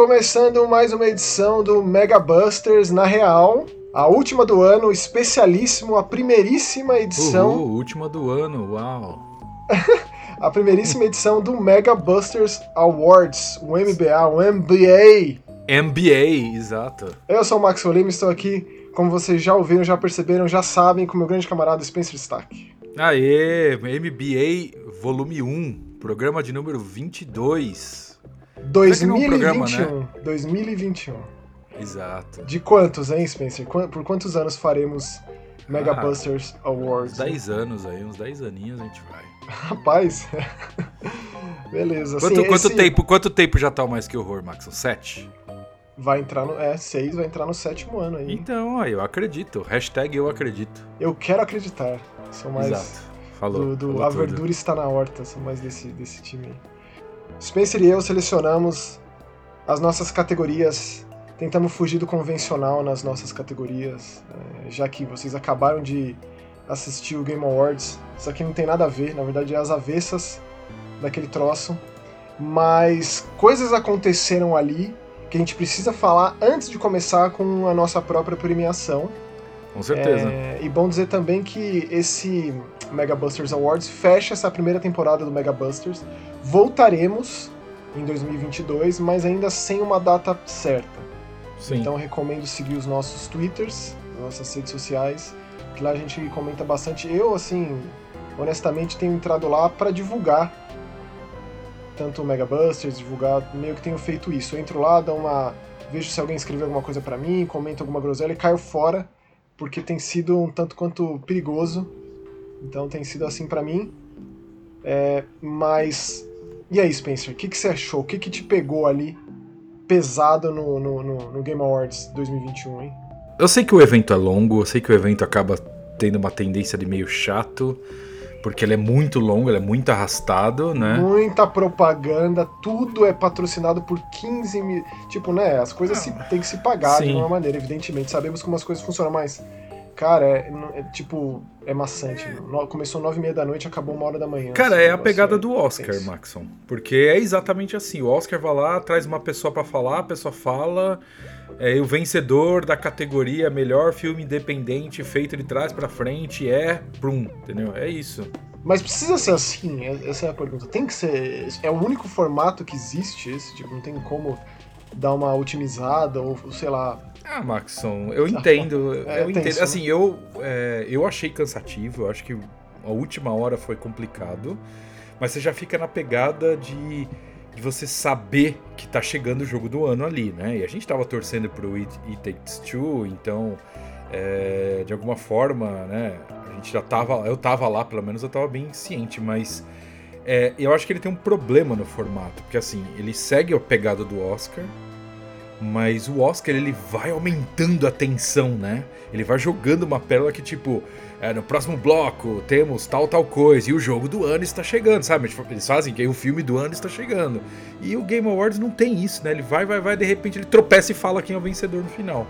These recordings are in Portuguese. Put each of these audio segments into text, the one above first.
Começando mais uma edição do Mega Busters na Real. A última do ano, especialíssimo, a primeiríssima edição. Uhul, última do ano, uau! a primeiríssima edição do Mega Busters Awards, o MBA, o MBA. MBA, exato. Eu sou o Max Olim, estou aqui, como vocês já ouviram, já perceberam, já sabem, com meu grande camarada Spencer Stack. Aê, MBA volume 1, programa de número 22. 2021. É programa, né? 2021. Exato. De quantos, hein, Spencer? Por quantos anos faremos Mega ah, Busters Awards? Uns 10 anos aí, uns 10 aninhos a gente vai. Rapaz. Beleza. Quanto, assim, quanto, esse... tempo, quanto tempo já tá o Mais Que Horror, Max? Sete? Vai entrar no. É, seis vai entrar no sétimo ano aí. Então, aí, eu acredito. Hashtag eu acredito. Eu quero acreditar. Sou mais. Exato. Falou. Do, do falou a verdura está na horta, sou mais desse, desse time aí. Spencer e eu selecionamos as nossas categorias. Tentamos fugir do convencional nas nossas categorias, é, já que vocês acabaram de assistir o Game Awards. Isso aqui não tem nada a ver, na verdade é as avessas daquele troço. Mas coisas aconteceram ali que a gente precisa falar antes de começar com a nossa própria premiação. Com certeza. É, e bom dizer também que esse Mega Busters Awards fecha essa primeira temporada do Mega Busters. Voltaremos em 2022, mas ainda sem uma data certa. Sim. Então recomendo seguir os nossos Twitters, nossas redes sociais, que lá a gente comenta bastante. Eu, assim, honestamente, tenho entrado lá para divulgar tanto o Mega Busters, divulgar, meio que tenho feito isso. Eu entro lá, dou uma. vejo se alguém escreveu alguma coisa para mim, comenta alguma groselha e caio fora, porque tem sido um tanto quanto perigoso. Então tem sido assim para mim. É, mas. E aí, Spencer, o que, que você achou? O que, que te pegou ali pesado no, no, no, no Game Awards 2021, hein? Eu sei que o evento é longo, eu sei que o evento acaba tendo uma tendência de meio chato porque ele é muito longo, ele é muito arrastado, né? Muita propaganda, tudo é patrocinado por 15 mil. Tipo, né? As coisas ah, se, tem que se pagar sim. de uma maneira, evidentemente. Sabemos como as coisas funcionam, mas. Cara, é, é tipo, é maçante. É. Começou nove e meia da noite, acabou uma hora da manhã. Cara, assim, é a pegada do Oscar, é Maxon. Porque é exatamente assim. O Oscar vai lá, traz uma pessoa para falar, a pessoa fala, é, o vencedor da categoria melhor filme independente feito de trás para frente é Prum, entendeu? É isso. Mas precisa ser assim? É, essa é a pergunta. Tem que ser. É o único formato que existe esse? Tipo, não tem como dar uma otimizada ou, sei lá. Ah, Maxon, eu entendo. é, eu entendo. Tenso, assim, eu, é, eu achei cansativo. Eu acho que a última hora foi complicado. Mas você já fica na pegada de de você saber que tá chegando o jogo do ano ali, né? E a gente tava torcendo pro It, It Takes Two, então, é, de alguma forma, né? A gente já tava, eu tava lá, pelo menos eu tava bem ciente, mas é, eu acho que ele tem um problema no formato, porque assim, ele segue a pegada do Oscar, mas o Oscar ele vai aumentando a tensão, né? Ele vai jogando uma pérola que tipo, é, no próximo bloco temos tal, tal coisa, e o jogo do ano está chegando, sabe? Tipo, eles fazem que o filme do ano está chegando. E o Game Awards não tem isso, né? Ele vai, vai, vai, de repente ele tropeça e fala quem é o vencedor no final.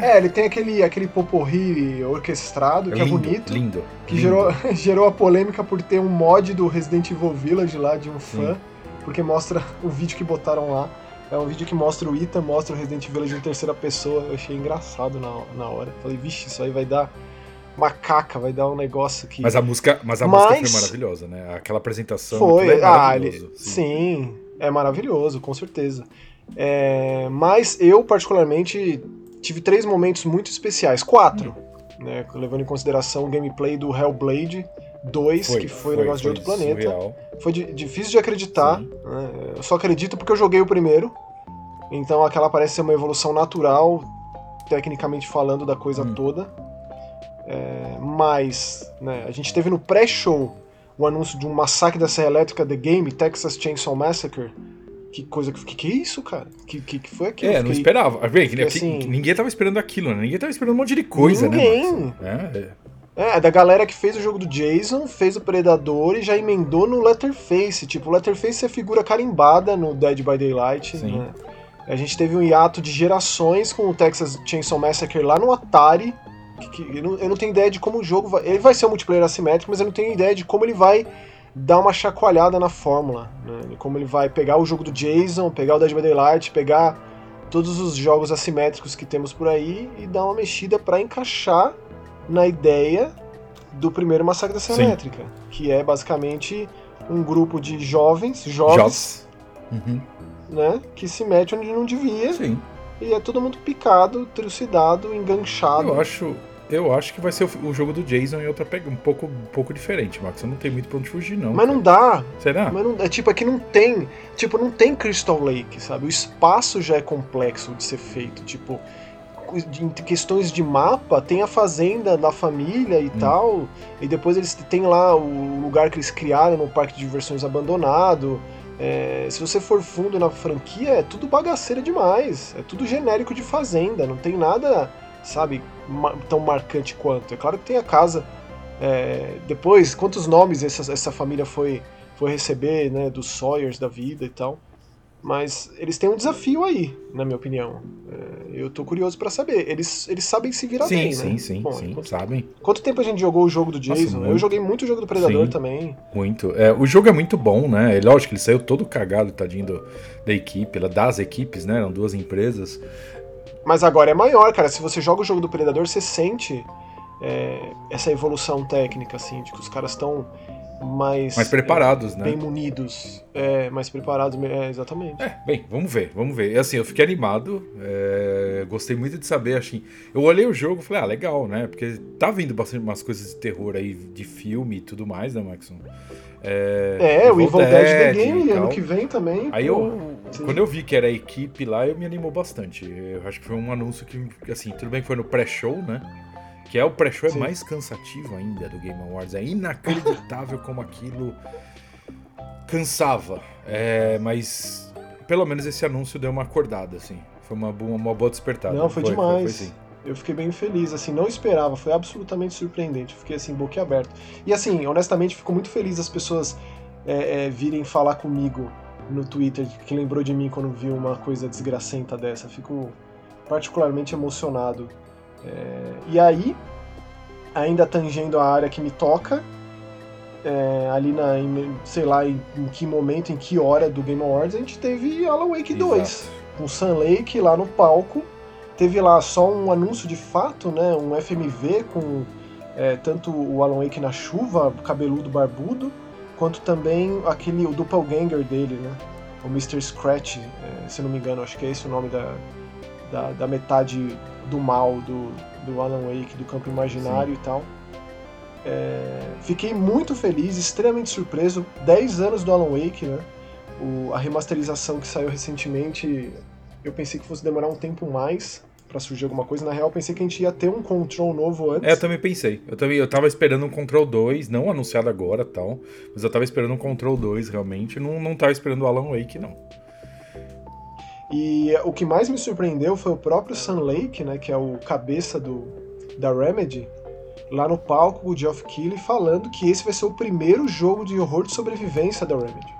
É, ele tem aquele, aquele poporri orquestrado, que é lindo, é bonito. Lindo. Que lindo. Gerou, gerou a polêmica por ter um mod do Resident Evil Village lá, de um fã, Sim. porque mostra o vídeo que botaram lá. É um vídeo que mostra o Ethan, mostra o Resident Evil em terceira pessoa. Eu achei engraçado na, na hora. Falei, vixe, isso aí vai dar macaca, vai dar um negócio que. Mas a música, mas a mas... música foi maravilhosa, né? Aquela apresentação foi, é ah, ele... sim. sim. é maravilhoso, com certeza. É... Mas eu, particularmente, tive três momentos muito especiais. Quatro, hum. né? Levando em consideração o gameplay do Hellblade 2, foi, que foi, um negócio de outro planeta. Surreal. Foi de, difícil de acreditar. Né? Eu só acredito porque eu joguei o primeiro. Então aquela parece ser uma evolução natural, tecnicamente falando, da coisa hum. toda. É, mas né, a gente teve no pré-show o anúncio de um massacre da Serra Elétrica The Game, Texas Chainsaw Massacre. Que coisa que, que é isso, cara? Que, que, que foi aquilo? É, Fiquei... não esperava. Bem, que, assim, ninguém tava esperando aquilo, né? Ninguém tava esperando um monte de coisa, ninguém. né? Ninguém. É, é. é, da galera que fez o jogo do Jason, fez o Predador e já emendou no Letterface. Tipo, o Letterface é figura carimbada no Dead by Daylight. Sim. Né? A gente teve um hiato de gerações com o Texas Chainsaw Massacre lá no Atari que, eu, não, eu, não, tenho ideia de como o jogo vai. Ele vai ser um multiplayer assimétrico, mas eu não tenho ideia de como ele vai dar uma chacoalhada na fórmula, né? Como ele vai pegar o jogo do Jason, pegar o Dead by Daylight, pegar todos os jogos assimétricos que temos por aí e dar uma mexida para encaixar na ideia do primeiro Massacre da Serra Elétrica, que é basicamente um grupo de jovens, jovens, uhum. Né, que se mete onde não devia. Sim. E é todo mundo picado, trucidado, enganchado. Eu acho, eu acho que vai ser o, o jogo do Jason em outra pegada, um pouco, um pouco diferente, Max. Eu não tem muito pra onde fugir, não. Mas cara. não dá. Será? Mas não, é tipo, aqui não tem. Tipo, não tem Crystal Lake, sabe? O espaço já é complexo de ser feito. Tipo, em questões de mapa, tem a fazenda da família e hum. tal. E depois eles têm lá o lugar que eles criaram no parque de diversões abandonado. É, se você for fundo na franquia, é tudo bagaceira demais. É tudo genérico de fazenda. Não tem nada sabe, tão marcante quanto. É claro que tem a casa. É, depois, quantos nomes essa, essa família foi, foi receber, né, dos Sawyers da vida e tal. Mas eles têm um desafio aí, na minha opinião. É, eu tô curioso para saber. Eles, eles sabem se virar sim, bem, sim, né? Sim, Bom, sim, quanto, sabem. Quanto tempo a gente jogou o jogo do Jason? Nossa, eu joguei muito o jogo do Predador sim, também. Muito. É, o jogo é muito bom, né? É lógico que ele saiu todo cagado, tadinho do, da equipe, das equipes, né? Eram duas empresas. Mas agora é maior, cara. Se você joga o jogo do Predador, você sente é, essa evolução técnica, assim, de que os caras estão mais. Mais preparados, é, né? Bem munidos. É, mais preparados, é, exatamente. É, bem, vamos ver, vamos ver. Assim, eu fiquei animado, é, gostei muito de saber, assim. Eu olhei o jogo e falei, ah, legal, né? Porque tá vindo bastante umas coisas de terror aí, de filme e tudo mais, né, Maxon? É, é o Evil Dead, Dead The Game, ano que vem também. Aí pô, eu, sim. quando eu vi que era a equipe lá, eu me animou bastante. Eu acho que foi um anúncio que, assim, tudo bem que foi no pré-show, né? Que é o pré-show é mais cansativo ainda do Game Awards. É inacreditável como aquilo cansava. É, mas pelo menos esse anúncio deu uma acordada, assim. Foi uma, boa, uma boa despertada. Não, foi, foi demais. Foi, foi, eu fiquei bem feliz, assim, não esperava, foi absolutamente surpreendente, fiquei assim, boquiaberto. E assim, honestamente, fico muito feliz as pessoas é, é, virem falar comigo no Twitter, que lembrou de mim quando viu uma coisa desgracenta dessa, fico particularmente emocionado. É, e aí, ainda tangendo a área que me toca, é, ali na, em, sei lá, em, em, que momento, em que hora do Game Awards, a gente teve Alan Wake Exato. 2, com Sun Lake lá no palco, teve lá só um anúncio de fato, né? Um FMV com é, tanto o Alan Wake na chuva, cabeludo barbudo, quanto também aquele o doppelganger dele, né? O Mr. Scratch, é, se não me engano, acho que é esse o nome da, da, da metade do mal do, do Alan Wake, do campo imaginário Sim. e tal. É, fiquei muito feliz, extremamente surpreso. 10 anos do Alan Wake, né? O, a remasterização que saiu recentemente, eu pensei que fosse demorar um tempo mais para surgir alguma coisa. Na real, eu pensei que a gente ia ter um Control novo antes. É, eu também pensei. Eu também eu tava esperando um Control 2, não anunciado agora tal, mas eu tava esperando um Control 2 realmente. Não, não tava esperando o Alan Wake, não. E o que mais me surpreendeu foi o próprio Sun Lake, né, que é o cabeça do, da Remedy, lá no palco, o Geoff Keighley, falando que esse vai ser o primeiro jogo de horror de sobrevivência da Remedy.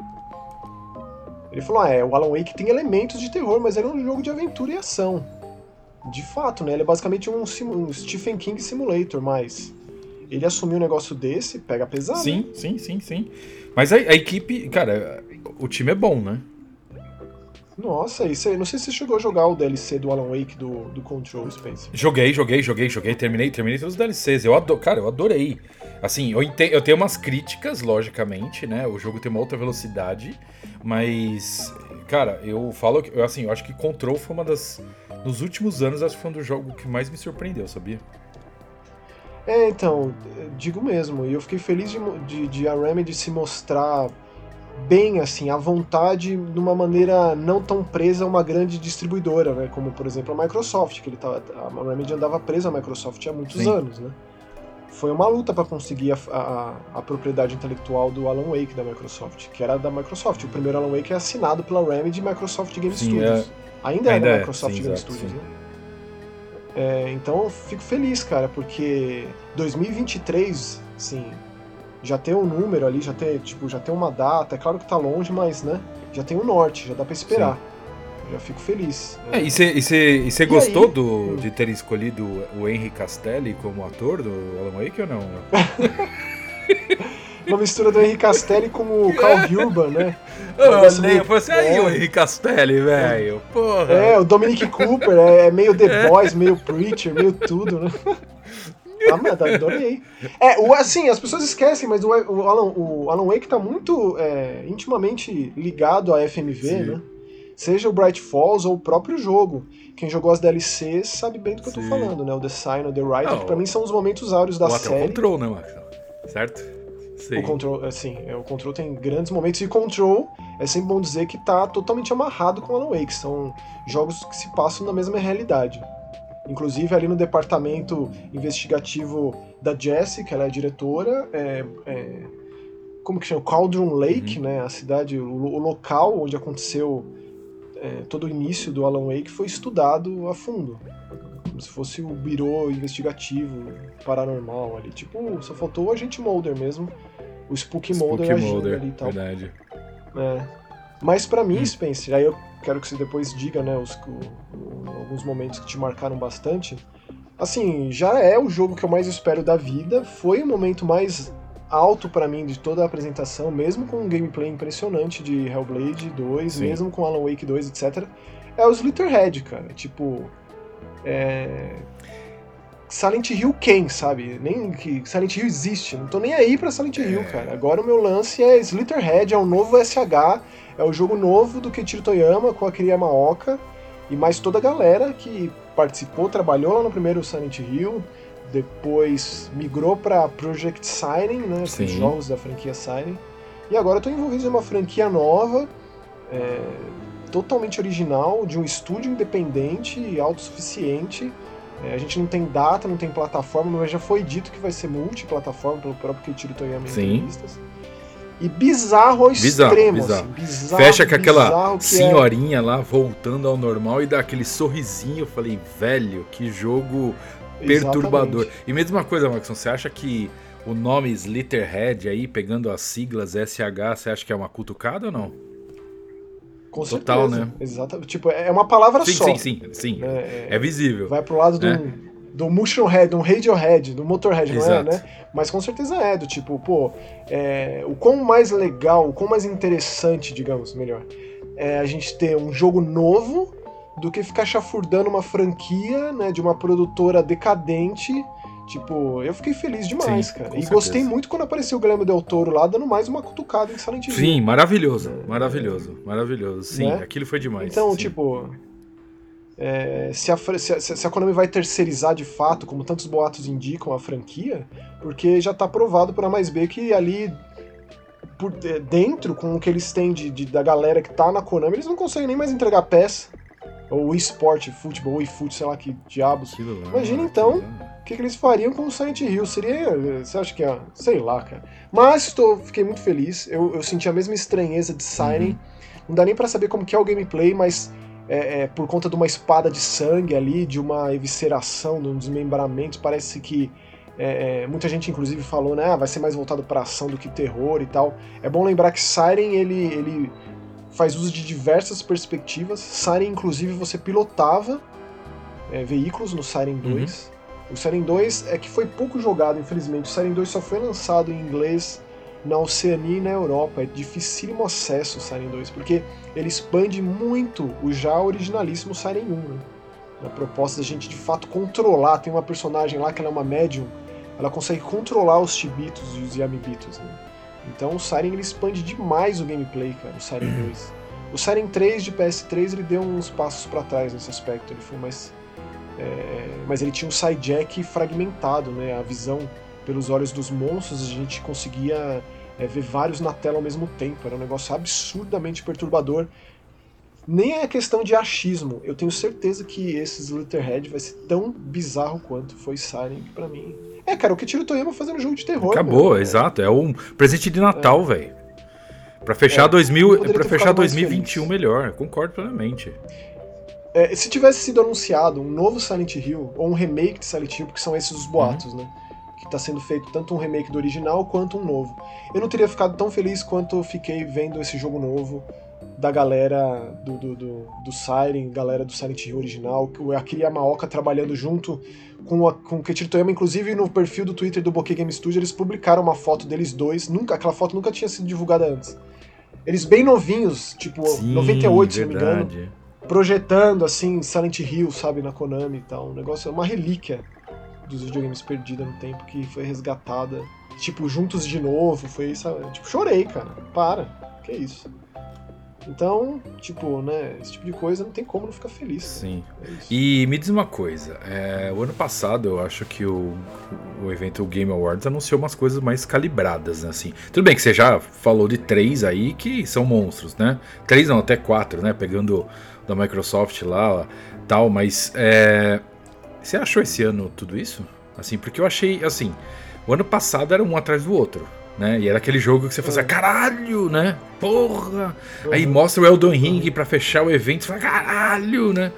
Ele falou, ah, é, o Alan Wake tem elementos de terror, mas era um jogo de aventura e ação de fato, né? Ele é basicamente um, um Stephen King Simulator, mas ele assumiu um negócio desse, pega pesado. Sim, né? sim, sim, sim. Mas a, a, equipe, cara, o time é bom, né? Nossa, e você, não sei se você chegou a jogar o DLC do Alan Wake do, do Control, Spencer. Joguei, joguei, joguei, joguei, terminei, terminei todos os DLCs. Eu adoro, cara, eu adorei. Assim, eu, ente, eu tenho umas críticas, logicamente, né? O jogo tem uma outra velocidade, mas, cara, eu falo que, assim, eu acho que Control foi uma das nos últimos anos, acho que foi um dos jogos que mais me surpreendeu, sabia? É, então, digo mesmo, e eu fiquei feliz de, de, de, a Remedy se mostrar bem, assim, à vontade, de uma maneira não tão presa a uma grande distribuidora, né? Como, por exemplo, a Microsoft, que ele tava, a Remedy andava presa à Microsoft há muitos Sim. anos, né? Foi uma luta para conseguir a, a, a, propriedade intelectual do Alan Wake da Microsoft, que era da Microsoft. O primeiro Alan Wake é assinado pela Remedy Microsoft Game Sim, Studios. É... Ainda, Ainda é da Microsoft sim, Game exato, Studios, né? É, então eu fico feliz, cara, porque 2023, assim, já tem um número ali, já tem, tipo, já tem uma data, é claro que tá longe, mas, né, já tem o um norte, já dá para esperar. Sim. Já fico feliz. Né? É, e você gostou aí, do, de ter escolhido o Henry Castelli como ator do Alan Wake ou não? uma mistura do Henry Castelli com o Carl Urban, né? Eu olhei, eu falei assim, aí o Henry Castelli, velho, porra. É, o Dominic Cooper é, é meio The Boys, meio Preacher, meio tudo, né? Ah, mas adorei. É, o, assim, as pessoas esquecem, mas o, o, Alan, o Alan Wake tá muito é, intimamente ligado à FMV, Sim. né? Seja o Bright Falls ou o próprio jogo. Quem jogou as DLCs sabe bem do que Sim. eu tô falando, né? O The Sign, o The Writer, que pra mim são os momentos áureos da série. O Control, né, Max? Certo? Sim. O Control, assim, o Control tem grandes momentos. E Control, é sempre bom dizer que tá totalmente amarrado com Alan Wake. São jogos que se passam na mesma realidade. Inclusive, ali no departamento investigativo da Jessie, que ela é a diretora, é, é, como que chama? Cauldron Lake, uhum. né? A cidade, o, o local onde aconteceu é, todo o início do Alan Wake foi estudado a fundo. Como se fosse o birô investigativo paranormal ali. Tipo, só faltou o agente Mulder mesmo. O Spook, Spook Mulder agindo ali e tal. Verdade. É. Mas para mim, hum. Spencer, aí eu quero que você depois diga, né, os, o, alguns momentos que te marcaram bastante. Assim, já é o jogo que eu mais espero da vida. Foi o momento mais alto para mim de toda a apresentação, mesmo com um gameplay impressionante de Hellblade 2, Sim. mesmo com Alan Wake 2, etc. É o Slitterhead, cara. Tipo. É... Silent Hill quem, sabe? Nem que Silent Hill existe. Não tô nem aí pra Silent Hill, é. cara. Agora o meu lance é Slitterhead, é o novo SH, é o jogo novo do Keiichiro Toyama com a Kiria Maoka e mais toda a galera que participou, trabalhou lá no primeiro Silent Hill, depois migrou para Project Siren, né, os jogos da franquia Siren. E agora eu tô envolvido em uma franquia nova, é, totalmente original, de um estúdio independente e autossuficiente. É, a gente não tem data, não tem plataforma, mas já foi dito que vai ser multiplataforma pelo próprio Keiichiro Toyama em entrevistas. E bizarro ao bizarro, extremo, bizarro. Assim, bizarro Fecha com aquela é. senhorinha é. lá voltando ao normal e dá aquele sorrisinho. Eu falei, velho, que jogo perturbador. Exatamente. E mesma coisa, Maxon, você acha que o nome Slitterhead aí, pegando as siglas SH, você acha que é uma cutucada ou não? Com Total, certeza. né? Exatamente. Tipo, é uma palavra sim, só. Sim, sim, sim. É, é visível. Vai pro lado do, do Mushroomhead, do Radiohead, do Motorhead, Exato. não é, né? Mas com certeza é, do tipo, pô, é, o quão mais legal, o quão mais interessante, digamos, melhor, é a gente ter um jogo novo do que ficar chafurdando uma franquia, né, de uma produtora decadente. Tipo, eu fiquei feliz demais, Sim, cara. E certeza. gostei muito quando apareceu o Guilherme Del Toro lá, dando mais uma cutucada em Silent Hill. Sim, maravilhoso, maravilhoso, maravilhoso. Sim, né? aquilo foi demais. Então, Sim. tipo, é, se, a, se, se, a, Konami vai terceirizar de fato, como tantos boatos indicam, a franquia, porque já está provado por A mais B que ali por dentro, com o que eles têm de, de, da galera que tá na Konami, eles não conseguem nem mais entregar peça ou esporte, futebol, ou eFoot, sei lá que diabos. Que Imagina então o que, que, eles fariam com o Silent Hill. Seria. Você acha que é. Sei lá, cara. Mas tô, fiquei muito feliz. Eu, eu senti a mesma estranheza de Siren. Uhum. Não dá nem para saber como que é o gameplay, mas é, é, por conta de uma espada de sangue ali, de uma evisceração, de um desmembramento, parece que. É, é muita gente inclusive falou, né, ah, vai ser mais voltado para ação do que terror e tal. É bom lembrar que Siren ele, ele faz uso de diversas perspectivas. Siren, inclusive, você pilotava é, veículos no Siren 2. Uhum. O Siren 2 é que foi pouco jogado, infelizmente. O Siren 2 só foi lançado em inglês na Oceania e na Europa. É dificílimo acesso o Siren 2, porque ele expande muito o já originalíssimo Siren 1. Né? Na proposta da gente de fato controlar. Tem uma personagem lá que ela é uma médium, ela consegue controlar os Tibitos e os Yamibitos. Né? Então o Siren ele expande demais o gameplay, cara, o Siren 2. Uhum. O Siren 3 de PS3 ele deu uns passos para trás nesse aspecto, ele foi mais é, mas ele tinha um sidejack fragmentado, né? A visão pelos olhos dos monstros, a gente conseguia é, ver vários na tela ao mesmo tempo. Era um negócio absurdamente perturbador. Nem é questão de achismo. Eu tenho certeza que esse Slitterhead vai ser tão bizarro quanto foi Siren para mim é, cara, o que tira o Toyama fazendo jogo de terror. Acabou, meu, exato. É um presente de Natal, é. velho. Pra fechar, é, 2000, pra fechar 2021 melhor, concordo plenamente. É, se tivesse sido anunciado um novo Silent Hill, ou um remake de Silent Hill, porque são esses os boatos, uhum. né? Que tá sendo feito tanto um remake do original quanto um novo. Eu não teria ficado tão feliz quanto fiquei vendo esse jogo novo da galera do, do, do, do Siren, galera do Silent Hill original, a Akira Yamaoka trabalhando junto com, a, com o Keiichiro Toyama, inclusive no perfil do Twitter do Bokeh Game Studio, eles publicaram uma foto deles dois, nunca, aquela foto nunca tinha sido divulgada antes. Eles bem novinhos, tipo Sim, 98, verdade. se não me engano, projetando assim Silent Hill, sabe, na Konami e tal. Um negócio, uma relíquia dos videogames perdida no tempo que foi resgatada. Tipo, juntos de novo, foi, sabe? Tipo, chorei, cara. Para. Que isso. Então, tipo, né, esse tipo de coisa não tem como não ficar feliz. Sim. É e me diz uma coisa, é, o ano passado eu acho que o, o evento Game Awards anunciou umas coisas mais calibradas, né, assim. Tudo bem que você já falou de três aí que são monstros, né? Três não, até quatro, né? Pegando da Microsoft lá, tal, mas é, você achou esse ano tudo isso? Assim, porque eu achei, assim, o ano passado era um atrás do outro né? E era aquele jogo que você fazia, uhum. caralho, né? Porra! Uhum. Aí mostra o Elden Ring pra fechar o evento, você fala, caralho, né?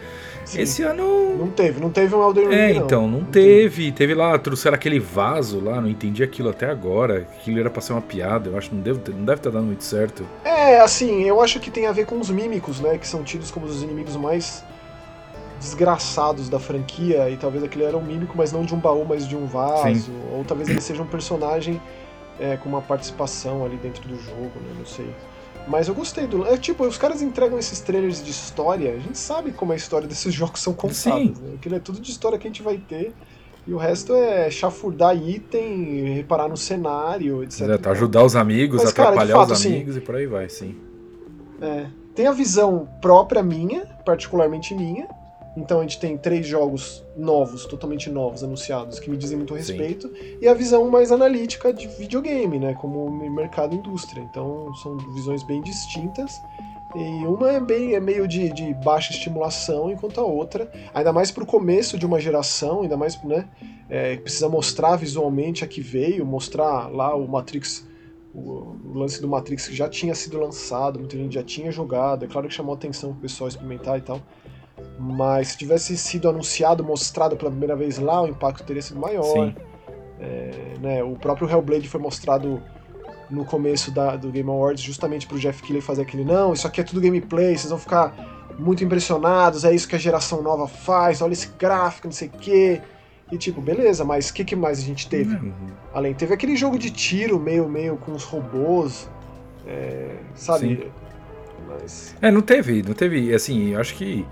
Sim. Esse ano. Não teve, não teve um Elden Ring. É, então, não, não teve. teve. Teve lá, trouxeram aquele vaso lá, não entendi aquilo até agora. Aquilo era pra ser uma piada, eu acho que não deve, não deve estar dando muito certo. É, assim, eu acho que tem a ver com os mímicos, né? Que são tidos como os inimigos mais desgraçados da franquia. E talvez aquele era um mímico, mas não de um baú, mas de um vaso. Sim. Ou talvez ele seja um personagem é, com uma participação ali dentro do jogo, né? Não sei. Mas eu gostei do. É tipo, os caras entregam esses trailers de história, a gente sabe como a história desses jogos são contadas. Né? Aquilo é tudo de história que a gente vai ter. E o resto é chafurdar item, reparar no cenário, etc. Exato, ajudar os amigos, Mas, atrapalhar cara, fato, os assim, amigos assim, e por aí vai, sim. É, tem a visão própria minha, particularmente minha, então a gente tem três jogos novos, totalmente novos, anunciados, que me dizem muito respeito, Sim. e a visão mais analítica de videogame, né, como mercado e indústria. Então são visões bem distintas. E uma é bem é meio de, de baixa estimulação, enquanto a outra, ainda mais para o começo de uma geração, ainda mais, né, é, precisa mostrar visualmente a que veio, mostrar lá o Matrix, o, lance do Matrix que já tinha sido lançado, muita gente já tinha jogado, é claro que chamou atenção para o pessoal experimentar e tal. Mas se tivesse sido anunciado, mostrado pela primeira vez lá, o impacto teria sido maior. É, né, o próprio Hellblade foi mostrado no começo da, do Game Awards justamente pro Jeff Keighley fazer aquele não, isso aqui é tudo gameplay, vocês vão ficar muito impressionados, é isso que a geração nova faz, olha esse gráfico, não sei o quê. E tipo, beleza, mas o que, que mais a gente teve? Uhum. Além, teve aquele jogo de tiro meio, meio com os robôs, é, sabe? Sim. Mas... É, não teve, não teve, assim, eu acho que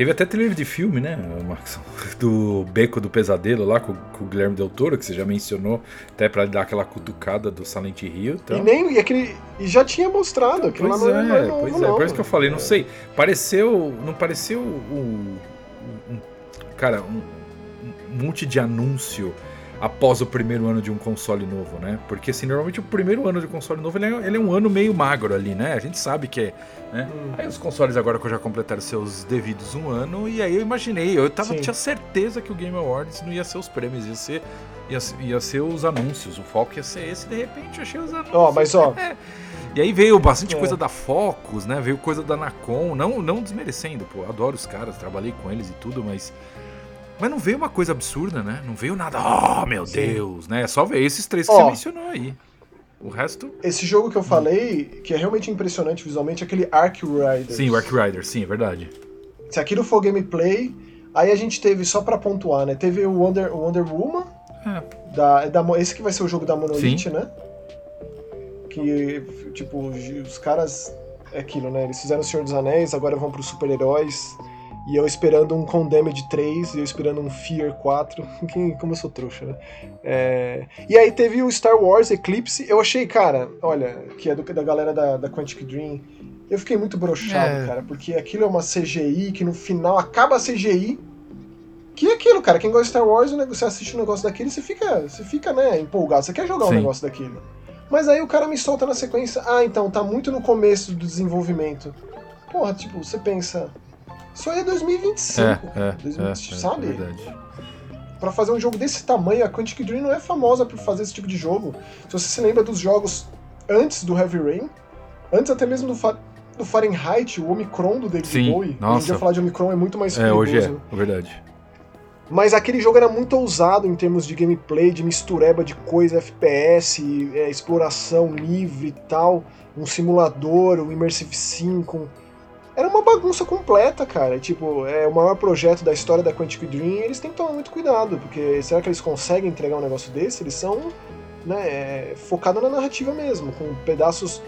Teve até trailer de filme, né, Marcos? Do Beco do Pesadelo lá com, com, o Guilherme Del Toro, que você já mencionou, até para dar aquela cutucada do Silent Hill. Então. E nem e aquele. E já tinha mostrado, aquilo pois lá não é, não, Pois não, é, por isso que eu falei, não é. sei. Pareceu. Não pareceu um. um cara, um, um monte de anúncio após o primeiro ano de um console novo, né? Porque assim, normalmente o primeiro ano de console novo ele é, ele é um ano meio magro ali, né? A gente sabe que é. Né? Hum. Aí os consoles agora que já completaram seus devidos um ano, e aí eu imaginei, eu tava, tinha certeza que o Game Awards não ia ser os prêmios, ia ser, ia, ia ser os anúncios. O foco ia ser esse, de repente eu achei os anúncios. Ó, oh, mas ó. É. E aí veio bastante é. coisa da Focus, né? Veio coisa da Nacon, não, não desmerecendo, pô, adoro os caras, trabalhei com eles e tudo, mas mas não veio uma coisa absurda, né? Não veio nada, oh meu Sim. Deus, né? É só ver esses três que oh, você mencionou aí. O resto. Esse jogo que eu falei, que é realmente impressionante visualmente, é aquele Ark Rider. Sim, o Ark Rider, sim, é verdade. Se aquilo for gameplay, aí a gente teve, só pra pontuar, né? Teve o Wonder, Wonder Woman. É. Da, da, esse que vai ser o jogo da Monolith, sim. né? Que, tipo, os caras. É aquilo, né? Eles fizeram o Senhor dos Anéis, agora vão pros super-heróis. E eu esperando um Condemned 3, e eu esperando um Fear 4. Como eu sou trouxa, né? É... E aí teve o Star Wars Eclipse. Eu achei, cara, olha, que é do, da galera da, da Quantic Dream. Eu fiquei muito broxado, é. cara, porque aquilo é uma CGI que no final acaba a CGI. Que é aquilo, cara. Quem gosta de Star Wars, você assiste um negócio daquele, você fica, você fica, né, empolgado. Você quer jogar Sim. um negócio daquilo. Mas aí o cara me solta na sequência. Ah, então, tá muito no começo do desenvolvimento. Porra, tipo, você pensa. Isso aí é 2025. É, é, 2025, é, sabe? É verdade. Pra fazer um jogo desse tamanho, a Quantic Dream não é famosa por fazer esse tipo de jogo. Se você se lembra dos jogos antes do Heavy Rain, antes até mesmo do, Fa do Fahrenheit, o Omicron do David Sim, Bowie. Nossa. Hoje em dia falar de Omicron é muito mais é, perigoso. É, hoje é, é verdade. Mas aquele jogo era muito ousado em termos de gameplay, de mistureba de coisa, FPS, é, exploração livre e tal, um simulador, um Immersive Sim com era uma bagunça completa, cara. Tipo, é o maior projeto da história da Quantic Dream e eles têm que tomar muito cuidado, porque será que eles conseguem entregar um negócio desse? Eles são né, é, focados na narrativa mesmo, com pedaços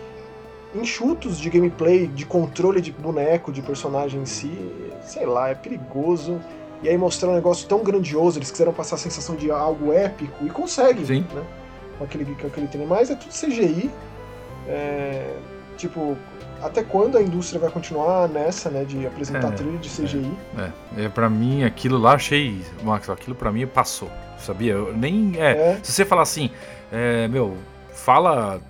enxutos de gameplay, de controle de boneco, de personagem em si. Sei lá, é perigoso. E aí mostrar um negócio tão grandioso, eles quiseram passar a sensação de algo épico e conseguem, Sim. né? Com aquele, com aquele trem. Mas é tudo CGI. É, tipo, até quando a indústria vai continuar nessa, né, de apresentar é, trilha de CGI? É, é, pra mim aquilo lá achei, Max, aquilo pra mim passou, sabia? Eu nem, é, é. se você falar assim, é, meu, fala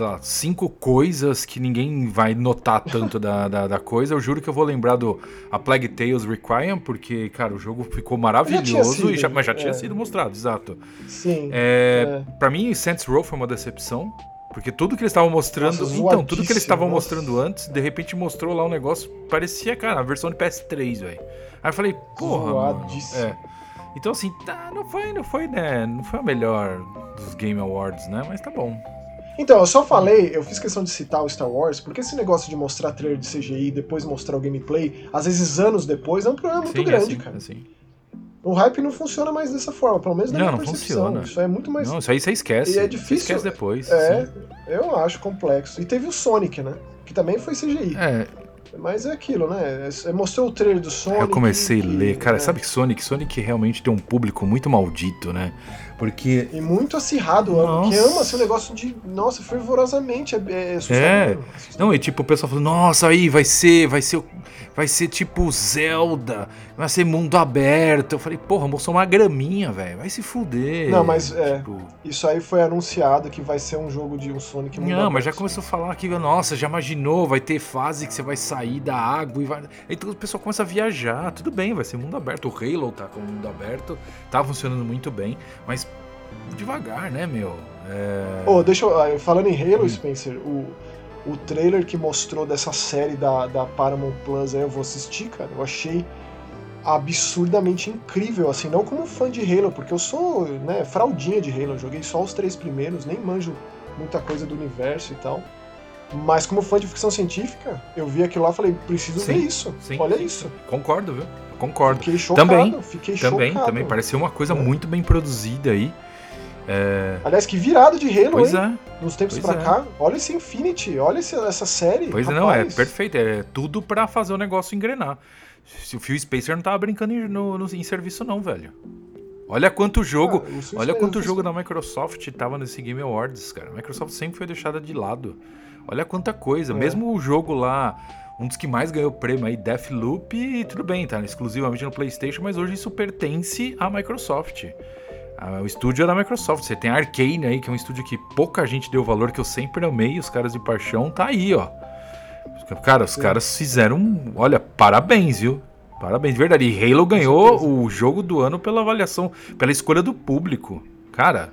lá, cinco coisas que ninguém vai notar tanto da, da, da, coisa. Eu juro que eu vou lembrar do A Plague Tales Requiem, porque, cara, o jogo ficou maravilhoso, sido, já, mas já tinha é. sido mostrado, exato. Sim. É, é. Pra mim, Saints Row foi uma decepção. Porque tudo que eles estavam mostrando. Nossa, então, tudo que eles estavam mostrando antes, de repente mostrou lá um negócio. Parecia, cara, a versão de PS3, velho. Aí eu falei, porra. Mano, é. Então, assim, tá, não foi, não foi, né? Não foi a melhor dos Game Awards, né? Mas tá bom. Então, eu só falei, eu fiz questão de citar o Star Wars, porque esse negócio de mostrar trailer de CGI e depois mostrar o gameplay, às vezes anos depois, é um problema muito Sim, grande, é assim, cara. Assim. O hype não funciona mais dessa forma, pelo menos na não, minha não percepção. Funciona. Isso é muito mais. Não, isso aí você esquece. E é difícil. Você esquece depois. É, sim. eu acho complexo. E teve o Sonic, né? Que também foi CGI. É. Mas é aquilo, né? É, mostrou o trailer do Sonic. Eu comecei a ler. Cara, é. sabe que Sonic? Sonic realmente tem um público muito maldito, né? Porque. E muito acirrado, nossa. que ama esse negócio de. Nossa, fervorosamente. É, é, é. Não, e tipo, o pessoal falou, nossa, aí vai ser, vai ser. Vai ser tipo Zelda, vai ser mundo aberto. Eu falei, porra, mostrou uma graminha, velho. Vai se fuder. Não, mas é. Tipo... Isso aí foi anunciado que vai ser um jogo de um Sonic mundo Não, aberto. mas já começou a falar que, nossa, já imaginou, vai ter fase que você vai sair da água e vai. Então o pessoal começa a viajar. Tudo bem, vai ser mundo aberto. O Halo tá com mundo aberto, tá funcionando muito bem, mas devagar, né, meu? É... Oh, deixa eu. Ah, falando em Halo, hum. Spencer, o, o trailer que mostrou dessa série da, da Paramount Plus aí eu vou assistir, cara. Eu achei absurdamente incrível, assim, não como fã de Halo, porque eu sou, né, fraldinha de Halo, joguei só os três primeiros, nem manjo muita coisa do universo e tal. Mas como fã de ficção científica, eu vi aquilo lá e falei, preciso sim, ver isso. Sim, Olha sim, isso. Concordo, viu? Concordo. Fiquei chocado, também, fiquei também, chocado. Também, pareceu uma coisa é. muito bem produzida aí. É... Aliás, que virado de Halo, pois hein? É. Nos tempos pois pra é. cá. Olha esse Infinity, olha esse, essa série. Pois rapaz. é, não, é perfeito. É tudo pra fazer o negócio engrenar. Se o Phil Spacer não tava brincando em, no, no, em serviço, não, velho. Olha quanto jogo. Ah, olha quanto jogo da Microsoft tava nesse Game Awards, cara. A Microsoft sempre foi deixada de lado. Olha quanta coisa. É. Mesmo o jogo lá, um dos que mais ganhou prêmio aí, Deathloop, tudo bem, tá exclusivamente no PlayStation, mas hoje isso pertence à Microsoft. O estúdio é da Microsoft. Você tem a Arcane aí, que é um estúdio que pouca gente deu valor, que eu sempre amei, os caras de paixão, tá aí, ó. Cara, os caras fizeram. Olha, parabéns, viu? Parabéns, de verdade. E Halo ganhou o jogo do ano pela avaliação, pela escolha do público. Cara.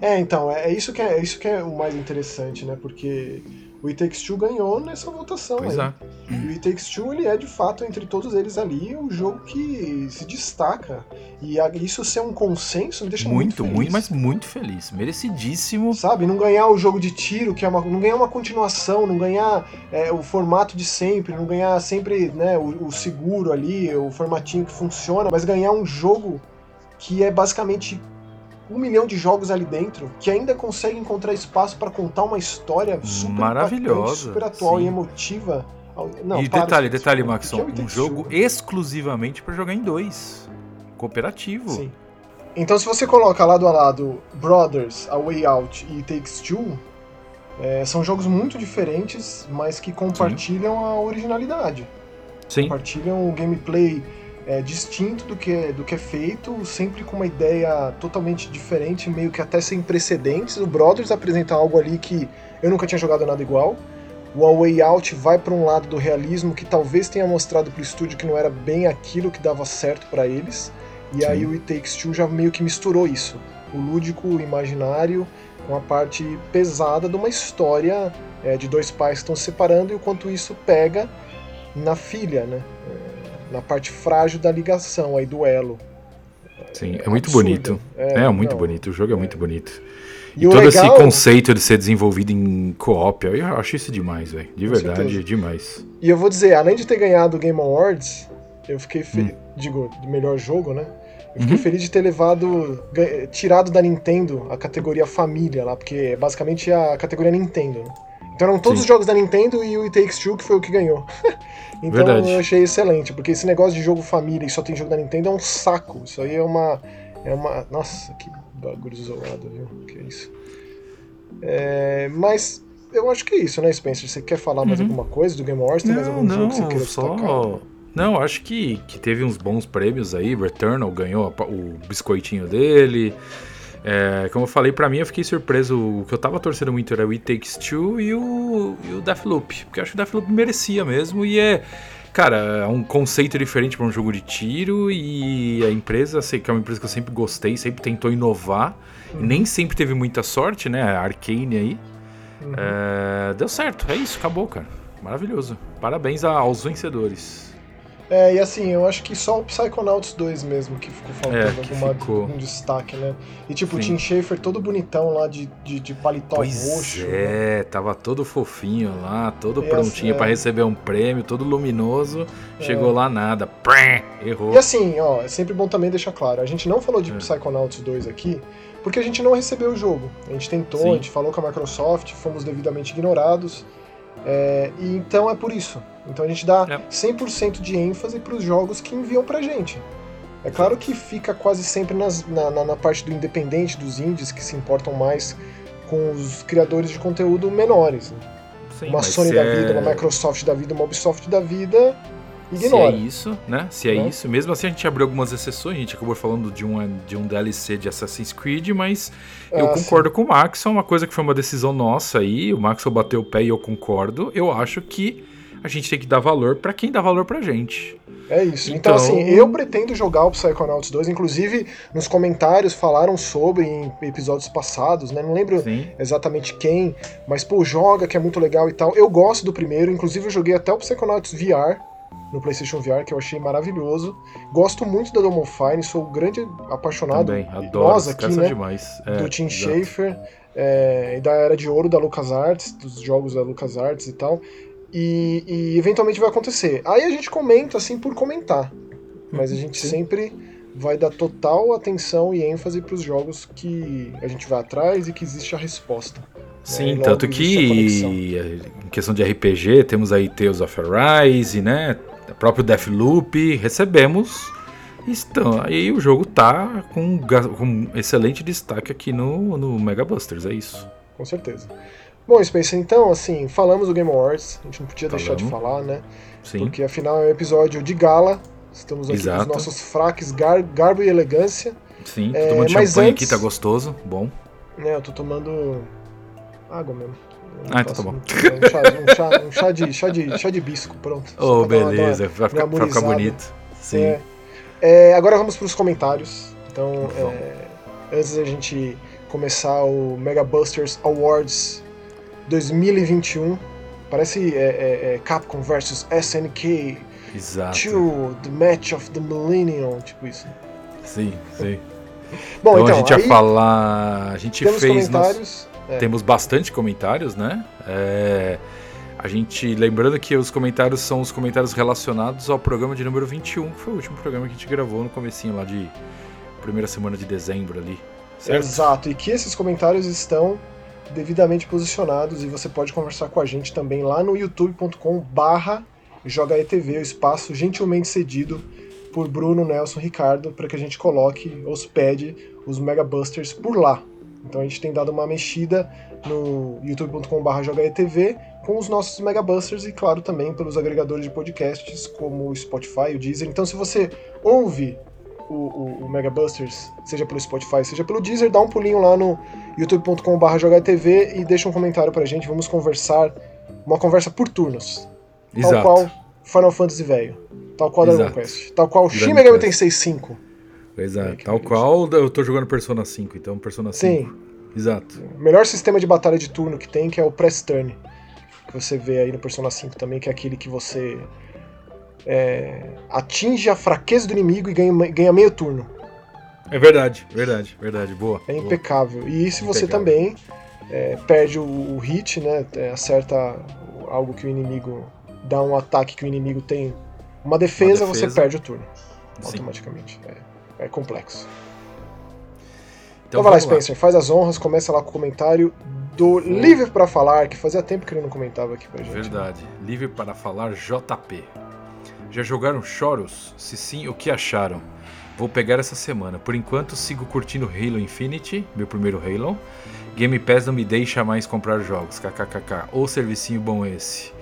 É, então, é isso que é, é isso que é o mais interessante, né? Porque o It Takes Two ganhou nessa votação pois aí. É. E o It Takes Two, ele é de fato, entre todos eles ali, o jogo que se destaca. E isso ser um consenso me deixa muito, muito, muito mas muito feliz. Merecidíssimo. Sabe, não ganhar o jogo de tiro, que é uma, não ganhar uma continuação, não ganhar é, o formato de sempre, não ganhar sempre né, o, o seguro ali, o formatinho que funciona, mas ganhar um jogo que é basicamente um milhão de jogos ali dentro que ainda consegue encontrar espaço para contar uma história super maravilhosa, super atual sim. e emotiva. Não, e detalhe, detalhe, Maxon, é um jogo exclusivamente para jogar em dois, cooperativo. Sim. Então, se você coloca lado a lado Brothers, A Way Out e Takes Two, é, são jogos muito diferentes, mas que compartilham Sim. a originalidade. Sim. Compartilham o gameplay é, distinto do que, é, do que é feito, sempre com uma ideia totalmente diferente, meio que até sem precedentes. O Brothers apresenta algo ali que eu nunca tinha jogado nada igual. O A Way Out vai para um lado do realismo que talvez tenha mostrado para o estúdio que não era bem aquilo que dava certo para eles. E Sim. aí o It Takes Two já meio que misturou isso. O lúdico, o imaginário, com a parte pesada de uma história é, de dois pais que estão se separando e o quanto isso pega na filha, né? É, na parte frágil da ligação, aí do elo. Sim, é, é muito absurdo. bonito. É, é muito não, bonito, o jogo é, é, muito bonito. E, e todo legal... esse conceito de ser desenvolvido em co-op, eu acho isso demais, velho. De verdade, certeza. demais. E eu vou dizer, além de ter ganhado o Game Awards, eu fiquei feliz. Hum. Digo, do melhor jogo, né? Eu fiquei uhum. feliz de ter levado. tirado da Nintendo a categoria família lá, porque é basicamente a categoria Nintendo. Né? Então eram todos Sim. os jogos da Nintendo e o It Takes Two que foi o que ganhou. então Verdade. eu achei excelente, porque esse negócio de jogo família e só tem jogo da Nintendo é um saco. Isso aí é uma. É uma. Nossa, que bagulho zoado, viu? Que isso. É, mas eu acho que é isso, né, Spencer? Você quer falar mais uhum. alguma coisa do Game Awards? Tem não, mais algum não, jogo que você queira só... destacar? Não, acho que, que teve uns bons prêmios aí. Returnal ganhou o biscoitinho dele. É, como eu falei, para mim eu fiquei surpreso. O que eu tava torcendo muito era o It Takes Two e o, e o Deathloop. Porque eu acho que o Deathloop merecia mesmo. E é, cara, é um conceito diferente para um jogo de tiro. E a empresa, sei que é uma empresa que eu sempre gostei, sempre tentou inovar. Uhum. nem sempre teve muita sorte, né? A Arcane aí. Uhum. É, deu certo, é isso, acabou, cara. Maravilhoso. Parabéns aos vencedores. É, e assim, eu acho que só o Psychonauts 2 mesmo que ficou faltando é, que alguma, ficou. um destaque, né? E tipo, Sim. o Tim Schafer todo bonitão lá de, de, de paletó pois roxo. É, né? tava todo fofinho lá, todo e prontinho assim, para é. receber um prêmio, todo luminoso. É. Chegou lá nada. Errou. E assim, ó, é sempre bom também deixar claro, a gente não falou de é. Psychonauts 2 aqui, porque a gente não recebeu o jogo. A gente tentou, Sim. a gente falou com a Microsoft, fomos devidamente ignorados. É, e então é por isso. Então a gente dá é. 100% de ênfase para os jogos que enviam para gente. É claro que fica quase sempre nas, na, na, na, parte do independente, dos indies, que se importam mais com os criadores de conteúdo menores. Né? Sim, uma Sony da é... vida, uma Microsoft da vida, uma Ubisoft da vida, ignora. Se é isso, né? Se é né? isso. Mesmo assim, a gente abriu algumas exceções. A gente acabou falando de um, de um DLC de Assassin's Creed, mas eu ah, concordo sim. com o Max. É uma coisa que foi uma decisão nossa aí. O Max bateu o pé e eu concordo. Eu acho que a gente tem que dar valor para quem dá valor pra gente. É isso. Então, então, assim, eu pretendo jogar o Psychonauts 2. Inclusive, nos comentários falaram sobre em episódios passados, né? Não lembro Sim. exatamente quem, mas, pô, joga que é muito legal e tal. Eu gosto do primeiro, inclusive eu joguei até o Psychonauts VR, no PlayStation VR, que eu achei maravilhoso. Gosto muito da Double Fine, sou grande apaixonado. Também, adoro, nós aqui, né? demais. É, do Tim Schafer é, e da Era de Ouro da LucasArts, dos jogos da LucasArts e tal. E, e, eventualmente vai acontecer. Aí a gente comenta assim por comentar, mas a gente Sim. sempre vai dar total atenção e ênfase para os jogos que a gente vai atrás e que existe a resposta. Sim, né? tanto que em questão de RPG temos aí Tales of Arise, né? Próprio Deathloop, recebemos. Estão, aí o jogo tá com, com excelente destaque aqui no, no Mega Busters, é isso. Com certeza. Bom, Spencer, então, assim, falamos do Game Awards, a gente não podia Falamos. deixar de falar, né? Sim. Porque afinal é um episódio de gala, estamos aqui Exato. com os nossos fraques gar, garbo e elegância. Sim, tô é, tomando champanhe antes, aqui, tá gostoso, bom. Né, eu tô tomando água mesmo. Ah, então tá bom. Um chá, um, chá, um chá, de, chá, de, chá de bisco, pronto. Oh, beleza, vai ficar, ficar bonito. Sim. É, é, agora vamos para os comentários. Então, é, antes da gente começar o Mega Busters Awards 2021, parece é, é, é Capcom versus SNK. Exato. To the Match of the Millennium, tipo isso. Sim, sim. Bom, então, então a gente ia falar. A gente fez. Comentários. É. Temos bastante comentários, né? É, a gente, lembrando que os comentários são os comentários relacionados ao programa de número 21, que foi o último programa que a gente gravou no comecinho lá de primeira semana de dezembro ali. Certo? Exato, e que esses comentários estão devidamente posicionados e você pode conversar com a gente também lá no youtube.com barra JogaETV, o espaço gentilmente cedido por Bruno, Nelson, Ricardo, para que a gente coloque, hospede os Mega Busters por lá. Então a gente tem dado uma mexida no youtube.com.br jogaetv com os nossos Mega Busters e, claro, também pelos agregadores de podcasts como o Spotify, o Deezer. Então, se você ouve o, o, o Mega Busters, seja pelo Spotify, seja pelo Deezer, dá um pulinho lá no youtube.com.br jogaetv e deixa um comentário pra gente. Vamos conversar, uma conversa por turnos. Exato. Tal qual Final Fantasy velho, tal qual Dragon Quest, tal qual Shin Megami Tensei 5. Exato. Tal qual eu tô jogando Persona 5, então Persona 5. Sim. Exato. O melhor sistema de batalha de turno que tem, que é o Press Turn. Que você vê aí no Persona 5 também, que é aquele que você é, atinge a fraqueza do inimigo e ganha, ganha meio turno. É verdade, verdade, verdade, boa. É boa. impecável. E se você também é, perde o, o, hit, né? É, acerta algo que o inimigo. dá um ataque que o inimigo tem. Uma defesa, uma defesa. você perde o turno. Sim. Automaticamente. É, é complexo. Então, então vai lá, Spencer, lá. faz as honras, começa lá com o comentário do Livre para Falar, que fazia tempo que ele não comentava aqui pra gente. Verdade. Né? Livre para Falar JP. Já jogaram Choros? Se sim, o que acharam? Vou pegar essa semana. Por enquanto, sigo curtindo Halo Infinity, meu primeiro Halo. Game Pass não me deixa mais comprar jogos, kkkk. Ou servicinho bom esse.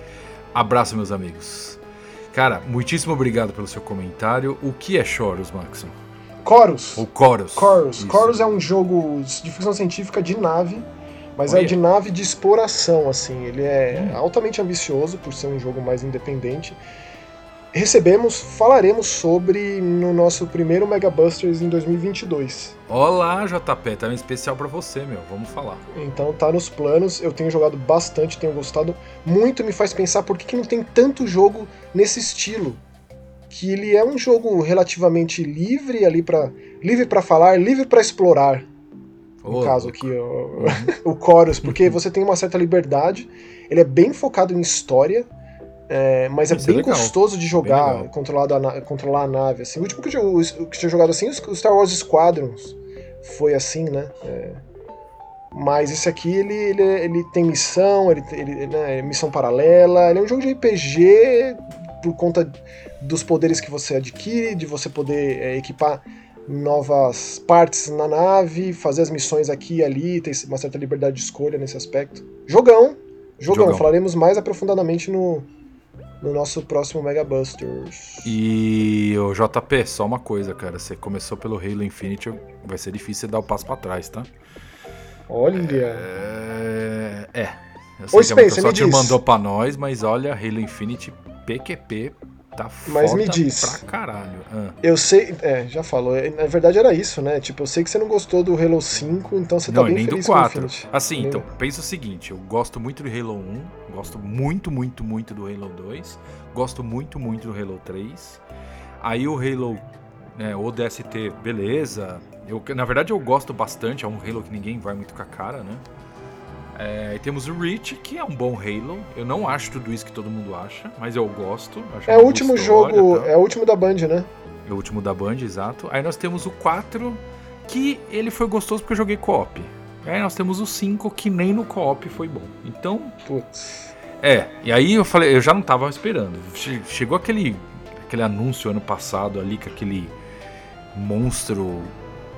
Abraço, meus amigos. Cara, muitíssimo obrigado pelo seu comentário. O que é Choros, Maxon? Chorus. Ou Chorus. Chorus. Chorus é um jogo de ficção científica de nave, mas Olha. é de nave de exploração, assim. Ele é hum. altamente ambicioso por ser um jogo mais independente recebemos, falaremos sobre no nosso primeiro Mega Busters em 2022. Olá, JP, tá um especial para você, meu. Vamos falar. Então tá nos planos. Eu tenho jogado bastante, tenho gostado muito. Me faz pensar por que, que não tem tanto jogo nesse estilo. Que ele é um jogo relativamente livre ali para livre para falar, livre para explorar. No oh, caso aqui, o, o Chorus, porque você tem uma certa liberdade. Ele é bem focado em história é, mas é, é bem gostoso de jogar, controlado a, controlar a nave. Assim. O último que eu, que tinha jogado assim, o Star Wars Squadrons, foi assim, né? É, mas esse aqui, ele, ele, ele tem missão, ele, ele né, é missão paralela, ele é um jogo de RPG por conta dos poderes que você adquire, de você poder é, equipar novas partes na nave, fazer as missões aqui e ali, ter uma certa liberdade de escolha nesse aspecto. Jogão, jogão, jogão. falaremos mais aprofundadamente no, no nosso próximo Mega Busters. E o JP, só uma coisa, cara. Você começou pelo Halo Infinite, vai ser difícil dar o passo para trás, tá? Olha. É. é. Eu sei Ô, que a Microsoft mandou pra nós, mas olha, Halo Infinite PQP Tá Mas me diz. Pra caralho. Ah. Eu sei. É, já falou. Na verdade era isso, né? Tipo, eu sei que você não gostou do Halo 5, então você tá não, bem nem feliz do 4. Assim, nem... então, pensa o seguinte: eu gosto muito do Halo 1, gosto muito, muito, muito do Halo 2, gosto muito, muito do Halo 3. Aí o Halo. Né, o DST, beleza. Eu, na verdade, eu gosto bastante. É um Halo que ninguém vai muito com a cara, né? É, temos o Reach, que é um bom Halo. Eu não acho tudo isso que todo mundo acha, mas eu gosto. é o último jogo, tá? é o último da Band, né? É o último da Band, exato. Aí nós temos o 4, que ele foi gostoso porque eu joguei co-op. Aí nós temos o 5, que nem no co-op foi bom. Então. Putz. É, e aí eu falei, eu já não tava esperando. Chegou aquele, aquele anúncio ano passado ali, com aquele monstro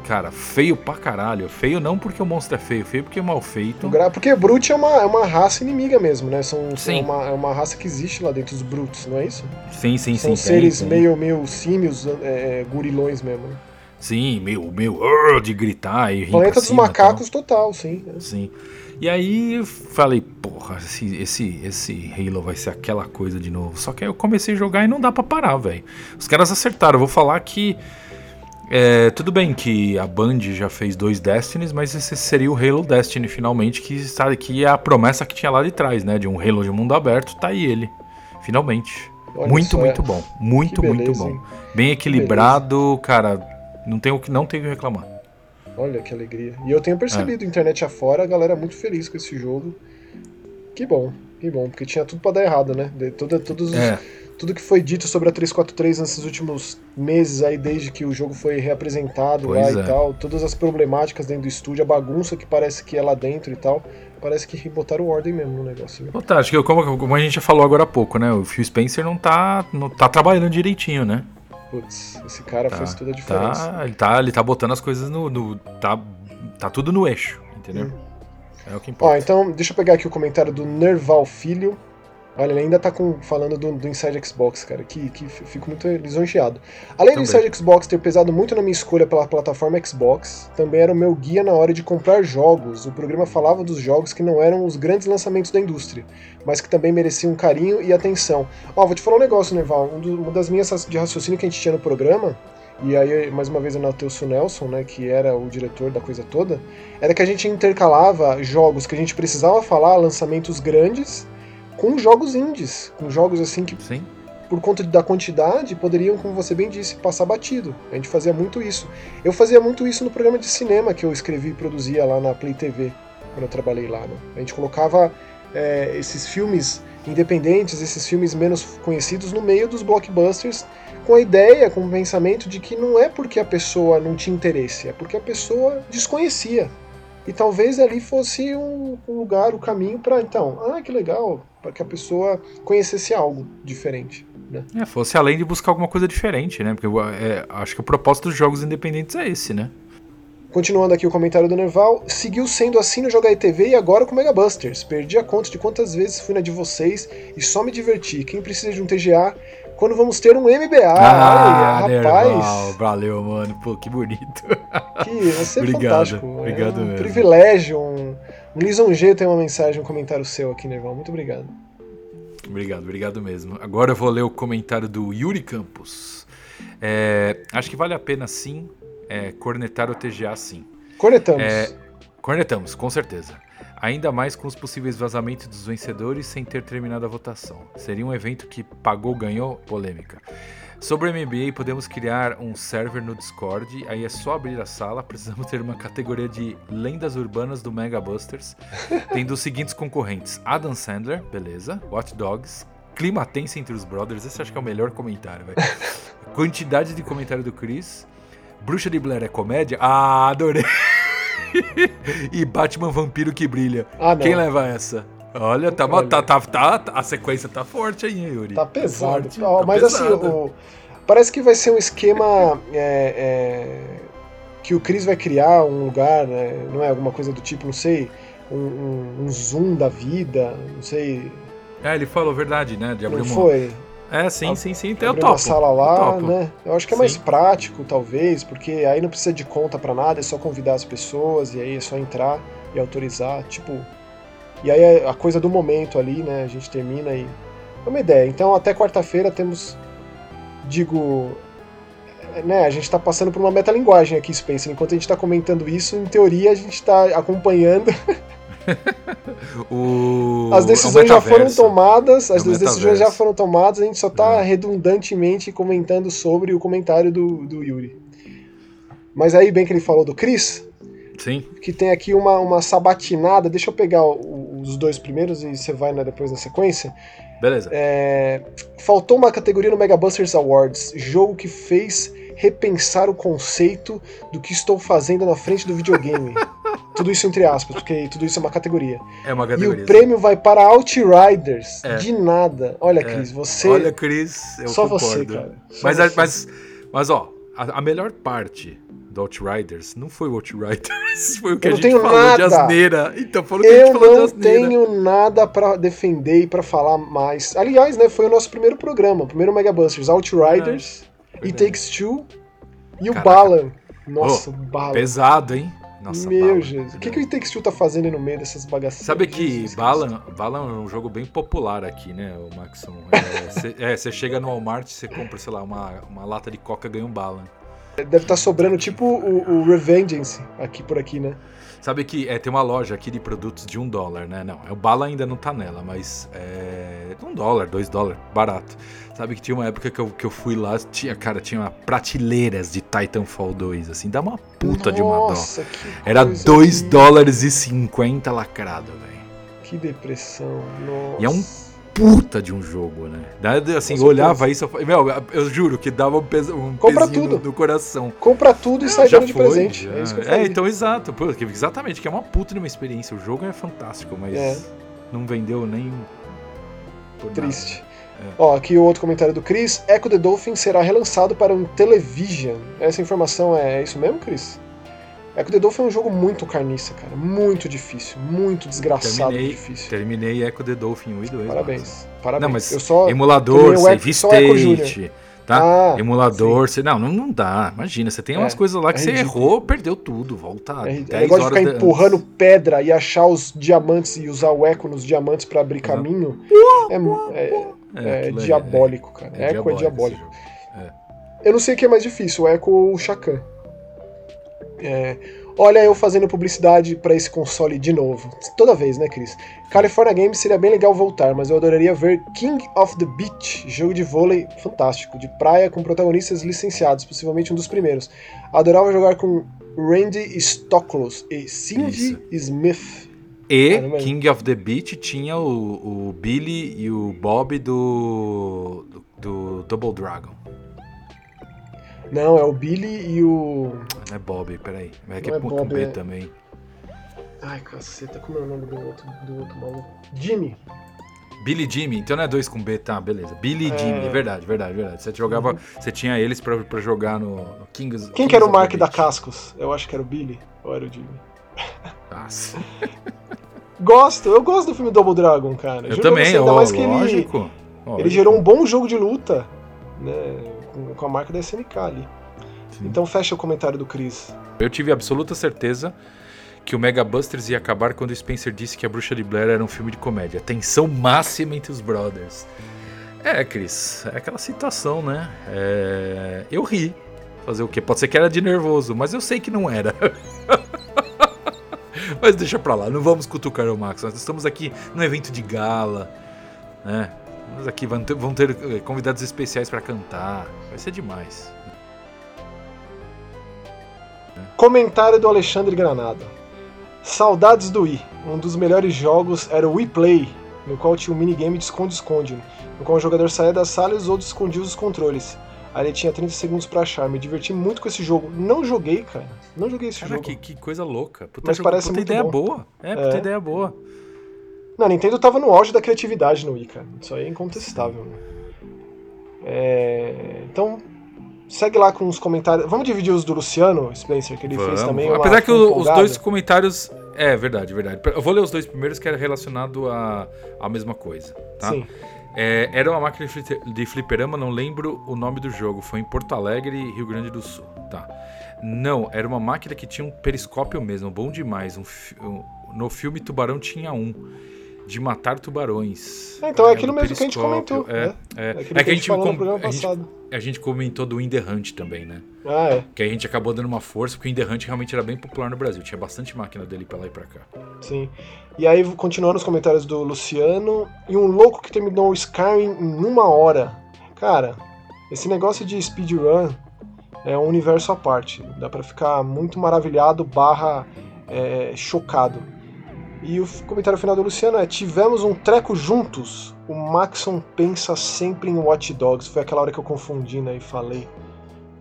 Cara, feio pra caralho. Feio não porque o monstro é feio, feio porque é mal feito. Porque Brute é uma, é uma raça inimiga mesmo, né? São, sim. É, uma, é uma raça que existe lá dentro dos Brutes, não é isso? Sim, sim, São sim. São seres tem, meio, meio símios, é, é, gurilões mesmo, né? Sim, meio, meio uh, de gritar e rir Planeta dos macacos total, sim. Sim. E aí falei, porra, esse, esse, esse Halo vai ser aquela coisa de novo. Só que aí eu comecei a jogar e não dá para parar, velho. Os caras acertaram. Eu vou falar que é, tudo bem que a Band já fez dois Destinies, mas esse seria o Halo Destiny finalmente, que está aqui é a promessa que tinha lá de trás, né? De um Halo de mundo aberto, tá aí ele. Finalmente. Olha muito, muito bom. Muito, beleza, muito bom. Hein? Bem equilibrado, cara. Não tenho o que não tenho que reclamar. Olha que alegria. E eu tenho percebido, é. internet afora, a galera é muito feliz com esse jogo. Que bom, que bom, porque tinha tudo para dar errado, né? De, toda, todos os. É tudo que foi dito sobre a 343 nesses últimos meses aí, desde que o jogo foi reapresentado pois lá é. e tal, todas as problemáticas dentro do estúdio, a bagunça que parece que é lá dentro e tal, parece que botaram ordem mesmo no negócio. Né? Tá, acho que como, como, a gente já falou agora há pouco, né? O Phil Spencer não tá, não tá trabalhando direitinho, né? Putz, esse cara tá, faz toda a tá, diferença. Tá, ele, tá, ele tá botando as coisas no. no tá, tá tudo no eixo, entendeu? Hum. É o que importa. Ó, então, deixa eu pegar aqui o comentário do Nerval Filho. Olha, ele ainda tá com, falando do, do Inside Xbox, cara, que, que fico muito lisonjeado. Além também. do Inside Xbox ter pesado muito na minha escolha pela plataforma Xbox, também era o meu guia na hora de comprar jogos. O programa falava dos jogos que não eram os grandes lançamentos da indústria, mas que também mereciam carinho e atenção. Ó, vou te falar um negócio, Neval. Um do, uma das minhas de raciocínio que a gente tinha no programa e aí mais uma vez eu notei o Nelson, né, que era o diretor da coisa toda, era que a gente intercalava jogos que a gente precisava falar, lançamentos grandes, com jogos indies, com jogos assim que Sim. por conta da quantidade, poderiam, como você bem disse, passar batido. A gente fazia muito isso. Eu fazia muito isso no programa de cinema que eu escrevi e produzia lá na Play TV, quando eu trabalhei lá. Né? A gente colocava é, esses filmes independentes, esses filmes menos conhecidos, no meio dos blockbusters, com a ideia, com o pensamento de que não é porque a pessoa não tinha interesse, é porque a pessoa desconhecia. E talvez ali fosse um, um lugar, o um caminho para, então, ah, que legal, para que a pessoa conhecesse algo diferente. Né? É, fosse além de buscar alguma coisa diferente, né? Porque é, acho que o propósito dos jogos independentes é esse, né? Continuando aqui o comentário do Nerval, seguiu sendo assim no Jogar TV e agora com Mega Busters. Perdi a conta de quantas vezes fui na de vocês e só me diverti. Quem precisa de um TGA quando vamos ter um MBA. Ah, Ai, rapaz. valeu, mano. Pô, que bonito. Que você é Obrigado. fantástico. Obrigado é um mesmo. privilégio, um, um lisonjeio ter uma mensagem, um comentário seu aqui, Nerval. Muito obrigado. Obrigado, obrigado mesmo. Agora eu vou ler o comentário do Yuri Campos. É, acho que vale a pena sim é, cornetar o TGA sim. Cornetamos. É, cornetamos, com certeza. Ainda mais com os possíveis vazamentos dos vencedores sem ter terminado a votação. Seria um evento que pagou, ganhou? Polêmica. Sobre o MBA, podemos criar um server no Discord, aí é só abrir a sala, precisamos ter uma categoria de lendas urbanas do Mega Busters, tendo os seguintes concorrentes: Adam Sandler, beleza, Watch Dogs, clima tenso entre os brothers, esse acho que é o melhor comentário, velho. Quantidade de comentário do Chris, Bruxa de Blair é comédia? Ah, adorei! e Batman Vampiro que brilha. Ah, Quem leva essa? Olha, tá, Olha. Tá, tá, tá, a sequência tá forte aí, Yuri. Tá pesado. Tá oh, tá mas assim, pesado. assim, o, parece que vai ser um esquema é, é, que o Chris vai criar um lugar, né, não é alguma coisa do tipo, não sei, um, um, um zoom da vida, não sei. É, ele falou verdade, né? De abrir não uma... foi? É, sim, a, sim, sim. Então eu topo. uma sala lá, né? Eu acho que é sim. mais prático, talvez, porque aí não precisa de conta para nada, é só convidar as pessoas e aí é só entrar e autorizar, tipo. E aí é a coisa do momento ali, né? A gente termina e. É uma ideia. Então até quarta-feira temos. Digo. É, né, a gente está passando por uma metalinguagem aqui, Spencer. Enquanto a gente está comentando isso, em teoria a gente está acompanhando o... As decisões já foram tomadas, as decisões já foram tomadas, a gente só está é. redundantemente comentando sobre o comentário do, do Yuri. Mas aí, bem que ele falou do Chris, Sim. que tem aqui uma, uma sabatinada. Deixa eu pegar o, os dois primeiros e você vai né, depois na sequência. Beleza. É, faltou uma categoria no Mega Busters Awards, jogo que fez repensar o conceito do que estou fazendo na frente do videogame. tudo isso entre aspas, porque tudo isso é uma categoria. É uma categoria. E o prêmio vai para Outriders. É. De nada. Olha, é. Cris, você. Olha, Cris, eu Só concordo. você, cara. Só mas, você. mas, mas, ó, a, a, melhor parte do Outriders não foi o Outriders, foi o que eu a gente falou nada. de asneira. Então, foi o que eu a gente falou de asneira. Eu não tenho nada para defender e para falar mais. Aliás, né, foi o nosso primeiro programa, o primeiro Mega Busters, Outriders. É. It Takes Two e o Balan. Nossa, oh, o Balan. Pesado, hein? Nossa, Meu Balan. Jesus. O que, que o It Takes Two tá fazendo no meio dessas bagaças? Sabe que Balan, Balan é um jogo bem popular aqui, né, o Maxon? É, você é, chega no Walmart, você compra, sei lá, uma, uma lata de coca ganha um Balan. Deve estar tá sobrando tipo o, o Revengeance aqui por aqui, né? Sabe que é, tem uma loja aqui de produtos de um dólar, né? Não, o bala ainda não tá nela, mas é um dólar, dois dólares, barato. Sabe que tinha uma época que eu, que eu fui lá, tinha, cara, tinha prateleiras de Titanfall 2, assim, dá uma puta Nossa, de uma dó. Era 2 dólares e 50 lacrado, velho. Que depressão, nossa. E é um puta de um jogo, né? Assim, eu olhava isso, eu, meu, eu juro que dava um, peso, um Compra tudo. No, coração. Compra tudo e sai dando de presente. É, é, então exato. Exatamente, que é uma puta de uma experiência. O jogo é fantástico, mas é. não vendeu nem. Triste. É. Ó, aqui o outro comentário do Chris. Echo the Dolphin será relançado para um Television. Essa informação é, é isso mesmo, Chris? Echo the Dolphin é um jogo muito carniça, cara. Muito difícil. Muito desgraçado terminei, difícil. Terminei Echo the Dolphin 1 e 2. Parabéns. Nossa. Parabéns. Não, mas eu só emulador, save state, tá? Ah, emulador, você, não, não, não dá. Imagina, você tem umas é, coisas lá que é você errou, perdeu tudo. Volta é, 10 é negócio de ficar empurrando pedra e achar os diamantes e usar o eco nos diamantes para abrir caminho. É, é, é, é diabólico, cara. eco é diabólico. Eu não sei o que é mais difícil, o eco ou o Chacan. É, Olha eu fazendo publicidade para esse console de novo. Toda vez, né, Cris? California Games seria bem legal voltar, mas eu adoraria ver King of the Beach, jogo de vôlei fantástico, de praia com protagonistas licenciados, possivelmente um dos primeiros. Adorava jogar com Randy Stoklos e Cindy Isso. Smith. E King of the Beach tinha o, o Billy e o Bob do, do, do Double Dragon. Não, é o Billy e o. Não é Bob, peraí. É que é, é Bob, com B é... também. Ai, caceta, como é o nome do outro, do outro maluco? Jimmy. Billy Jimmy, então não é dois com B, tá, beleza. Billy é... Jimmy, verdade, verdade, verdade. Você jogava, uhum. você tinha eles pra, pra jogar no, no Kings. Quem Kings que era o Mark da Cascos? Eu acho que era o Billy, ou era o Jimmy? Nossa. gosto, eu gosto do filme Double Dragon, cara. Eu Juro também, você, ainda ó, mais que lógico, ele, lógico. ele gerou um bom jogo de luta, né? Com a marca da SNK ali. Sim. Então fecha o comentário do Chris. Eu tive absoluta certeza que o Mega Busters ia acabar quando o Spencer disse que A Bruxa de Blair era um filme de comédia. Tensão máxima entre os brothers. É, Chris, é aquela situação, né? É... Eu ri. Fazer o quê? Pode ser que era de nervoso, mas eu sei que não era. mas deixa pra lá, não vamos cutucar o Max. Nós estamos aqui num evento de gala, né? Mas aqui vão ter, vão ter eh, convidados especiais para cantar. Vai ser demais. Comentário do Alexandre Granada. Saudades do Wii. Um dos melhores jogos era o Wii Play, no qual tinha um minigame de esconde-esconde, no qual o jogador saía da sala e os outros escondiam os controles. Aí ele tinha 30 segundos para achar. Me diverti muito com esse jogo. Não joguei, cara. Não joguei esse cara, jogo. Que, que coisa louca. Puta, Mas jogo, parece puta muito ideia bom. boa. É, é, puta ideia boa. Não, a Nintendo tava no auge da criatividade no Wii, cara. Isso aí é incontestável. Né? É... Então, segue lá com os comentários. Vamos dividir os do Luciano Spencer, que ele Vamos. fez também. Apesar que os dois comentários. É, verdade, verdade. Eu vou ler os dois primeiros, que era relacionado à a, a mesma coisa, tá? Sim. É, era uma máquina de fliperama, não lembro o nome do jogo. Foi em Porto Alegre, Rio Grande do Sul. Tá. Não, era uma máquina que tinha um periscópio mesmo, bom demais. Um, um, no filme Tubarão tinha um de matar tubarões. É, então é, é aquilo mesmo que a gente comentou. É, né? é. é. é que, a, gente, com, a, gente, a gente comentou do In The Hunt também, né? Ah, é. Que a gente acabou dando uma força, porque o In The Hunt realmente era bem popular no Brasil. Tinha bastante máquina dele pra lá e pra cá. Sim. E aí, continuando os comentários do Luciano, e um louco que terminou o Skyrim em uma hora. Cara, esse negócio de speedrun é um universo à parte. Dá para ficar muito maravilhado barra é, chocado e o comentário final do Luciano é: Tivemos um treco juntos. O Maxon pensa sempre em Watch Dogs. Foi aquela hora que eu confundi, né? E falei.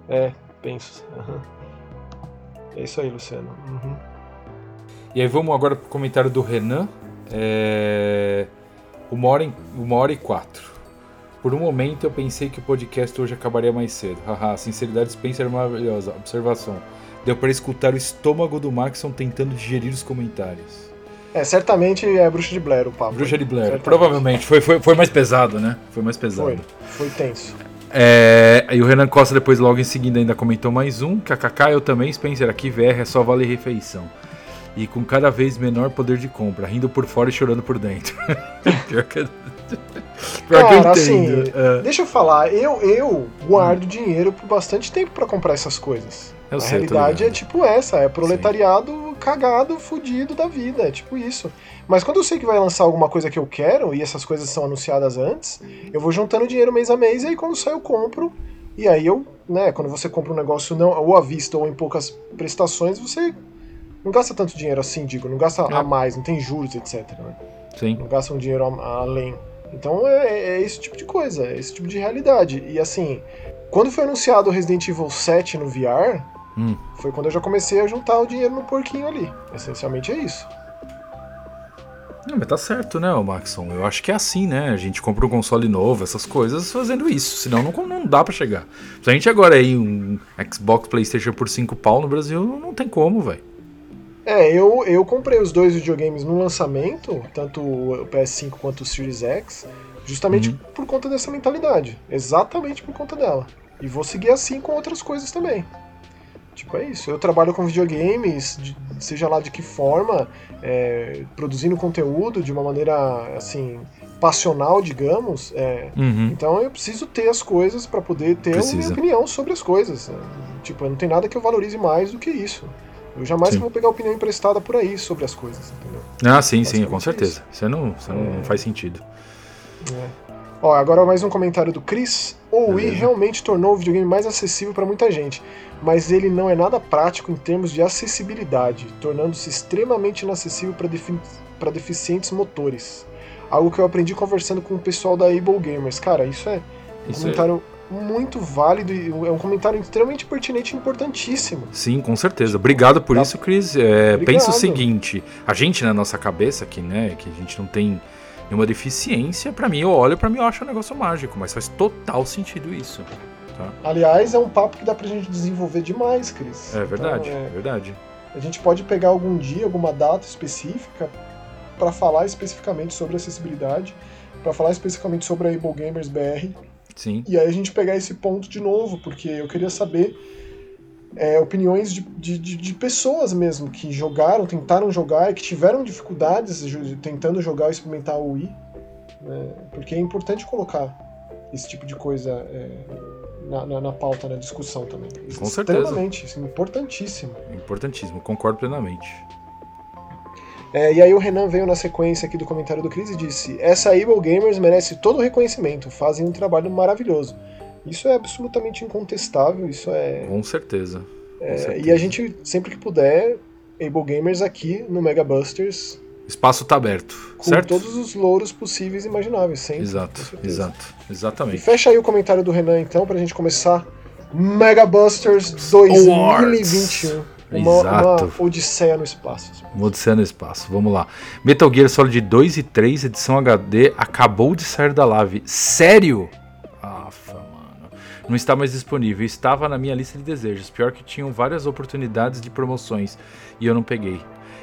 É, penso. Uhum. É isso aí, Luciano. Uhum. E aí vamos agora pro comentário do Renan. É... Uma, hora em... Uma hora e quatro. Por um momento eu pensei que o podcast hoje acabaria mais cedo. Haha, sinceridade Spencer é maravilhosa. Observação. Deu para escutar o estômago do Maxon tentando digerir os comentários. É, certamente é Bruxa de Blair o papo. Bruxa de Blair, certamente. provavelmente. Foi, foi, foi mais pesado, né? Foi mais pesado. Foi, foi tenso. É, e o Renan Costa depois logo em seguida ainda comentou mais um, KKK, eu também, Spencer, aqui VR é só vale refeição. E com cada vez menor poder de compra, rindo por fora e chorando por dentro. Pior que... Pior Cara, que eu assim, é. deixa eu falar, eu, eu guardo hum. dinheiro por bastante tempo para comprar essas coisas. Eu a sei, realidade é tipo essa, é proletariado Sim. Cagado, fudido da vida, é tipo isso. Mas quando eu sei que vai lançar alguma coisa que eu quero, e essas coisas são anunciadas antes, eu vou juntando dinheiro mês a mês, e aí quando sai eu compro, e aí eu, né, quando você compra um negócio não, ou à vista ou em poucas prestações, você não gasta tanto dinheiro assim, digo, não gasta é. a mais, não tem juros, etc. Né? Sim. Não gasta um dinheiro além. Então é, é, é, esse tipo de coisa, é esse tipo de realidade. E assim, quando foi anunciado o Resident Evil 7 no VR, hum. foi quando eu já comecei a juntar o dinheiro no porquinho ali. Essencialmente é isso. Não, mas tá certo, né, Maxon? Eu acho que é assim, né? A gente compra um console novo, essas coisas, fazendo isso. Senão não, não dá para chegar. Se a gente agora aí um Xbox, Playstation por 5 pau no Brasil, não tem como, velho. É, eu, eu comprei os dois videogames no lançamento, tanto o PS5 quanto o Series X, justamente uhum. por conta dessa mentalidade. Exatamente por conta dela. E vou seguir assim com outras coisas também. Tipo, é isso. Eu trabalho com videogames, de, seja lá de que forma, é, produzindo conteúdo de uma maneira, assim, passional, digamos. É, uhum. Então eu preciso ter as coisas para poder ter Precisa. a minha opinião sobre as coisas. Tipo, não tem nada que eu valorize mais do que isso. Eu jamais vou pegar opinião emprestada por aí sobre as coisas, entendeu? Ah, sim, sim, com certeza. Isso, não, isso não é. faz sentido. É. Ó, agora mais um comentário do Chris. O Wii realmente tornou o videogame mais acessível para muita gente, mas ele não é nada prático em termos de acessibilidade, tornando-se extremamente inacessível para defi deficientes motores. Algo que eu aprendi conversando com o pessoal da Able Gamers. Cara, isso é um isso é comentário é... muito válido e é um comentário extremamente pertinente e importantíssimo. Sim, com certeza. Obrigado por isso, Chris. É, pensa o seguinte: a gente na nossa cabeça aqui, né, que a gente não tem nenhuma deficiência, para mim eu olho para mim eu acho um negócio mágico, mas faz total sentido isso. Tá? Aliás, é um papo que dá pra gente desenvolver demais, Cris. É verdade, então, é... verdade. A gente pode pegar algum dia, alguma data específica para falar especificamente sobre acessibilidade, para falar especificamente sobre a Able Gamers BR. Sim. E aí a gente pegar esse ponto de novo, porque eu queria saber é, opiniões de, de, de, pessoas mesmo que jogaram, tentaram jogar e que tiveram dificuldades tentando jogar ou experimentar o Wii. Né? Porque é importante colocar esse tipo de coisa é, na, na, na, pauta, na discussão também. Com certeza. Extremamente, assim, importantíssimo. Importantíssimo, concordo plenamente. É, e aí o Renan veio na sequência aqui do comentário do Chris e disse: Essa Able Gamers merece todo o reconhecimento, fazem um trabalho maravilhoso. Isso é absolutamente incontestável, isso é. Com certeza. Com é, certeza. E a gente, sempre que puder, Able Gamers aqui no Mega Busters. Espaço tá aberto, com certo? todos os louros possíveis e imagináveis, sempre. Exato, exato, exatamente. E fecha aí o comentário do Renan, então, pra gente começar Mega Busters 2021. Uma, Exato. uma odisseia no espaço. Uma odisseia no espaço, vamos lá. Metal Gear Solid 2 e 3, edição HD, acabou de sair da live. Sério? Não está mais disponível. Estava na minha lista de desejos. Pior que tinham várias oportunidades de promoções e eu não peguei.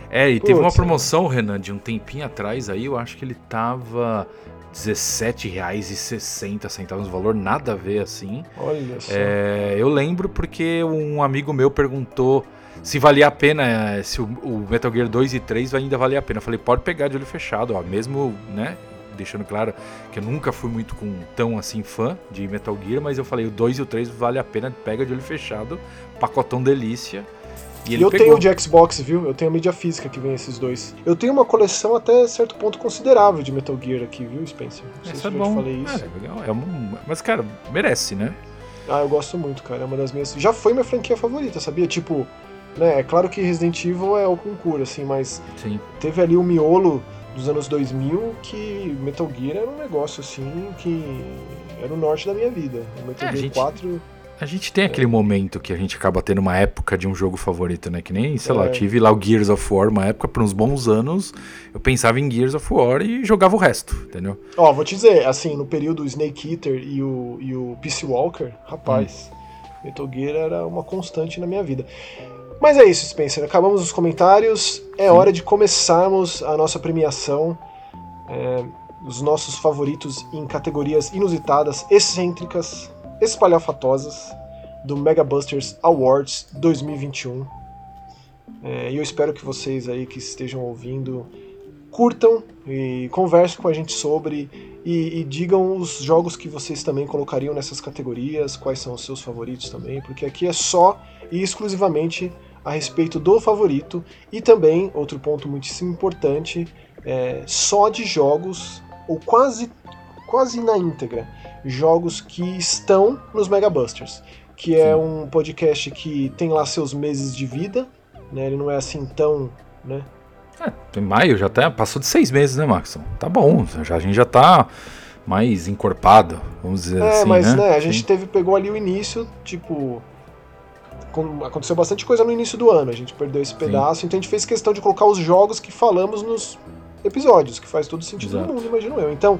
É, e Putz, teve uma promoção, Renan, de um tempinho atrás aí, eu acho que ele tava R$17,60, um valor nada a ver assim. Olha só. É, eu lembro porque um amigo meu perguntou se valia a pena, se o, o, Metal Gear 2 e 3 ainda valia a pena. Eu falei, pode pegar de olho fechado, ó, mesmo, né, deixando claro que eu nunca fui muito com tão assim fã de Metal Gear, mas eu falei, o 2 e o 3 vale a pena, pega de olho fechado, pacotão delícia. E ele eu pegou. tenho de Xbox, viu? Eu tenho a mídia física que vem esses dois. Eu tenho uma coleção até certo ponto considerável de Metal Gear aqui, viu, Spencer? Não sei isso se é bom. falei isso. É. É um... Mas, cara, merece, né? Ah, eu gosto muito, cara. É uma das minhas. Já foi minha franquia favorita, sabia? Tipo, né? É claro que Resident Evil é o concurso, assim, mas Sim. teve ali o miolo dos anos 2000 que Metal Gear era um negócio assim que era o norte da minha vida. O Metal é, Gear gente, 4. A gente tem aquele é. momento que a gente acaba tendo uma época de um jogo favorito, né? Que nem, sei é. lá, tive lá o Gears of War, uma época, por uns bons anos, eu pensava em Gears of War e jogava o resto, entendeu? Ó, vou te dizer, assim, no período Snake Eater e o, e o Peace Walker, rapaz, hum. Metal Gear era uma constante na minha vida. Mas é isso, Spencer. Acabamos os comentários. É Sim. hora de começarmos a nossa premiação. É, os nossos favoritos em categorias inusitadas, excêntricas, espalhafatosas do Mega Busters Awards 2021. É, e eu espero que vocês aí que estejam ouvindo curtam e conversem com a gente sobre e, e, digam os jogos que vocês também colocariam nessas categorias, quais são os seus favoritos também, porque aqui é só e exclusivamente a respeito do favorito e também, outro ponto muitíssimo importante, é, só de jogos, ou quase, quase na íntegra, jogos que estão nos Mega Busters, que é um podcast que tem lá seus meses de vida, né? ele não é assim tão... Né? É, em maio já tá, passou de seis meses, né, Maxon? Tá bom, já, a gente já tá mais encorpado, vamos dizer é, assim, mas né? né a gente teve, pegou ali o início, tipo, aconteceu bastante coisa no início do ano, a gente perdeu esse pedaço, Sim. então a gente fez questão de colocar os jogos que falamos nos episódios, que faz todo sentido Exato. no mundo, imagino eu. Então,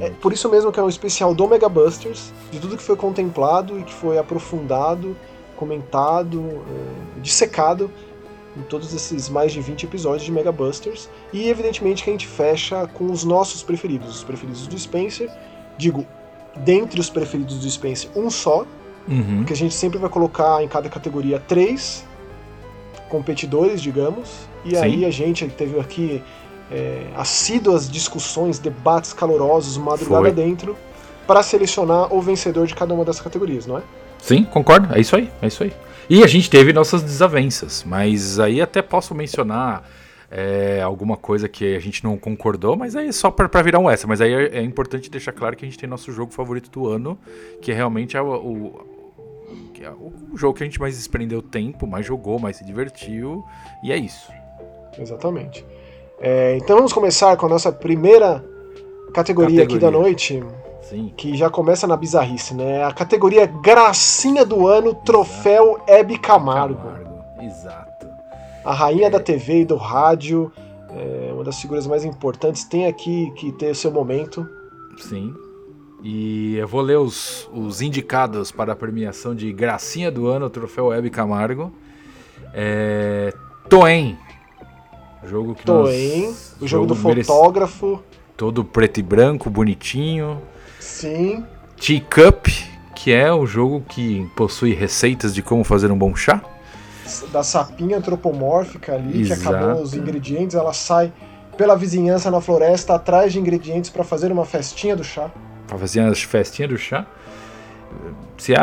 é por isso mesmo que é um especial do Mega Busters, de tudo que foi contemplado e que foi aprofundado, comentado, é, dissecado em todos esses mais de 20 episódios de Mega Busters. E evidentemente que a gente fecha com os nossos preferidos, os preferidos do Spencer. Digo, dentre os preferidos do Spencer, um só, Uhum. Porque a gente sempre vai colocar em cada categoria três competidores, digamos, e Sim. aí a gente teve aqui é, assíduas discussões, debates calorosos, madrugada Foi. dentro, para selecionar o vencedor de cada uma das categorias, não é? Sim, concordo. É isso aí, é isso aí. E a gente teve nossas desavenças, mas aí até posso mencionar é, alguma coisa que a gente não concordou, mas aí é só para virar um essa. Mas aí é, é, importante deixar claro que a gente tem nosso jogo favorito do ano, que é realmente o, o, que é o jogo que a gente mais desprendeu tempo, mais jogou, mais se divertiu, e é isso. Exatamente. É, então vamos começar com a nossa primeira categoria, categoria. aqui da noite. Sim. Que já começa na bizarrice, né? A categoria Gracinha do Ano, Troféu Hebe Camargo. Camargo. Exato. A rainha é. da TV e do rádio, é uma das figuras mais importantes, tem aqui que ter o seu momento. Sim. E eu vou ler os, os indicados para a premiação de Gracinha do Ano, Troféu Web Camargo. É, Toen. Jogo que Toen, nós, o jogo, jogo do fotógrafo. Todo preto e branco, bonitinho. Sim. Teacup, que é o jogo que possui receitas de como fazer um bom chá. Da sapinha antropomórfica ali, Exato. que acabou os ingredientes, ela sai pela vizinhança na floresta atrás de ingredientes para fazer uma festinha do chá para fazer as festinhas do chá. Se é,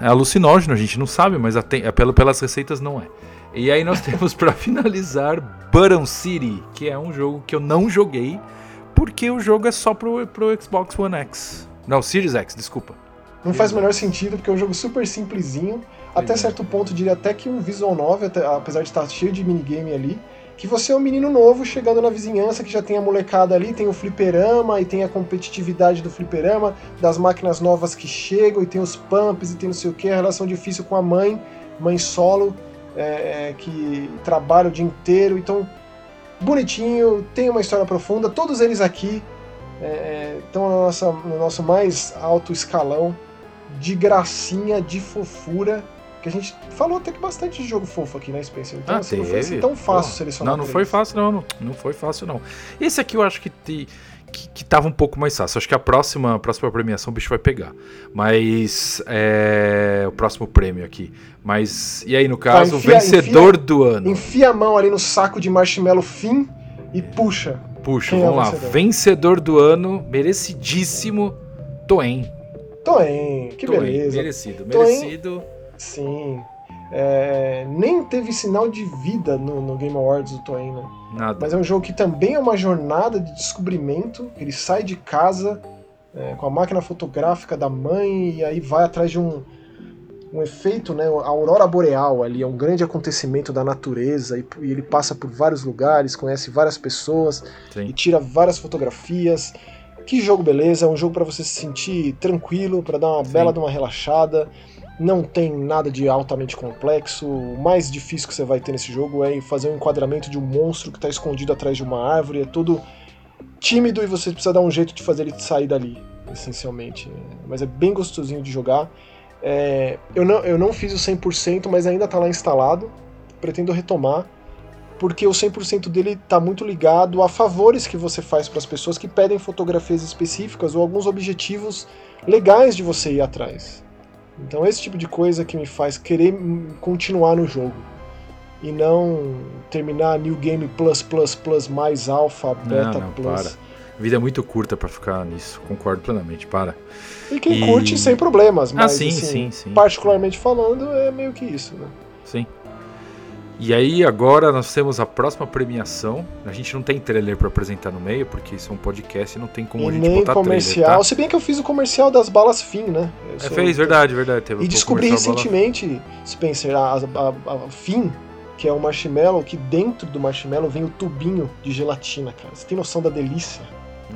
é alucinógeno, a gente não sabe, mas é pelo, pelas receitas não é. E aí nós temos para finalizar Button City, que é um jogo que eu não joguei, porque o jogo é só pro, pro Xbox One X. Não, Series X, desculpa. Não faz o menor sentido, porque é um jogo super simplesinho. Até certo ponto, diria até que um visual novel, apesar de estar cheio de minigame ali, que você é um menino novo chegando na vizinhança que já tem a molecada ali, tem o fliperama e tem a competitividade do fliperama, das máquinas novas que chegam e tem os pumps e tem não sei o que, a relação difícil com a mãe, mãe solo, é, é, que trabalha o dia inteiro, então bonitinho, tem uma história profunda, todos eles aqui é, estão no, no nosso mais alto escalão de gracinha, de fofura que a gente falou até que bastante de jogo fofo aqui, né, Spencer? Então, ah, assim, não foi assim tão fácil Pô, selecionar. Não, não foi fácil, não, não. Não foi fácil, não. Esse aqui eu acho que, te, que, que tava um pouco mais fácil. Acho que a próxima, a próxima premiação o bicho vai pegar. Mas. É, o próximo prêmio aqui. Mas. E aí, no caso, tá, enfia, o vencedor enfia, do ano. Enfia a mão ali no saco de marshmallow fim e puxa. Puxa, Quem vamos é lá. Vencedor? vencedor do ano, merecidíssimo, Toen. Toen, que Toen, beleza. Merecido, merecido. Toen Sim. É, nem teve sinal de vida no, no Game Awards do Toei, né? Nada. Mas é um jogo que também é uma jornada de descobrimento. Ele sai de casa é, com a máquina fotográfica da mãe e aí vai atrás de um, um efeito, né? A aurora boreal ali é um grande acontecimento da natureza e, e ele passa por vários lugares, conhece várias pessoas Sim. e tira várias fotografias. Que jogo beleza! É um jogo para você se sentir tranquilo, para dar uma Sim. bela de uma relaxada não tem nada de altamente complexo. O mais difícil que você vai ter nesse jogo é fazer um enquadramento de um monstro que está escondido atrás de uma árvore. É tudo tímido e você precisa dar um jeito de fazer ele sair dali, essencialmente. Mas é bem gostosinho de jogar. É, eu, não, eu não fiz o 100%, mas ainda está lá instalado. Pretendo retomar, porque o 100% dele está muito ligado a favores que você faz para as pessoas que pedem fotografias específicas ou alguns objetivos legais de você ir atrás. Então esse tipo de coisa que me faz querer continuar no jogo e não terminar New Game Plus Plus Plus mais Alpha, Beta não, não, Plus. Para. A vida é muito curta para ficar nisso, concordo plenamente, para. E quem e... curte sem problemas, ah, mas ah, sim, assim, sim, sim. particularmente falando é meio que isso, né? Sim. E aí agora nós temos a próxima premiação. A gente não tem trailer para apresentar no meio, porque isso é um podcast e não tem como e a gente nem botar comercial. trailer, tá? Se bem que eu fiz o comercial das balas fim, né? Eu é, fez, verdade, verdade. Teve e descobri recentemente, Spencer, a, a, a, fim, que é o marshmallow, que dentro do marshmallow vem o tubinho de gelatina, cara. Você tem noção da delícia?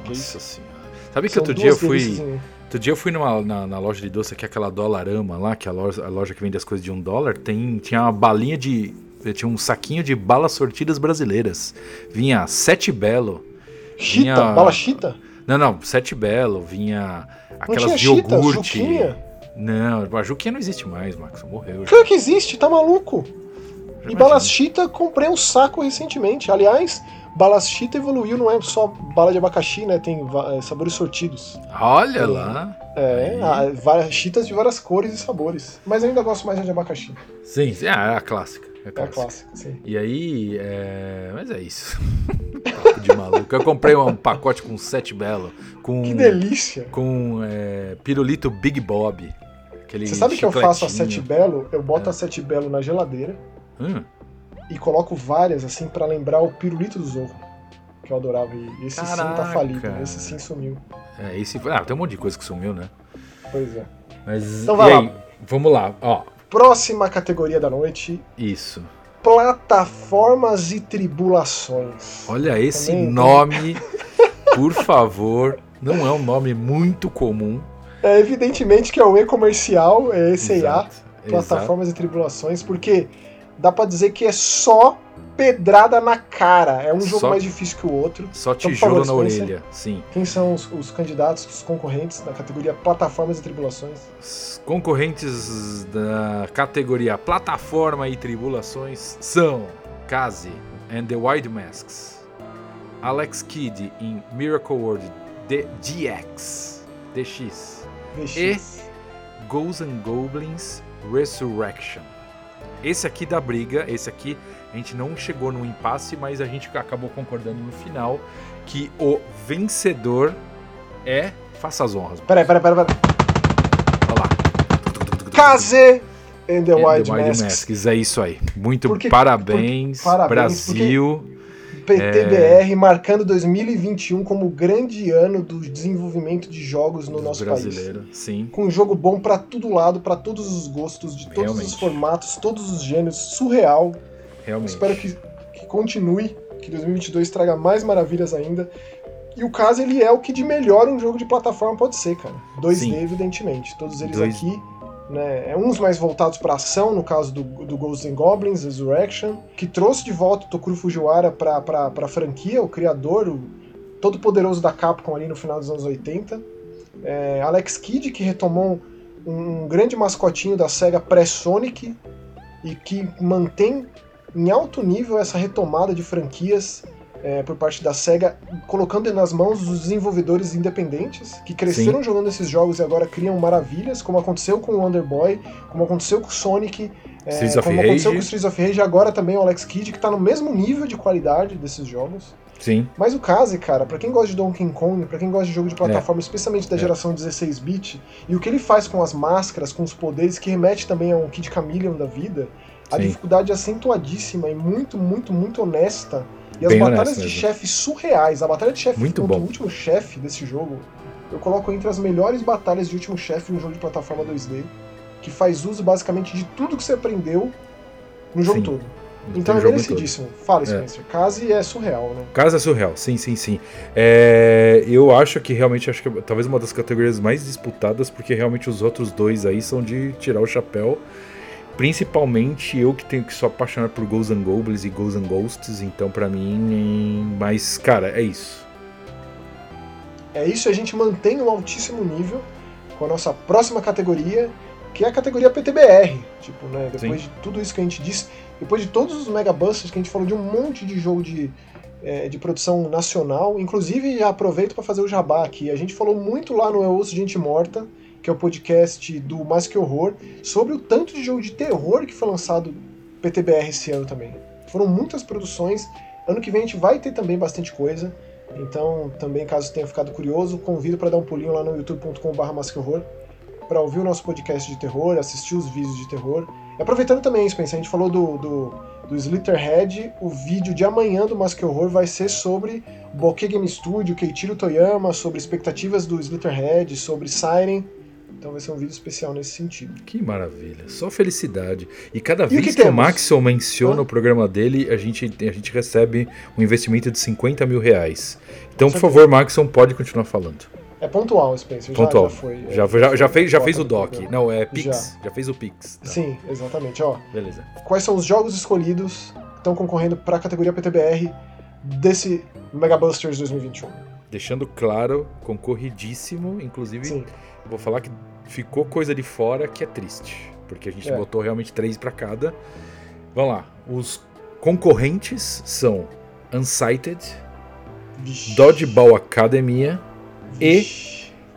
Nossa senhora. Sabe que outro dia eu fui... Outro dia eu fui numa, na, na, loja de doce, que é aquela Dolarama lá, que é a loja, a loja que vende as coisas de um dólar, tem, tinha uma balinha de tinha um saquinho de balas sortidas brasileiras. Vinha Sete Belo. Chita? Vinha... Bala chita? Não, não, Sete Belo. Vinha aquelas de iogurte. Juquinha? Não, a Juquinha não existe mais, Max. Morreu. Claro que existe, tá maluco? Já e balas chita, comprei um saco recentemente. Aliás, balas chita evoluiu, não é só bala de abacaxi, né? Tem é, sabores sortidos. Olha lá. É, ah, várias chitas de várias cores e sabores. Mas ainda gosto mais de abacaxi. Sim, é a clássica. É clássico. É clássico, sim. E aí, é... mas é isso. de maluco. Eu comprei um pacote com sete belo. Com, que delícia! Com é, pirulito Big Bob. Você sabe que eu faço a Sete Belo? Eu boto é. a Sete Belo na geladeira hum. e coloco várias, assim, para lembrar o pirulito do Zorro. Que eu adorava. E esse Caraca. sim tá falido. Esse sim sumiu. É, esse. Ah, tem um monte de coisa que sumiu, né? Pois é. Mas. Então vai lá. Vamos lá, ó. Próxima categoria da noite. Isso. Plataformas e tribulações. Olha esse Também, nome, por favor. Não é um nome muito comum. É evidentemente que é o e-comercial, é esse Exato, plataformas exato. e tribulações, porque dá para dizer que é só pedrada na cara. É um jogo mais difícil que o outro. Só então, tijolo na orelha, sim. Quem são os, os, candidatos, os concorrentes da categoria Plataformas e Tribulações? Os concorrentes da categoria Plataforma e Tribulações são Kazi and the Wild Masks, Alex Kidd em Miracle World DX, DX, DX. e Ghosts and Goblins Resurrection. Esse aqui da briga, esse aqui a gente não chegou no impasse, mas a gente acabou concordando no final que o vencedor é. Faça as honras. Peraí, peraí, peraí. peraí. Olha lá. Case and the Wild Masks. Masks. É isso aí. Muito porque, parabéns, porque, Brasil. PTBR é... marcando 2021 como o grande ano do desenvolvimento de jogos no do nosso brasileiro, país. Sim. Com um jogo bom para todo lado, para todos os gostos, de todos Realmente. os formatos, todos os gêneros, surreal. Realmente. Espero que, que continue, que 2022 traga mais maravilhas ainda. E o caso ele é o que de melhor um jogo de plataforma pode ser, cara. 2D, Sim. evidentemente. Todos eles Dois... aqui né? É uns mais voltados para ação, no caso do, do Ghosts and Goblins, Resurrection, que trouxe de volta o Tokuro Fujiwara para a franquia, o criador, o todo poderoso da Capcom ali no final dos anos 80. É, Alex Kidd, que retomou um, um grande mascotinho da SEGA pré-Sonic e que mantém em alto nível essa retomada de franquias é, por parte da SEGA, colocando nas mãos dos desenvolvedores independentes, que cresceram Sim. jogando esses jogos e agora criam maravilhas, como aconteceu com o Wonder Boy, como aconteceu com o Sonic, é, como Rage. aconteceu com o Streets of Rage, e agora também o Alex Kidd, que está no mesmo nível de qualidade desses jogos. Sim. Mas o Kaze, cara, para quem gosta de Donkey Kong, para quem gosta de jogo de plataforma, é. especialmente da é. geração 16-bit, e o que ele faz com as máscaras, com os poderes, que remete também a um Kid Chameleon da vida, a Sim. dificuldade é acentuadíssima e muito, muito, muito honesta e as Bem batalhas de chefe surreais, a batalha de chefe contra bom. o último chefe desse jogo, eu coloco entre as melhores batalhas de último chefe no jogo de plataforma 2D, que faz uso basicamente de tudo que você aprendeu no jogo sim. todo. Então é merecidíssimo. Fala, é. Spencer. É. Case é surreal, né? Case é surreal, sim, sim, sim. É, eu acho que realmente acho que é talvez uma das categorias mais disputadas, porque realmente os outros dois aí são de tirar o chapéu. Principalmente eu que tenho que sou apaixonado por Ghosts and Goblins e Ghosts and Ghosts, então para mim, mas cara, é isso. É isso, a gente mantém um altíssimo nível com a nossa próxima categoria, que é a categoria PTBR. Tipo, né, depois Sim. de tudo isso que a gente disse, depois de todos os Mega Busters que a gente falou de um monte de jogo de, é, de produção nacional, inclusive já aproveito para fazer o jabá aqui. A gente falou muito lá no Eu Ouço Gente Morta, que é o podcast do Mais Que Horror, sobre o tanto de jogo de terror que foi lançado PTBR esse ano também. Foram muitas produções. Ano que vem a gente vai ter também bastante coisa. Então, também, caso tenha ficado curioso, convido para dar um pulinho lá no youtube.com.br para ouvir o nosso podcast de terror, assistir os vídeos de terror. E aproveitando também, Spencer, a gente falou do, do, do Slitterhead, o vídeo de amanhã do Mask Horror vai ser sobre Bokeh Game Studio, Keiichiro Toyama, sobre expectativas do Slitterhead, sobre Siren. Então vai ser um vídeo especial nesse sentido. Que maravilha, só felicidade. E cada e vez que, que o Maxon menciona o programa dele, a gente, a gente recebe um investimento de 50 mil reais. Então, por favor, Maxon, pode continuar falando. É pontual, Spencer. Pontual. Já, já foi. Já, já, já, fez, já fez o doc. Não, é Pix. Já, já fez o Pix. Tá. Sim, exatamente. Ó, Beleza. Quais são os jogos escolhidos que estão concorrendo para a categoria PTBR desse Mega Busters 2021? Deixando claro, concorridíssimo, inclusive. Sim. Vou falar que ficou coisa de fora que é triste, porque a gente é. botou realmente três para cada. Vamos lá, os concorrentes são Unsighted. Dodgeball Academia e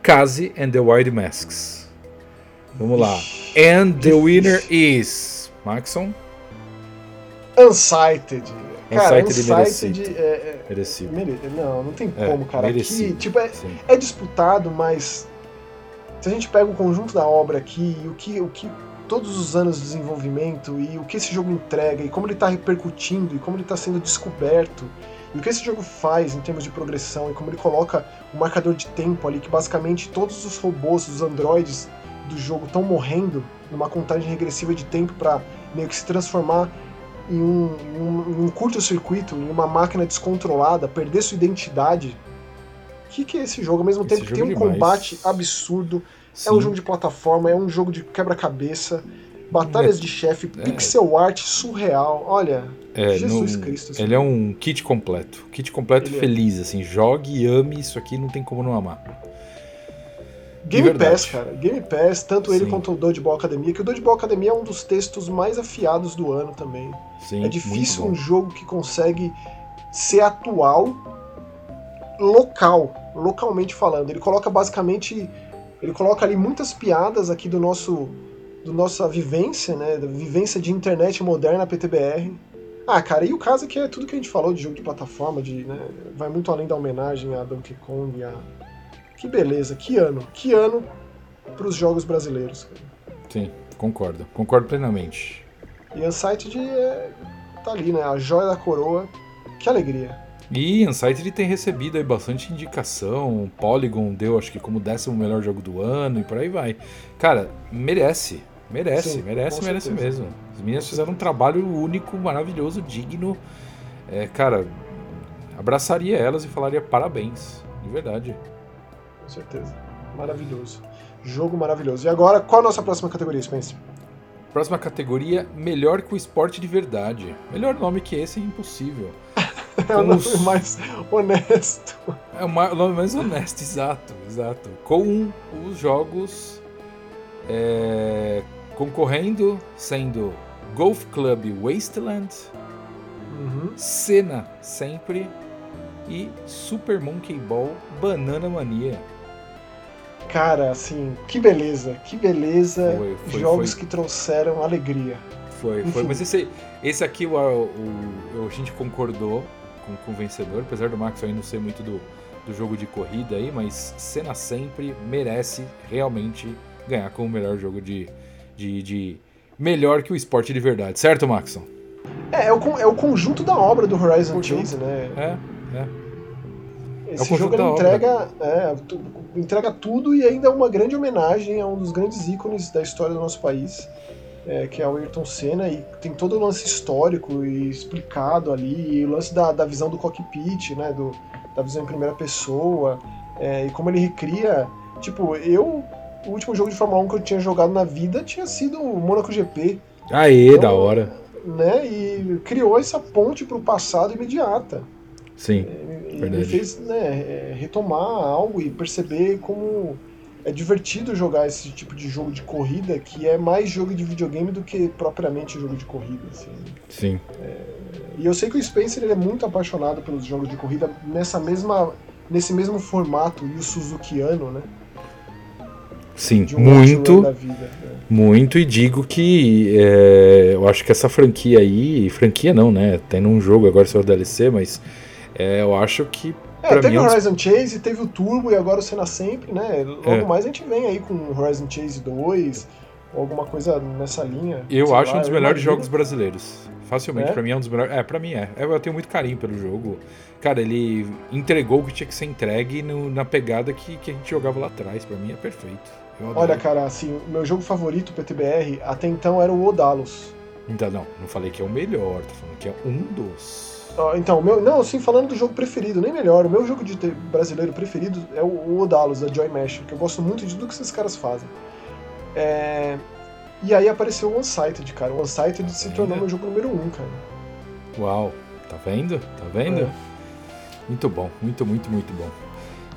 Kazi and the Wild Masks. Vamos lá. And the winner is Maxon. Unsighted. Cara, Unsighted, Unsighted é, é, merecido. Mere... Não, não tem é, como, cara. Merecido. Aqui, tipo, é, é disputado, mas se a gente pega o conjunto da obra aqui, o que, o que todos os anos de desenvolvimento e o que esse jogo entrega e como ele está repercutindo e como ele está sendo descoberto e o que esse jogo faz em termos de progressão e como ele coloca o um marcador de tempo ali que basicamente todos os robôs, os androides do jogo estão morrendo numa contagem regressiva de tempo para meio que se transformar em um, um, um curto-circuito, em uma máquina descontrolada, perder sua identidade. O que, que é esse jogo? Ao mesmo tempo que tem um é combate absurdo, Sim. é um jogo de plataforma, é um jogo de quebra-cabeça, batalhas é, de chefe, é. pixel art surreal. Olha, é, Jesus no, Cristo. Assim. Ele é um kit completo. Kit completo ele é. feliz, assim. Jogue e ame isso aqui, não tem como não amar. Game Pass, cara. Game Pass, tanto Sim. ele quanto o Dodgeball Academia, que o Dodgeball Academia é um dos textos mais afiados do ano também. Sim, é difícil um jogo que consegue ser atual, local, localmente falando. Ele coloca basicamente, ele coloca ali muitas piadas aqui do nosso, do nossa vivência, né, da vivência de internet moderna PTBR. Ah, cara, e o caso é que é tudo que a gente falou de jogo de plataforma, de, né, vai muito além da homenagem a Donkey Kong, a que beleza, que ano, que ano para os jogos brasileiros. Sim, concordo, concordo plenamente. E Unsighted é, tá ali, né? A joia da coroa. Que alegria. E Unsighted tem recebido aí bastante indicação. Polygon deu, acho que, como décimo melhor jogo do ano e por aí vai. Cara, merece. Merece, Sim, merece, merece mesmo. As meninas fizeram um trabalho único, maravilhoso, digno. É, cara, abraçaria elas e falaria parabéns. De verdade com certeza. Maravilhoso. Jogo maravilhoso. E agora, qual a nossa próxima categoria, Spencer? Próxima categoria, melhor que o esporte de verdade. Melhor nome que esse é impossível. é o nome mais honesto. É o nome mais honesto, exato, exato. Com os jogos é, concorrendo, sendo Golf Club Wasteland, uhum. Cena sempre e Super Monkey Ball Banana Mania. Cara, assim, que beleza, que beleza. Foi, foi, Jogos foi. que trouxeram alegria. Foi, Enfim. foi. Mas esse, esse aqui o, o, a gente concordou com, com o vencedor, apesar do Max ainda não ser muito do, do jogo de corrida aí, mas Cena sempre merece realmente ganhar como o melhor jogo de, de, de melhor que o esporte de verdade, certo, Maxon? É, é o, é o conjunto da obra do Horizon Chase, né? É, é. Esse é jogo ele entrega, é, entrega tudo e ainda é uma grande homenagem a um dos grandes ícones da história do nosso país, é, que é o Ayrton Senna, e tem todo o lance histórico e explicado ali, e o lance da, da visão do cockpit, né, do, da visão em primeira pessoa, é, e como ele recria. Tipo, eu. O último jogo de Fórmula 1 que eu tinha jogado na vida tinha sido o Monaco GP. Aê, então, da hora. Né, e criou essa ponte para o passado imediata. Sim. É, me fez né, é, retomar algo e perceber como é divertido jogar esse tipo de jogo de corrida que é mais jogo de videogame do que propriamente jogo de corrida. Assim. Sim. É, e eu sei que o Spencer ele é muito apaixonado pelos jogos de corrida nessa mesma, nesse mesmo formato e o Suzukiano, né? Sim, um muito. Vida, né? Muito, e digo que é, eu acho que essa franquia aí, franquia não, né? Tem num jogo agora seu DLC, mas é, eu acho que. É, teve o Horizon Chase, teve o Turbo e agora o Senna Sempre, né? Logo é. mais a gente vem aí com o Horizon Chase 2 ou alguma coisa nessa linha. Eu acho lá, um dos melhores imagino. jogos brasileiros. Facilmente, é? pra mim é um dos melhores. É, pra mim é. Eu tenho muito carinho pelo jogo. Cara, ele entregou o que tinha que ser entregue no, na pegada que, que a gente jogava lá atrás. Pra mim é perfeito. Olha, cara, assim, o meu jogo favorito PTBR até então era o Odalos. Então, não, não falei que é o melhor, tô falando que é um dos. Então, meu, não, assim, falando do jogo preferido, nem melhor. O meu jogo de brasileiro preferido é o, o Odalos, da Joy Mesh, que eu gosto muito de tudo que esses caras fazem. É... E aí apareceu o Unsighted, cara. O Unsighted se tornou meu jogo número um, cara. Uau, tá vendo? Tá vendo? É. Muito bom, muito, muito, muito bom.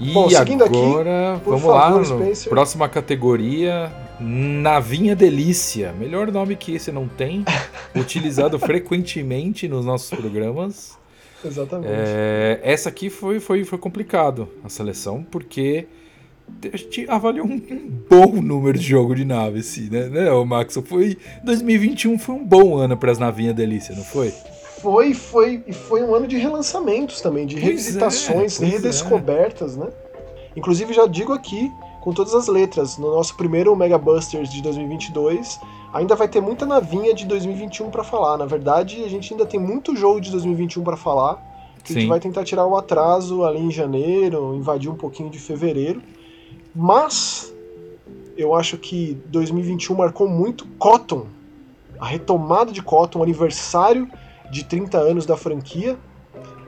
E bom, seguindo agora, aqui, vamos favor, lá, Spencer. próxima categoria, Navinha Delícia. Melhor nome que esse não tem, utilizado frequentemente nos nossos programas. Exatamente. É, essa aqui foi, foi, foi complicado, a seleção, porque a gente avaliou um, bom número de jogo de nave, assim, né, né Max? Foi, 2021 foi um bom ano para as Navinha Delícia, não foi? Foi, foi, e foi um ano de relançamentos também, de pois revisitações, é, redescobertas, é. né? Inclusive, já digo aqui, com todas as letras. No nosso primeiro Mega Busters de 2022, ainda vai ter muita navinha de 2021 para falar. Na verdade, a gente ainda tem muito jogo de 2021 para falar. Que a gente vai tentar tirar um atraso ali em janeiro, invadir um pouquinho de fevereiro. Mas eu acho que 2021 marcou muito Cotton, a retomada de Cotton, o aniversário de 30 anos da franquia.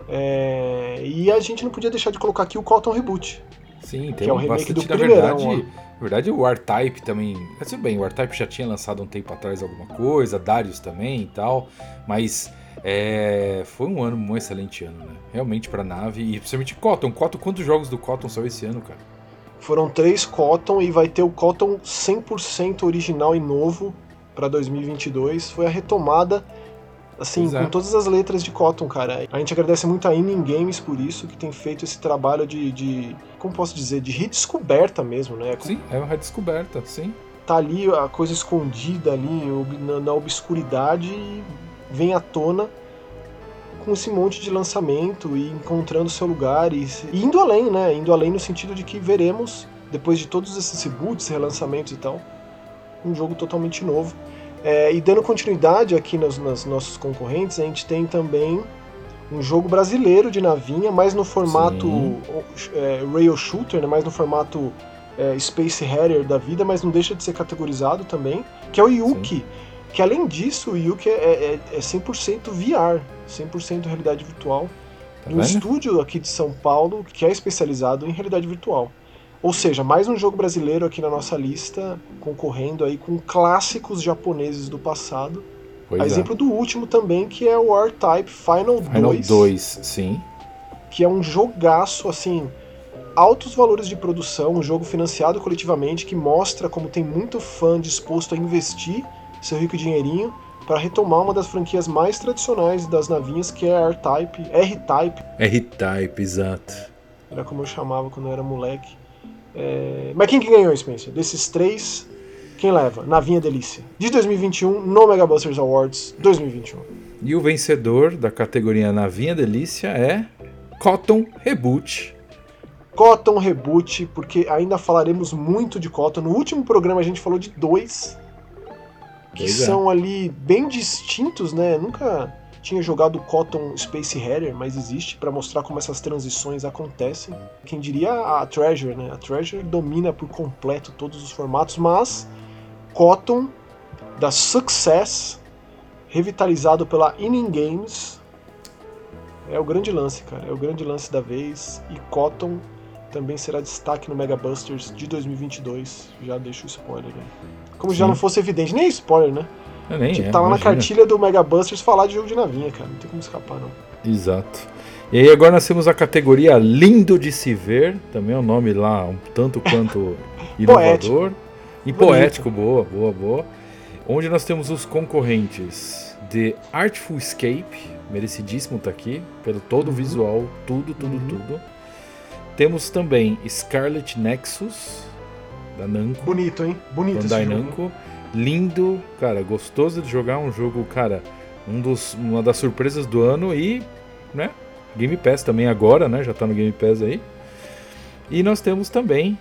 É... E a gente não podia deixar de colocar aqui o Cotton Reboot. Sim, tem que é o remake do primeirão. Verdade, na verdade, o R-Type também. Assim, bem, o R-Type já tinha lançado um tempo atrás alguma coisa, Darius também e tal, mas é, foi um ano, um excelente ano, né? Realmente pra nave, e principalmente Cotton. Cotton, quantos jogos do Cotton são esse ano, cara? Foram três Cotton e vai ter o Cotton 100% original e novo para 2022. Foi a retomada Assim, com todas as letras de Cotton, cara. A gente agradece muito a Inning Games por isso, que tem feito esse trabalho de, de como posso dizer, de redescoberta mesmo, né? Sim, é uma redescoberta, sim. Tá ali a coisa escondida ali na, na obscuridade e vem à tona com esse monte de lançamento e encontrando seu lugar e, e, indo além, né? Indo além no sentido de que veremos, depois de todos esses reboots, relançamentos e tal, um jogo totalmente novo. É, e dando continuidade aqui nos, nos, nossos concorrentes, a gente tem também um jogo brasileiro de navinha, mais no formato é, rail shooter, né, mais no formato é, Space Harrier da vida, mas não deixa de ser categorizado também, que é o Yuki. Sim. Que além disso, o Yuki é, é, é 100% VR, 100% realidade virtual, tá um estúdio aqui de São Paulo que é especializado em realidade virtual. Ou seja, mais um jogo brasileiro aqui na nossa lista, concorrendo aí com clássicos japoneses do passado. Pois a é. exemplo do último também, que é o R-Type Final, Final 2. 2, sim. Que é um jogaço, assim, altos valores de produção, um jogo financiado coletivamente, que mostra como tem muito fã disposto a investir seu rico dinheirinho para retomar uma das franquias mais tradicionais das navinhas, que é a R-Type. R-Type. R-Type, exato. Era como eu chamava quando eu era moleque. É... Mas quem que ganhou, Spencer? Desses três, quem leva? Navinha Delícia. De 2021, no Mega Busters Awards 2021. E o vencedor da categoria Navinha Delícia é Cotton Reboot. Cotton Reboot, porque ainda falaremos muito de Cotton. No último programa a gente falou de dois que pois é. são é. ali bem distintos, né? Nunca tinha jogado Cotton Space Harrier, mas existe para mostrar como essas transições acontecem. Quem diria a Treasure, né? A Treasure domina por completo todos os formatos, mas Cotton da Success, revitalizado pela Inning Games, é o grande lance, cara. É o grande lance da vez. E Cotton também será destaque no Mega Busters de 2022. Já deixo o spoiler aí. Como Sim. já não fosse evidente, nem spoiler, né? É, nem tipo, é, tá lá na cartilha do Mega Busters falar de jogo de navinha, cara. Não tem como escapar, não. Exato. E aí agora nós temos a categoria Lindo de se ver, também é um nome lá um tanto quanto inovador. E Bonito. poético, boa, boa, boa. Onde nós temos os concorrentes de Artful Escape, merecidíssimo tá aqui, pelo todo o uhum. visual, tudo, tudo, uhum. tudo. Temos também Scarlet Nexus, da Namco. Bonito, hein? Bonito Bandai esse Namco lindo, cara, gostoso de jogar, um jogo, cara, um dos, uma das surpresas do ano e, né, Game Pass também agora, né, já tá no Game Pass aí. E nós temos também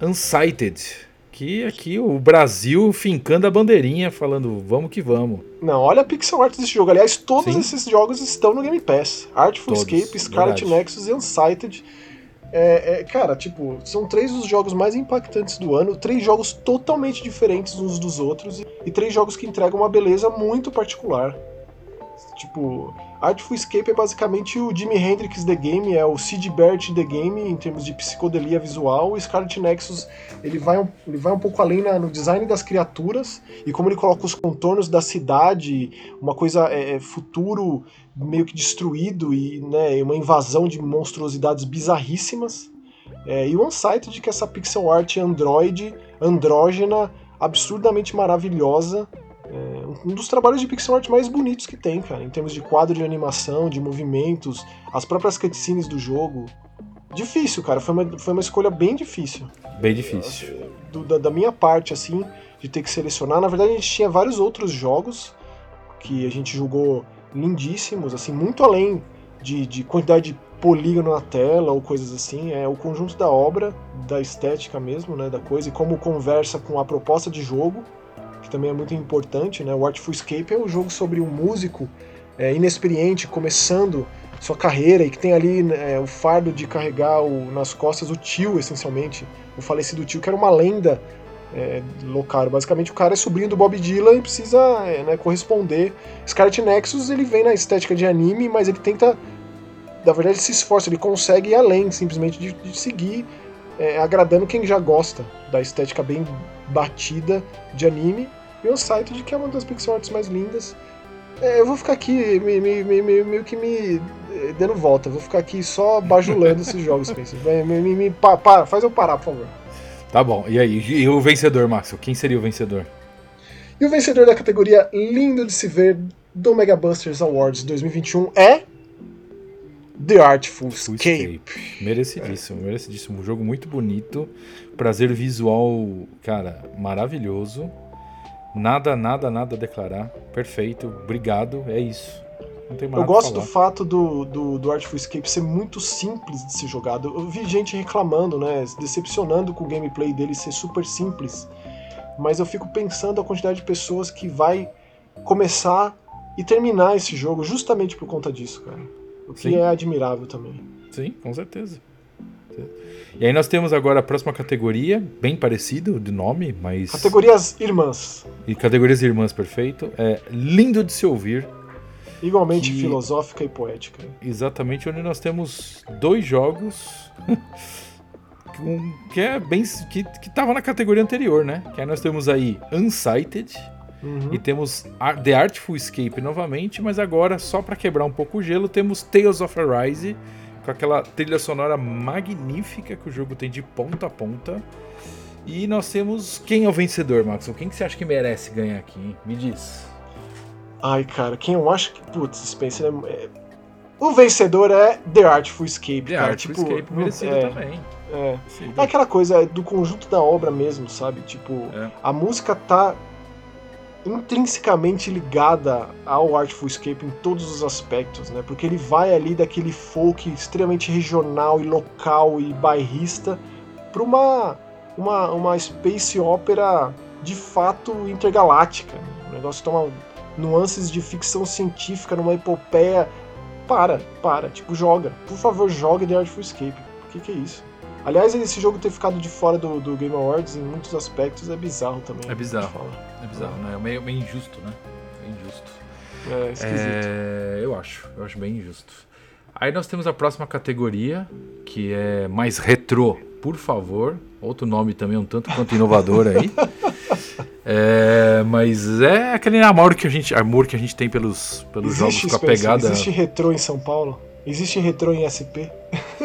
Unsighted, que aqui o Brasil fincando a bandeirinha, falando vamos que vamos. Não, olha a pixel art desse jogo. Aliás, todos Sim. esses jogos estão no Game Pass. Artful todos, Escape, Scarlet verdade. Nexus e Unsighted. É, é, cara, tipo, são três dos jogos mais impactantes do ano, três jogos totalmente diferentes uns dos outros e, e três jogos que entregam uma beleza muito particular. Tipo, Artful Escape é basicamente o Jimi Hendrix The Game, é o Sid Barrett The Game em termos de psicodelia visual. O Scarlet Nexus ele vai um, ele vai um pouco além na, no design das criaturas e como ele coloca os contornos da cidade, uma coisa é, é futuro meio que destruído e né, uma invasão de monstruosidades bizarríssimas. É, e o Unsighted, que é essa pixel art android, andrógena, absurdamente maravilhosa, é um dos trabalhos de pixel art mais bonitos que tem, cara, em termos de quadro de animação, de movimentos, as próprias cutscenes do jogo. Difícil, cara, foi uma, foi uma escolha bem difícil. Bem difícil. Do, da, da minha parte, assim, de ter que selecionar. Na verdade, a gente tinha vários outros jogos que a gente julgou lindíssimos, assim, muito além de, de quantidade de polígono na tela ou coisas assim, é o conjunto da obra, da estética mesmo, né, da coisa, e como conversa com a proposta de jogo, que também é muito importante, né? O Artful Escape é um jogo sobre um músico é, inexperiente começando sua carreira e que tem ali é, o fardo de carregar o, nas costas o tio, essencialmente, o falecido tio, que era uma lenda é, local. Basicamente, o cara é sobrinho do Bob Dylan e precisa é, né, corresponder. Scarlet Nexus ele vem na estética de anime, mas ele tenta, na verdade, ele se esforça, ele consegue ir além simplesmente de, de seguir é, agradando quem já gosta da estética bem batida de anime. E o site de que é uma das pixel arts mais lindas. É, eu vou ficar aqui me, me, me, meio que me eh, dando volta. Vou ficar aqui só bajulando esses jogos, Spencer. Me, me, me, pa, para, faz eu parar, por favor. Tá bom. E aí? E o vencedor, Márcio? Quem seria o vencedor? E o vencedor da categoria Lindo de se ver do Mega Busters Awards 2021 é. The Artful Escape. Escape. Merecidíssimo, é. merecidíssimo. Um jogo muito bonito. Prazer visual, cara, maravilhoso. Nada, nada, nada a declarar. Perfeito. Obrigado. É isso. Eu gosto do fato do, do, do Artful Escape ser muito simples de ser jogado. Eu vi gente reclamando, né? Se decepcionando com o gameplay dele ser super simples. Mas eu fico pensando a quantidade de pessoas que vai começar e terminar esse jogo justamente por conta disso, cara. O que Sim. é admirável também. Sim, com certeza. E aí nós temos agora a próxima categoria, bem parecido de nome, mas. Categorias irmãs. E categorias irmãs, perfeito. É lindo de se ouvir. Igualmente que... filosófica e poética. Exatamente, onde nós temos dois jogos. que é bem. que, que tava na categoria anterior, né? Que aí nós temos aí Unsighted. Uhum. E temos The Artful Escape novamente, mas agora, só para quebrar um pouco o gelo, temos Tales of Arise, com aquela trilha sonora magnífica que o jogo tem de ponta a ponta. E nós temos quem é o vencedor, Max? Quem que você acha que merece ganhar aqui? Hein? Me diz. Ai, cara, quem eu acho que. Putz, Spencer é. é o vencedor é The Artful Escape. The cara. Artful tipo, Escape merecido é, também. É. é aquela coisa do conjunto da obra mesmo, sabe? Tipo, é. a música tá intrinsecamente ligada ao Artful Escape em todos os aspectos, né? Porque ele vai ali daquele folk extremamente regional e local e bairrista para uma, uma uma space opera de fato intergaláctica. Né? O negócio toma nuances de ficção científica numa epopeia. Para, para, tipo, joga. Por favor, jogue The Artful Escape. O que, que é isso? Aliás, esse jogo ter ficado de fora do, do Game Awards em muitos aspectos é bizarro também. É bizarro. É bizarro, né? É meio, meio injusto, né? É injusto. É esquisito. É, eu acho, eu acho bem injusto. Aí nós temos a próxima categoria, que é mais retrô, por favor. Outro nome também um tanto quanto inovador aí. É, mas é aquele amor que a gente, amor que a gente tem pelos, pelos existe, jogos com a pegada. Existe retrô em São Paulo? Existe retrô em SP?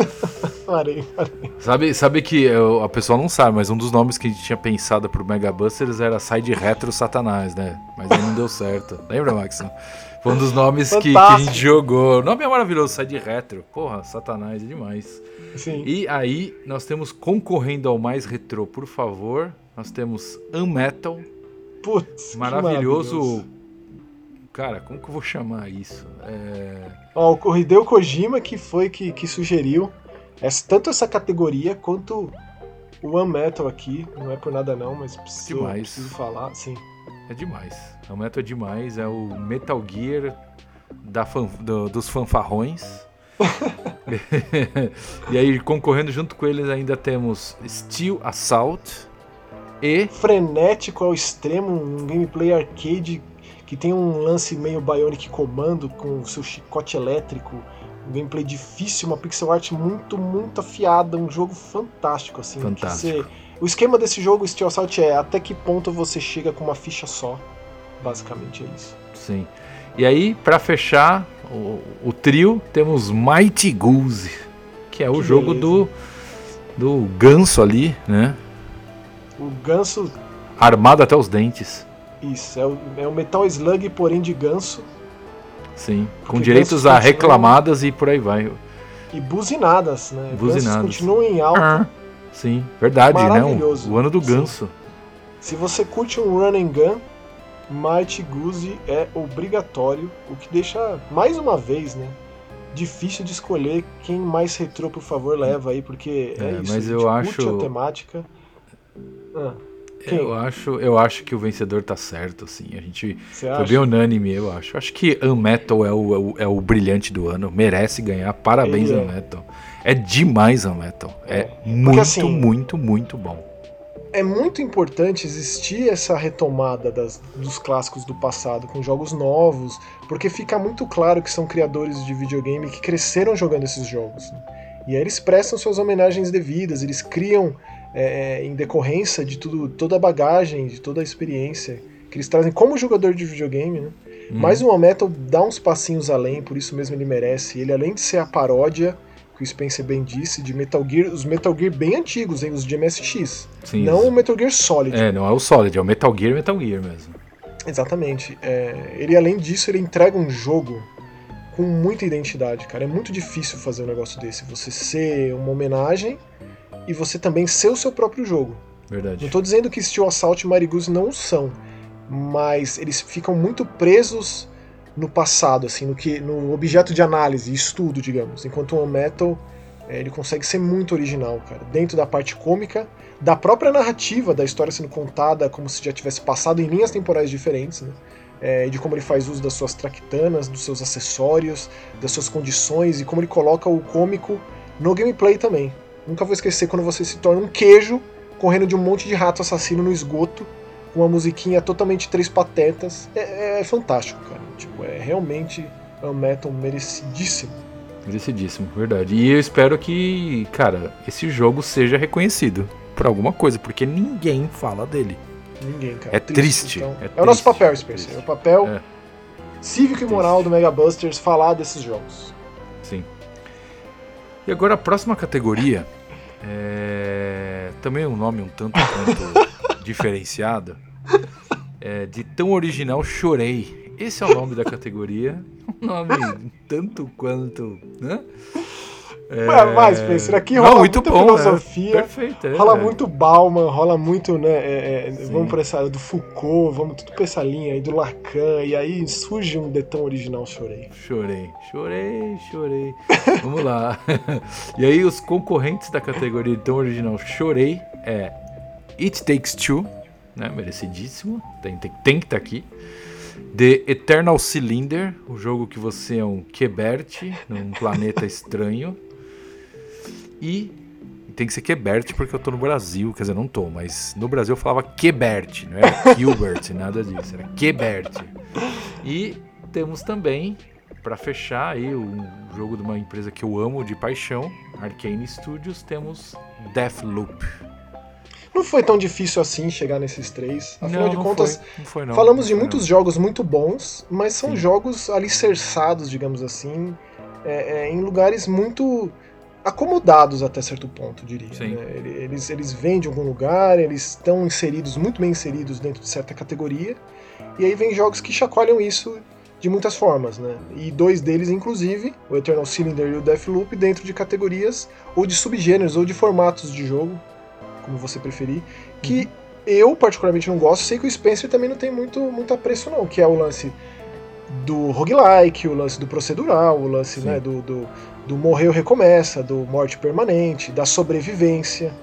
parei, parei. Sabe, sabe que eu, a pessoa não sabe, mas um dos nomes que a gente tinha pensado pro Mega Busters era Side Retro Satanás, né? Mas aí não deu certo. Lembra, Max? Foi um dos nomes que, que, a gente jogou. O nome é maravilhoso, Side Retro. Porra, Satanás é demais. Sim. E aí, nós temos concorrendo ao mais retrô, por favor, nós temos Unmetal. Putz, maravilhoso. Cara, como que eu vou chamar isso? É... Ó, o Hideo Kojima que foi que, que sugeriu essa, tanto essa categoria quanto o Unmetal aqui. Não é por nada não, mas preciso, demais. preciso falar, sim. É demais. O Metal é demais. É o Metal Gear da fan, do, dos fanfarrões. e aí, concorrendo junto com eles, ainda temos Steel Assault. E. Frenético ao extremo, um gameplay arcade que tem um lance meio Bionic Comando com o seu chicote elétrico, um gameplay difícil, uma pixel art muito, muito afiada, um jogo fantástico, assim. Fantástico. Você... O esquema desse jogo, Steel Assault, é até que ponto você chega com uma ficha só. Basicamente é isso. Sim. E aí, para fechar o, o, trio, temos Mighty Goose, que é o que jogo do, do ganso ali, né? O ganso. Armado até os dentes. Isso, é o, é o Metal Slug, porém de ganso. Sim, com direitos a reclamadas e por aí vai. E buzinadas, né? Buzinadas. continuam em alta. Ah, sim, verdade, né? O, o, ano do ganso. Sim. Se você curte um run and gun, Mighty Goose é obrigatório, o que deixa mais uma vez, né? difícil de escolher quem mais retrô, por favor, leva aí, porque é, é isso. Mas eu acho. a temática. Ah, eu acho, eu acho que o vencedor tá certo, assim. A gente Você foi bem unânime, eu acho. Acho que Unmetal é o, é o, é o brilhante do ano, merece ganhar. Parabéns, Ele é. Unmetal. É demais Unmetal. É, é. muito, assim, muito, muito bom é muito importante existir essa retomada das, dos clássicos do passado com jogos novos, porque fica muito claro que são criadores de videogame que cresceram jogando esses jogos. Né? E aí eles prestam suas homenagens devidas, eles criam é, é, em decorrência de tudo, toda a bagagem, de toda a experiência que eles trazem como jogador de videogame, né? Hum. Mas o Metal dá uns passinhos além, por isso mesmo ele merece. Ele, além de ser a paródia, que o Spencer bem disse, de Metal Gear, os Metal Gear bem antigos, hein, os de MSX. Sim, não isso. o Metal Gear Solid. É, não é o Solid, é o Metal Gear Metal Gear mesmo. Exatamente. É, ele, além disso, ele entrega um jogo com muita identidade, cara. É muito difícil fazer um negócio desse. Você ser uma homenagem e você também ser o seu próprio jogo. Verdade. Não tô dizendo que Steel Assault e Marigus não são, mas eles ficam muito presos no passado, assim, no que no objeto de análise, estudo, digamos. Enquanto o Metal é, ele consegue ser muito original, cara, dentro da parte cômica, da própria narrativa da história sendo contada como se já tivesse passado em linhas temporais diferentes, né? É, de como ele faz uso das suas traquitanas, dos seus acessórios, das suas condições e como ele coloca o cômico no gameplay também. Nunca vou esquecer quando você se torna um queijo correndo de um monte de rato assassino no esgoto com uma musiquinha totalmente três patetas. É, é fantástico, cara. Tipo, é realmente um metal merecidíssimo. Merecidíssimo, verdade. E eu espero que, cara, esse jogo seja reconhecido por alguma coisa, porque ninguém fala dele. Ninguém, cara. É triste. triste. Então, é, é, o nosso papel, Spencer. É o papel é. cívico e moral do Mega Busters falar desses jogos. Sim. E agora a próxima categoria é também um nome um tanto quanto diferenciado. É, de tão original chorei. Esse é o nome da categoria. Um nome tanto quanto. Né? É... Mas, Spencer, aqui rola Não, muito muita bom, né? filosofia. Né? Perfeito, é, rola é. muito Bauman, rola muito, né? É, é vamos pra essa do Foucault, vamos tudo pra essa linha aí do Lacan, e aí surge um detão original, chorei. Chorei, chorei, chorei. vamos lá. e aí, os concorrentes da categoria de tão original, chorei, é It Takes Two, né? Merecidíssimo, tem, tem, tem que estar tá aqui. The Eternal Cylinder, o jogo que você é um Quebert num planeta estranho. E tem que ser Quebert porque eu tô no Brasil, quer dizer, não tô, mas no Brasil eu falava Quebert, não era Gilbert, nada disso, era Quebert. E temos também, para fechar aí, um jogo de uma empresa que eu amo de paixão, Arcane Studios, temos Deathloop. Não foi tão difícil assim chegar nesses três. Afinal não, de contas, foi. Não foi, não. falamos de muitos jogos muito bons, mas são Sim. jogos alicerçados, digamos assim, é, é, em lugares muito acomodados até certo ponto, diria. Né? Eles, eles vêm de algum lugar, eles estão inseridos, muito bem inseridos dentro de certa categoria, e aí vem jogos que chacoalham isso de muitas formas, né? E dois deles, inclusive, o Eternal Cylinder e o Deathloop, dentro de categorias ou de subgêneros ou de formatos de jogo como você preferir, que uhum. eu particularmente não gosto, sei que o Spencer também não tem muito, muito apreço não, que é o lance do roguelike, o lance do procedural, o lance né, do, do, do morreu recomeça, do morte permanente, da sobrevivência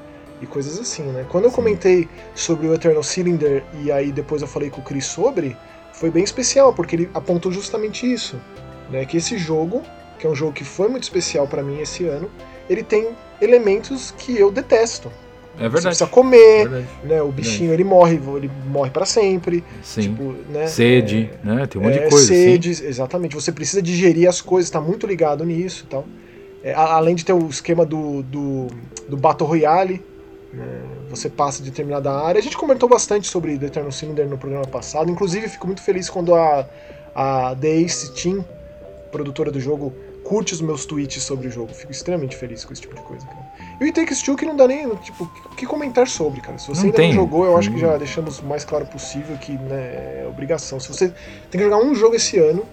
e coisas assim, né? Quando eu Sim. comentei sobre o Eternal Cylinder e aí depois eu falei com o Chris sobre, foi bem especial, porque ele apontou justamente isso, né? Que esse jogo, que é um jogo que foi muito especial para mim esse ano, ele tem elementos que eu detesto, é verdade. Você precisa comer, é né? O bichinho ele morre, ele morre para sempre. Sim. Tipo, né? Sede, é, né? Tem um monte é, de coisa. Sede, sim. exatamente. Você precisa digerir as coisas, tá muito ligado nisso, tal. É, além de ter o esquema do, do, do Battle Royale, né? você passa de determinada área. A gente comentou bastante sobre The Eternal Cylinder no programa passado. Inclusive, fico muito feliz quando a, a The Ace Team, produtora do jogo, curte os meus tweets sobre o jogo. Fico extremamente feliz com esse tipo de coisa, cara. E o It Takes Two que não dá nem, tipo, o que comentar sobre, cara. Se você não ainda tem. não jogou, eu acho que já deixamos o mais claro possível que né, é obrigação. Se você tem que jogar um jogo esse ano,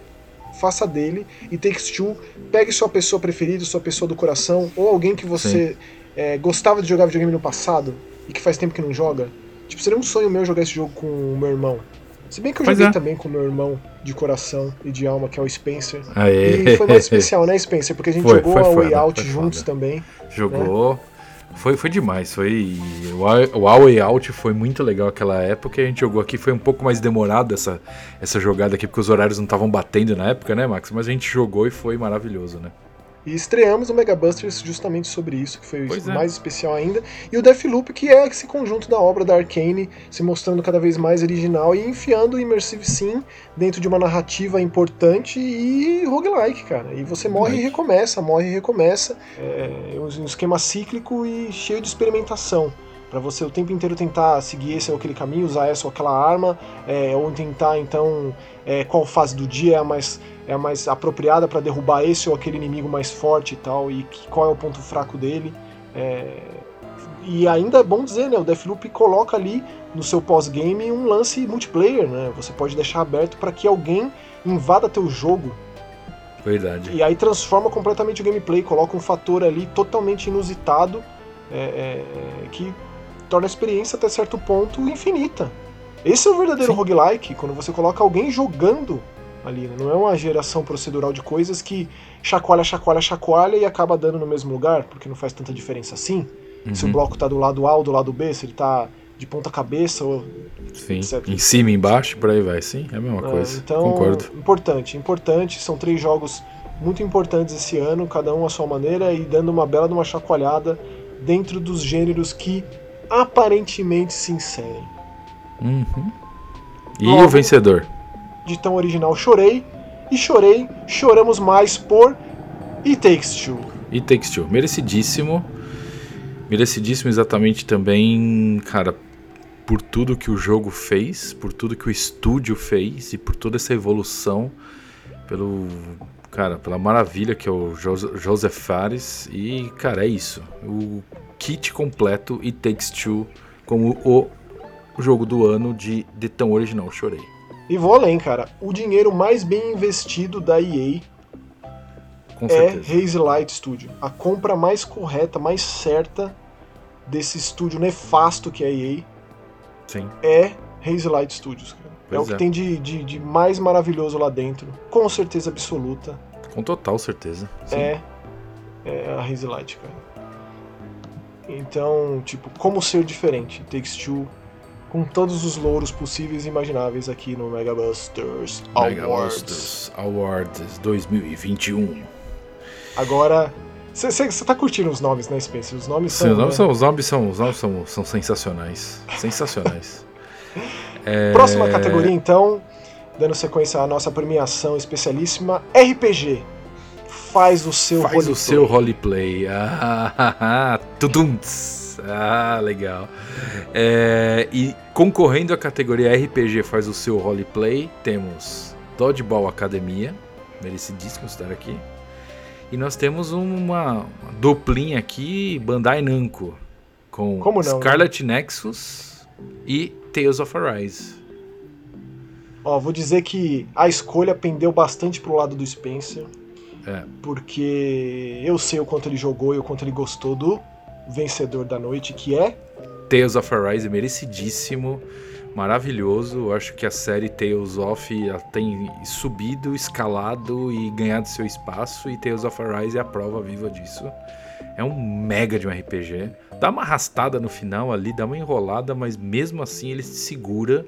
faça dele. E Takes Two, pegue sua pessoa preferida, sua pessoa do coração, ou alguém que você é, gostava de jogar videogame no passado e que faz tempo que não joga. Tipo, seria um sonho meu jogar esse jogo com o meu irmão. Se bem que eu joguei é. também com meu irmão de coração e de alma, que é o Spencer. Aê. E foi mais especial, né, Spencer? Porque a gente foi, jogou foi a Way Out juntos foda. também. Jogou. Né? Foi, foi demais, foi. O Way Out foi muito legal aquela época. A gente jogou aqui, foi um pouco mais demorado essa, essa jogada aqui, porque os horários não estavam batendo na época, né, Max? Mas a gente jogou e foi maravilhoso, né? E estreamos o Mega Busters justamente sobre isso, que foi pois mais é. especial ainda. E o Deathloop, que é esse conjunto da obra da Arkane, se mostrando cada vez mais original e enfiando o Immersive Sim dentro de uma narrativa importante e roguelike, cara. E você morre e recomeça, morre e recomeça. É um esquema cíclico e cheio de experimentação para você o tempo inteiro tentar seguir esse ou aquele caminho, usar essa ou aquela arma, é, ou tentar então é, qual fase do dia é a mais é a mais apropriada para derrubar esse ou aquele inimigo mais forte e tal, e que, qual é o ponto fraco dele. É... E ainda é bom dizer, né, o Deathloop coloca ali no seu pós-game um lance multiplayer, né? Você pode deixar aberto para que alguém invada teu jogo. Verdade. E aí transforma completamente o gameplay, coloca um fator ali totalmente inusitado é, é, que torna a experiência até certo ponto infinita. Esse é o verdadeiro Sim. roguelike, quando você coloca alguém jogando ali. Né? Não é uma geração procedural de coisas que chacoalha, chacoalha, chacoalha e acaba dando no mesmo lugar, porque não faz tanta diferença assim. Uhum. Se o bloco tá do lado A ou do lado B, se ele tá de ponta cabeça ou sim etc. em cima embaixo por aí vai sim é a mesma é, coisa então concordo importante importante são três jogos muito importantes esse ano cada um à sua maneira e dando uma bela de uma chacoalhada dentro dos gêneros que aparentemente se inserem uhum. e Logo, o vencedor de tão original chorei. E chorei, choramos mais por It Takes Two. It Takes Two, merecidíssimo. Merecidíssimo exatamente também, cara, por tudo que o jogo fez, por tudo que o estúdio fez e por toda essa evolução, pelo cara, pela maravilha que é o Joseph Fares e cara, é isso. O kit completo It Takes Two como o jogo do ano de, de tão original, chorei. E vou além, cara. O dinheiro mais bem investido da EA é Haze Light Studio. A compra mais correta, mais certa desse estúdio nefasto que é a EA Sim. é Haze Light Studios. Cara. é o que é. tem de, de, de, mais maravilhoso lá dentro. Com certeza absoluta. Com total certeza. Sim. É, é a Haze Light, cara. Então, tipo, como ser diferente? Takes Two com todos os louros possíveis e imagináveis aqui no Mega Busters Awards. Awards 2021. Agora, você tá curtindo os nomes, né, Spencer? Os nomes são. Sim, os, nomes né? são, os nomes são, os nomes são, são sensacionais. Sensacionais. é... Próxima categoria, então, dando sequência à nossa premiação especialíssima: RPG. Faz o seu Faz roleplay. o seu roleplay. Ah, ah, ah, ah legal. É, e concorrendo à categoria RPG faz o seu roleplay, temos Dodgeball Academia, merecidíssimo estar aqui. E nós temos uma, uma duplinha aqui, Bandai Namco, com não, né? Scarlet né? Nexus e Tales of Arise. Ó, vou dizer que a escolha pendeu bastante pro lado do Spencer. É. Porque eu sei o quanto ele jogou e o quanto ele gostou do vencedor da noite, que é Tales of Arise merecidíssimo, maravilhoso. Eu acho que a série Tales of tem subido, escalado e ganhado seu espaço e Tales of Arise é a prova viva disso. É um mega de um RPG. Dá uma arrastada no final ali, dá uma enrolada, mas mesmo assim ele se segura.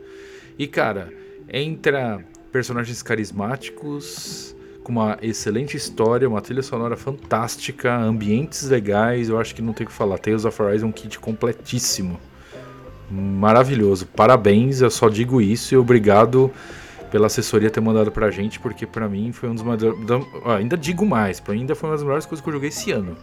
E cara, entra personagens carismáticos, com uma excelente história, uma trilha sonora fantástica, ambientes legais, eu acho que não tem o que falar. Tales of Arise é um kit completíssimo. Maravilhoso. Parabéns, eu só digo isso e obrigado pela assessoria ter mandado pra gente, porque para mim foi um dos melhores. Ainda digo mais, pra mim ainda foi uma das melhores coisas que eu joguei esse ano.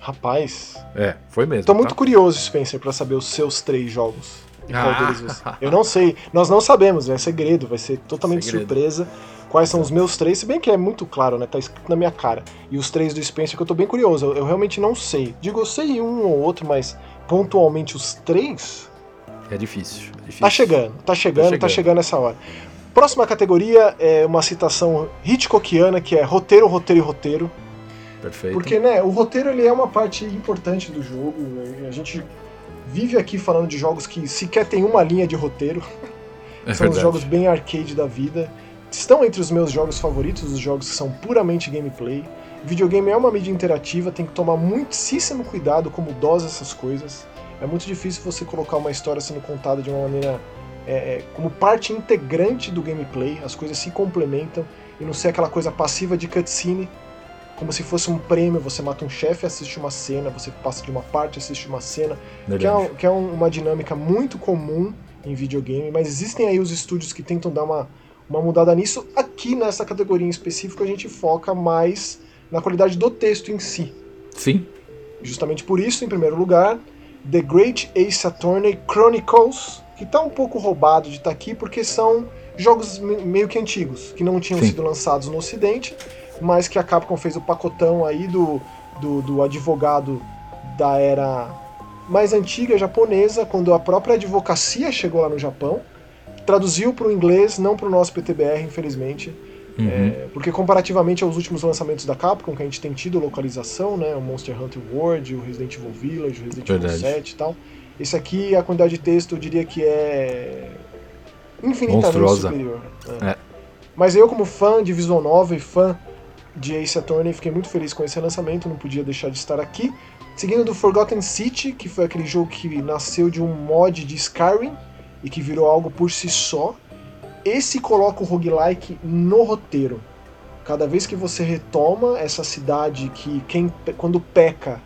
Rapaz. É, foi mesmo. Tô tá? muito curioso, Spencer, para saber os seus três jogos. Ah. Eu não sei, nós não sabemos, é segredo, vai ser totalmente segredo. surpresa quais são os meus três, se bem que é muito claro, né? Tá escrito na minha cara. E os três do Spencer que eu tô bem curioso. Eu, eu realmente não sei. Digo, eu sei um ou outro, mas pontualmente os três. É difícil. É difícil. Tá chegando, tá chegando, tá chegando, tá chegando essa hora. Próxima categoria é uma citação Hitchcockiana, que é roteiro, roteiro e roteiro. Perfeito. Porque, né, o roteiro ele é uma parte importante do jogo. A gente vive aqui falando de jogos que sequer tem uma linha de roteiro. É são verdade. os jogos bem arcade da vida. Estão entre os meus jogos favoritos, os jogos que são puramente gameplay. Videogame é uma mídia interativa, tem que tomar muitíssimo cuidado como dosa essas coisas. É muito difícil você colocar uma história sendo contada de uma maneira é, é, como parte integrante do gameplay, as coisas se complementam e não ser aquela coisa passiva de cutscene, como se fosse um prêmio, você mata um chefe, assiste uma cena, você passa de uma parte, assiste uma cena, que é, que é uma dinâmica muito comum em videogame, mas existem aí os estúdios que tentam dar uma, uma mudada nisso. Aqui nessa categoria em específico a gente foca mais na qualidade do texto em si. Sim. Justamente por isso, em primeiro lugar, The Great Ace Attorney Chronicles, que está um pouco roubado de estar tá aqui porque são jogos meio que antigos, que não tinham Sim. sido lançados no ocidente, mas que a Capcom fez o pacotão aí do, do, do advogado da era mais antiga japonesa, quando a própria advocacia chegou lá no Japão, traduziu para o inglês, não para o nosso PTBR, infelizmente, Uhum. É, porque comparativamente aos últimos lançamentos da Capcom, que a gente tem tido localização, né, o Monster Hunter World, o Resident Evil Village, o Resident Evil 7 e tal, esse aqui, a quantidade de texto, eu diria que é infinitamente Monstruosa. superior. É. É. Mas eu, como fã de Visual Novel e fã de Ace Attorney, fiquei muito feliz com esse lançamento, não podia deixar de estar aqui. Seguindo do Forgotten City, que foi aquele jogo que nasceu de um mod de Skyrim e que virou algo por si só, esse coloca o roguelike no roteiro. Cada vez que você retoma essa cidade que quem quando peca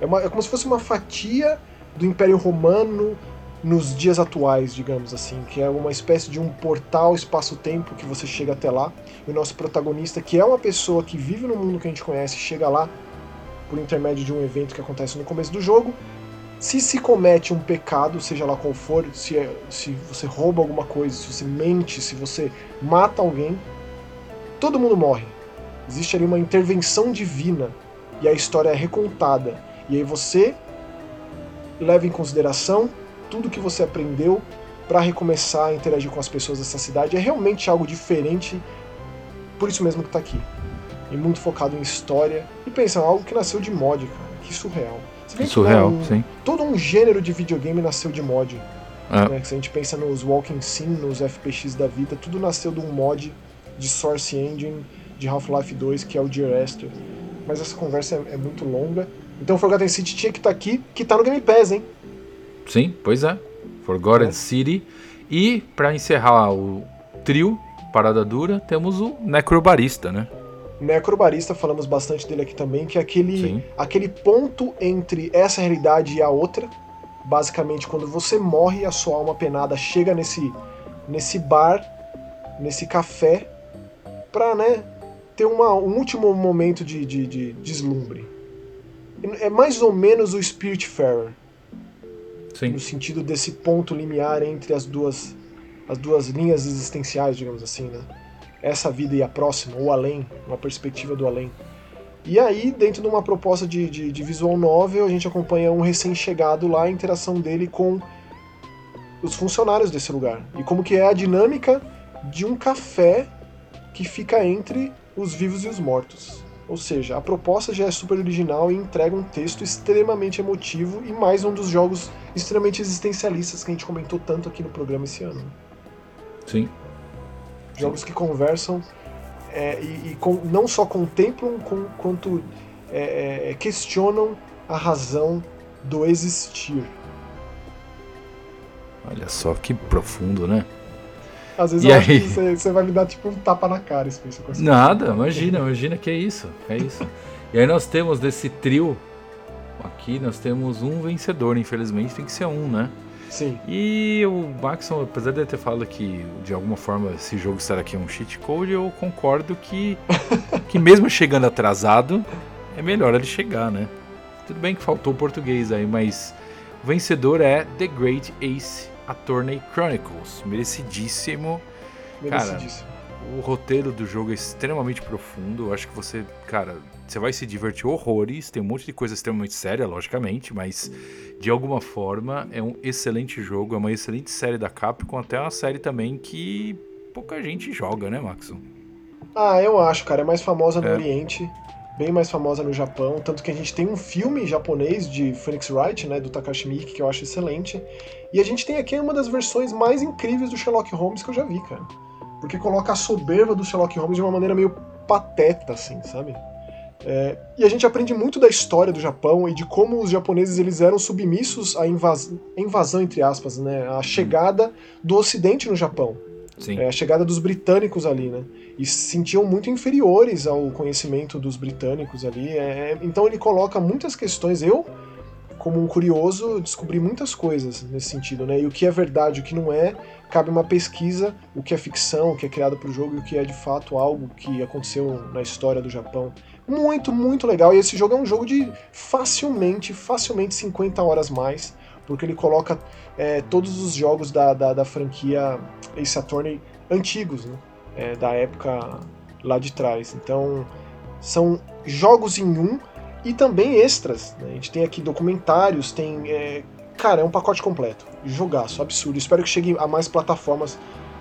é, uma, é como se fosse uma fatia do Império Romano nos dias atuais, digamos assim, que é uma espécie de um portal espaço-tempo que você chega até lá. E o nosso protagonista, que é uma pessoa que vive no mundo que a gente conhece, chega lá por intermédio de um evento que acontece no começo do jogo se se comete um pecado, seja lá qual for, se, é, se você rouba alguma coisa, se você mente, se você mata alguém, todo mundo morre. Existe ali uma intervenção divina e a história é recontada. E aí você leva em consideração tudo que você aprendeu para recomeçar a interagir com as pessoas dessa cidade. É realmente algo diferente, por isso mesmo que está aqui. E muito focado em história. E pensa, algo que nasceu de mod, cara. Que surreal. Se Surreal, um, sim. Todo um gênero de videogame nasceu de mod. É. Né? Se a gente pensa nos Walking Sim, nos FPX da vida, tudo nasceu de um mod de Source Engine de Half-Life 2, que é o Dear Esther. Mas essa conversa é, é muito longa. Então Forgotten City tinha que estar tá aqui, que tá no Game Pass, hein? Sim, pois é. Forgotten é. City. E para encerrar o trio Parada Dura, temos o Necrobarista, né? Necrobarista, falamos bastante dele aqui também, que é aquele, aquele ponto entre essa realidade e a outra. Basicamente, quando você morre, a sua alma penada chega nesse, nesse bar, nesse café, pra né, ter uma, um último momento de, de, de deslumbre. É mais ou menos o Spiritfarer. Sim. No sentido desse ponto limiar entre as duas, as duas linhas existenciais, digamos assim, né? Essa vida e a próxima, ou além, uma perspectiva do além. E aí, dentro de uma proposta de, de, de visual novel, a gente acompanha um recém-chegado lá, a interação dele com os funcionários desse lugar. E como que é a dinâmica de um café que fica entre os vivos e os mortos. Ou seja, a proposta já é super original e entrega um texto extremamente emotivo e mais um dos jogos extremamente existencialistas que a gente comentou tanto aqui no programa esse ano. Sim. Jogos que conversam é, e, e com, não só contemplam, com, quanto é, é, questionam a razão do existir. Olha só que profundo, né? Às vezes e eu aí? acho que você, você, vai me dar tipo um tapa na cara, Spencer. Nada, imagina, imagina que é isso. É isso. e aí nós temos desse trio aqui, nós temos um vencedor, infelizmente tem que ser um, né? Sim. E o Maxon, apesar de ter falado que de alguma forma esse jogo será aqui um cheat code, eu concordo que, que mesmo chegando atrasado, é melhor ele chegar, né? Tudo bem que faltou o português aí, mas o vencedor é The Great Ace Attorney Chronicles. Merecidíssimo. Merecidíssimo. Cara, o roteiro do jogo é extremamente profundo. Eu acho que você, cara, você vai se divertir horrores. Tem um monte de coisa extremamente séria, logicamente, mas de alguma forma é um excelente jogo, é uma excelente série da Capcom, até uma série também que pouca gente joga, né, Maxon? Ah, eu acho, cara, é mais famosa no é. Oriente. bem mais famosa no Japão, tanto que a gente tem um filme japonês de Phoenix Wright, né, do Takashi Miike, que eu acho excelente, e a gente tem aqui uma das versões mais incríveis do Sherlock Holmes que eu já vi, cara. Porque coloca a soberba do Sherlock Holmes de uma maneira meio pateta, assim, sabe? É, e a gente aprende muito da história do Japão e de como os japoneses eles eram submissos à invasão, invasão entre aspas, né, a chegada do Ocidente no Japão. É, a chegada dos britânicos ali, né? E se sentiam muito inferiores ao conhecimento dos britânicos ali. É, é, então ele coloca muitas questões. Eu, como um curioso, descobri muitas coisas nesse sentido, né? E o que é verdade, o que não é, cabe uma pesquisa, o que é ficção, o que é criado para o jogo e o que é de fato algo que aconteceu na história do Japão. Muito, muito legal. E esse jogo é um jogo de facilmente, facilmente 50 horas mais porque ele coloca é, todos os jogos da, da, da, franquia Ace Attorney antigos, né? É, da época lá de trás. Então, são jogos em um e também extras. Né? A gente tem aqui documentários, tem. É, cara, é um pacote completo. Jogaço, absurdo. Espero que chegue a mais plataformas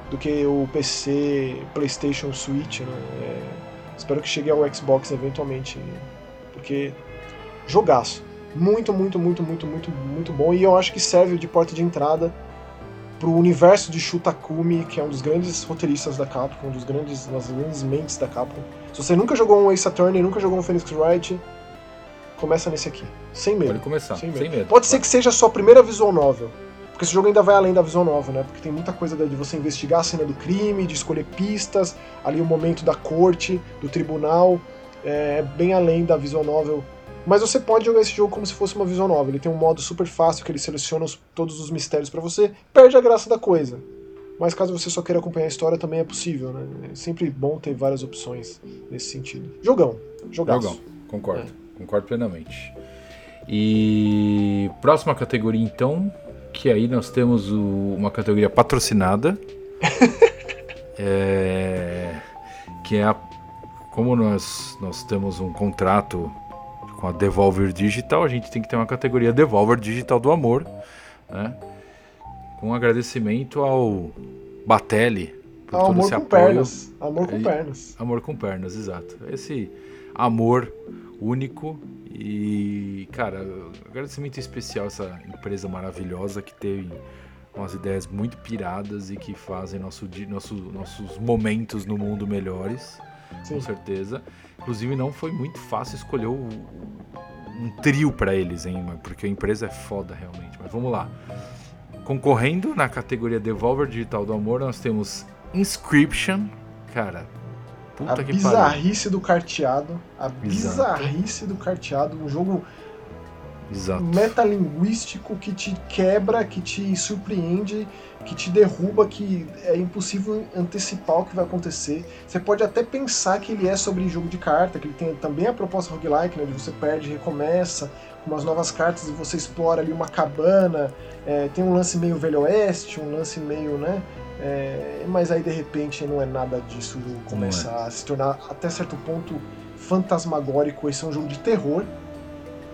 do que o PC, PlayStation, Switch. Né? É, espero que chegue ao Xbox eventualmente. Porque jogaço. Muito, muito, muito, muito, muito, muito bom. E eu acho que serve de porta de entrada pro universo de Shutakumi, que é um dos grandes roteiristas da Capcom, um dos grandes, das grandes mentes da Capcom. Se você nunca jogou um Ace Attorney, nunca jogou um Phoenix Wright, começa nesse aqui. Sem medo. Pode começar, sem medo. Sem medo. Pode ser que seja a sua primeira visual novel. Porque esse jogo ainda vai além da visual novel, né? Porque tem muita coisa de você investigar a cena do crime, de escolher pistas, ali o momento da corte, do tribunal. É bem além da visual novel mas você pode jogar esse jogo como se fosse uma visual nova. Ele tem um modo super fácil que ele seleciona os, todos os mistérios para você, perde a graça da coisa. Mas caso você só queira acompanhar a história, também é possível, né? É sempre bom ter várias opções nesse sentido. Jogão. Jogaço. Jogão, concordo. É. Concordo plenamente. E próxima categoria, então, que aí nós temos o, uma categoria patrocinada. é, que é a, como nós, nós temos um contrato com a Devolver Digital, a gente tem que ter uma categoria Devolver Digital do Amor, né? Com um agradecimento ao Batelli por todo amor esse com apoio. Pernas. Amor com pernas. Amor com pernas, exato. Esse amor único e, cara, agradecimento especial a essa empresa maravilhosa que teve umas ideias muito piradas e que fazem nosso, nosso, nossos momentos no mundo melhores, Sim. com certeza. Inclusive, não foi muito fácil escolher o, um trio para eles, hein? Porque a empresa é foda realmente. Mas vamos lá. Concorrendo na categoria Devolver Digital do Amor, nós temos Inscription. Cara, puta a que bizarrice pariu. do carteado. A bizarrice do carteado. Um jogo Exato. metalinguístico que te quebra, que te surpreende, que te derruba, que é impossível antecipar o que vai acontecer. Você pode até pensar que ele é sobre jogo de carta, que ele tem também a proposta roguelike, né, de você perde e recomeça, com umas novas cartas e você explora ali uma cabana, é, tem um lance meio velho oeste, um lance meio, né, é, mas aí de repente não é nada disso, começa é. a se tornar até certo ponto fantasmagórico, esse é um jogo de terror,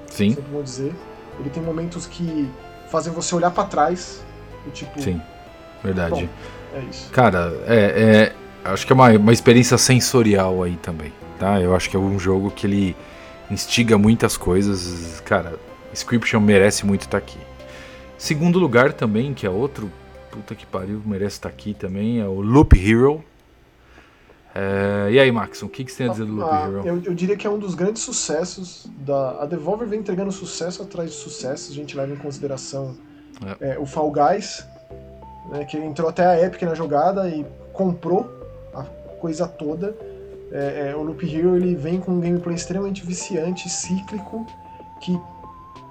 Sim. Sempre dizer. Ele tem momentos que fazem você olhar para trás. E, tipo. Sim. Verdade. Bom, é isso. Cara, é, é, acho que é uma, uma experiência sensorial aí também, tá? Eu acho que é um jogo que ele instiga muitas coisas. Cara, Scription merece muito estar aqui. Segundo lugar também, que é outro, puta que pariu, merece estar aqui também, é o Loop Hero. É, e aí, Max, o que, que você tem a dizer do Loop ah, Hero? Eu, eu, diria que é um dos grandes sucessos. Da, a Devolver vem entregando sucesso atrás de sucesso. A gente leva em consideração é. É, o Fall Guys, né, que entrou até a Epic na jogada e comprou a coisa toda. É, é, o Loop Hero ele vem com um gameplay extremamente viciante, cíclico, que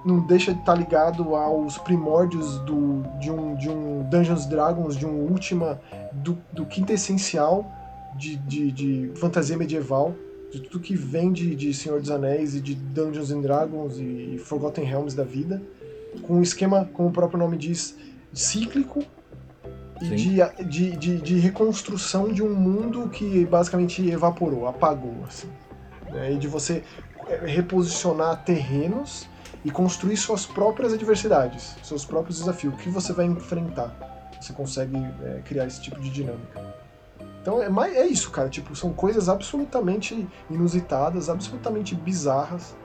não deixa de estar tá ligado aos primórdios do, de, um, de um Dungeons Dragons, de um Ultima, do, do quinto essencial de, de, de, fantasia medieval, de tudo que vem de, de Senhor dos Anéis e de Dungeons and Dragons e Forgotten Realms da vida, com um esquema, como o próprio nome diz, cíclico e de, de, de, de, reconstrução de um mundo que basicamente evaporou, apagou, assim. Né? E de você é, reposicionar terrenos e construir suas próprias adversidades, seus próprios desafios, o que você vai enfrentar. Você consegue é, criar esse tipo de dinâmica. Então é, mais, é isso, cara. Tipo, são coisas absolutamente inusitadas, absolutamente bizarras,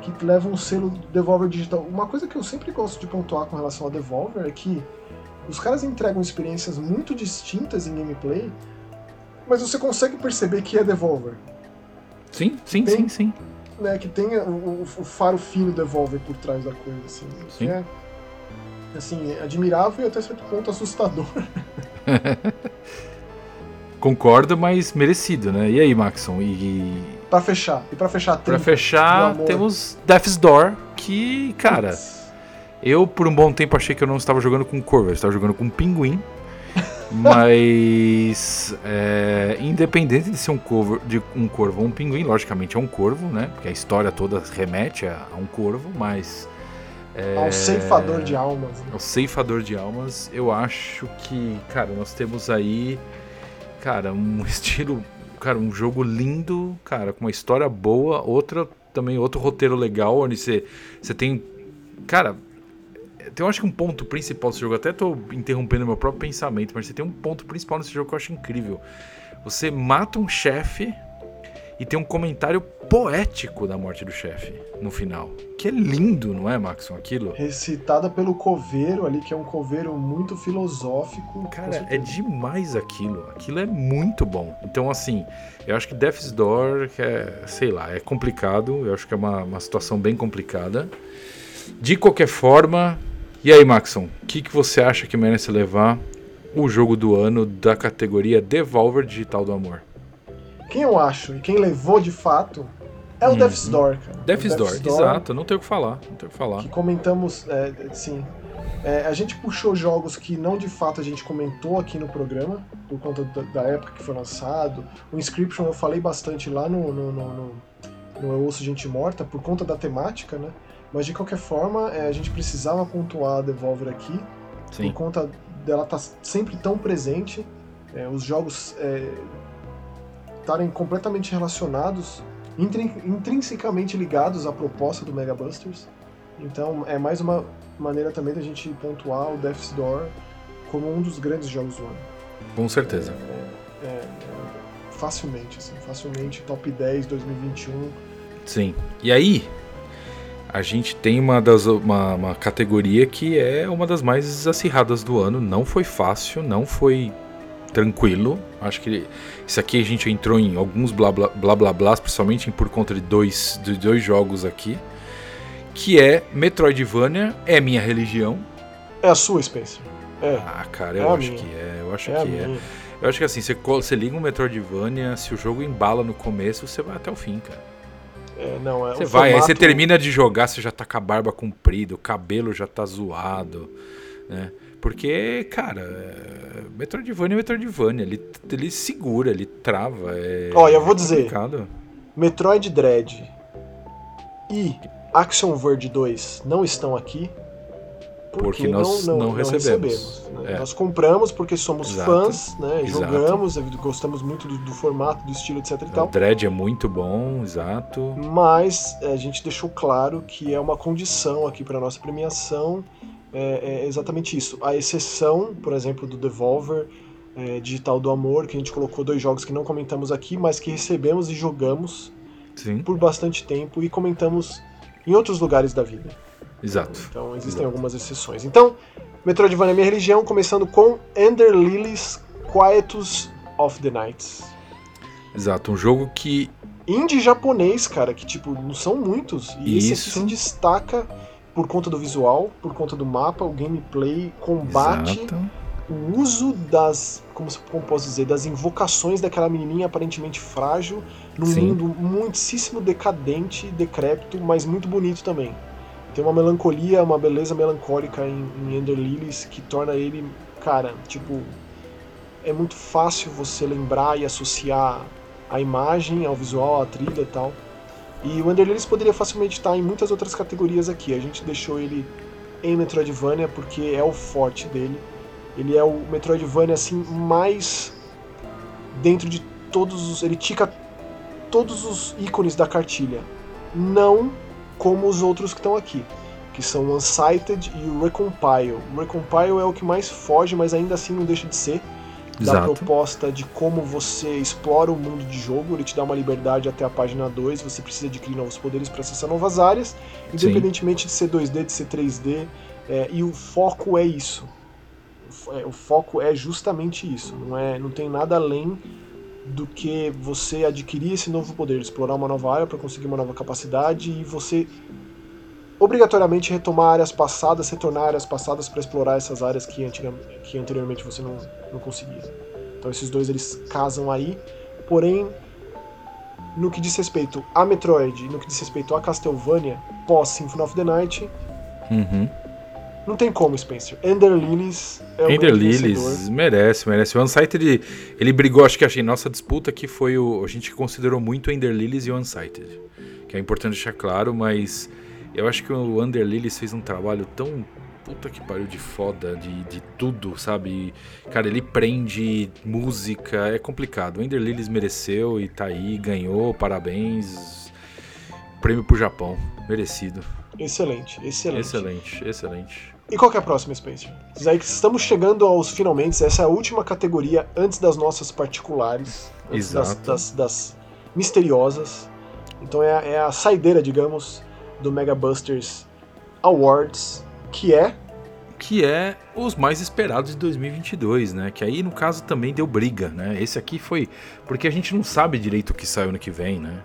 que levam um selo Devolver Digital. Uma coisa que eu sempre gosto de pontuar com relação a Devolver é que os caras entregam experiências muito distintas em gameplay, mas você consegue perceber que é Devolver. Sim, sim, tem, sim, sim. Né, que tem o, o, o, faro fino Devolver por trás da coisa, assim. Sim. é, assim, admirável e até certo ponto assustador. Concordo, mas merecido, né? E aí, Maxon? E. Pra fechar. E pra fechar, Pra fechar, temos Death's Door, que, cara. Eu, por um bom tempo, achei que eu não estava jogando com Corvo, eu estava jogando com Pinguim. Mas, é, independente de ser um corvo, de um corvo ou um pinguim, logicamente é um corvo, né? Porque a história toda remete a, a um corvo, mas. É, Ao ceifador de almas. Né? Ao ceifador de almas, eu acho que, cara, nós temos aí, cara, um estilo, cara, um jogo lindo, cara, com uma história boa, outra também outro roteiro legal, onde você, você tem, cara, eu acho que um ponto principal desse jogo, até estou interrompendo meu próprio pensamento, mas você tem um ponto principal nesse jogo que eu acho incrível. Você mata um chefe e tem um comentário poético da morte do chefe no final. Que é lindo, não é, Maxon, aquilo? Recitada pelo coveiro ali, que é um coveiro muito filosófico. Cara, é demais aquilo. Aquilo é muito bom. Então, assim, eu acho que Death's Door, é, sei lá, é complicado. Eu acho que é uma, uma situação bem complicada. De qualquer forma, e aí, Maxon, o que, que você acha que merece levar o jogo do ano da categoria Devolver Digital do Amor? Quem eu acho e quem levou de fato é o uhum. Death's Door, cara. Death's, Door, Door, exato, não tenho o que falar, não tenho o que falar. Que comentamos, é, sim. É, a gente puxou jogos que não de fato a gente comentou aqui no programa, por conta da, da época que foi lançado. O Inscription eu falei bastante lá no, no, no, no, no Eu Ouço Gente Morta, por conta da temática, né? Mas de qualquer forma, é, a gente precisava pontuar a Devolver aqui, Sim. por conta dela estar tá sempre tão presente, é, os jogos é, estarem completamente relacionados, intrinsecamente ligados à proposta do Mega Busters. Então é mais uma maneira também da gente pontuar o Death's Door como um dos grandes jogos do ano. Com certeza. É, é, é facilmente, assim, facilmente top 10 2021. Sim. E aí, a gente tem uma, das, uma, uma, categoria que é uma das mais acirradas do ano. Não foi fácil, não foi tranquilo. Acho que isso aqui a gente entrou em alguns blá blá blá, blá, principalmente por conta de dois, de dois jogos aqui. Que é Metroidvania, é minha religião. É a sua, Spencer. É. Ah, cara, eu é acho que é. Eu acho é que é. Eu acho que assim, você, você liga um Metroidvania, se o jogo embala no começo, você vai até o fim, cara. É, não, é você vai, formato... aí você termina de jogar, você já tá com a barba comprida, o cabelo já tá zoado, né? Porque, cara, é... Metroidvania é Metroidvania, ele, ele segura, ele trava. É Olha, eu vou dizer, Metroid Dread e Action Verge 2 não estão aqui, porque, porque nós não, não, não recebemos. recebemos né? é. Nós compramos porque somos Exato. fãs, né? jogamos, gostamos muito do, do, formato, do estilo, etc. E tal. O Dread é muito bom, exato. Mas é, a gente deixou claro que é uma condição aqui para nossa premiação. É, é, exatamente isso. A exceção, por exemplo, do Devolver é, Digital do Amor, que a gente colocou dois jogos que não comentamos aqui, mas que recebemos e jogamos Sim. por bastante tempo e comentamos em outros lugares da vida. Exato. Então existem Exato. algumas exceções. Então, Metroidvania é minha religião, começando com Ender Lilies Quietus of the Nights. Exato, um jogo que. Indie japonês, cara, que tipo, não são muitos. E Isso. esse aqui se destaca por conta do visual, por conta do mapa, o gameplay, combate, Exato. o uso das. Como, como posso dizer? Das invocações daquela menininha aparentemente frágil, num Sim. mundo muitíssimo decadente, decrépito, mas muito bonito também. Tem uma melancolia, uma beleza melancólica em, em Ender Lilies que torna ele, cara, tipo, é muito fácil você lembrar e associar a imagem, ao visual, à trilha e tal. E o Ender Lilies poderia facilmente estar em muitas outras categorias aqui. A gente deixou ele em Metroidvania porque é o forte dele. Ele é o Metroidvania assim mais dentro de todos os, ele tica todos os ícones da cartilha. Não como os outros que estão aqui, que são o Unsighted e o Recompile. O Recompile é o que mais foge, mas ainda assim não deixa de ser, Exato. da proposta de como você explora o mundo de jogo, ele te dá uma liberdade até a página 2, você precisa adquirir novos poderes para acessar novas áreas, independentemente Sim. de ser 2D, de ser 3D, é, e o foco é isso. O, o foco é justamente isso, não, é, não tem nada além do que você adquirir esse novo poder, explorar uma nova área para conseguir uma nova capacidade e você obrigatoriamente retomar áreas passadas, retornar áreas passadas para explorar essas áreas que, que anteriormente você não, não conseguia. Então esses dois eles casam aí, porém no que diz respeito a Metroid, no que diz respeito a Castlevania pós Symphony of the Night, uhum. Não tem como, Spencer. Ender Lilies é o Ender Lilies merece, merece. O Unsighted ele, ele brigou, acho que a nossa disputa aqui foi o a gente considerou muito Ender Lilies e o Unsighted, que é importante deixar claro, mas eu acho que o Under Lilies fez um trabalho tão puta que pariu de foda, de, de tudo, sabe? Cara, ele prende música, é complicado. O Ender Lilies mereceu e tá aí, ganhou, parabéns. Prêmio pro Japão, merecido. Excelente, excelente. Excelente, excelente. E qual que é a próxima, Spencer? Aí estamos chegando aos finalmente, essa é a última categoria antes das nossas particulares, antes das, das, das, misteriosas. Então é, é a saideira, digamos, do Mega Busters Awards, que é que é os mais esperados de 2022, né? Que aí no caso também deu briga, né? Esse aqui foi porque a gente não sabe direito o que sai ano que vem, né?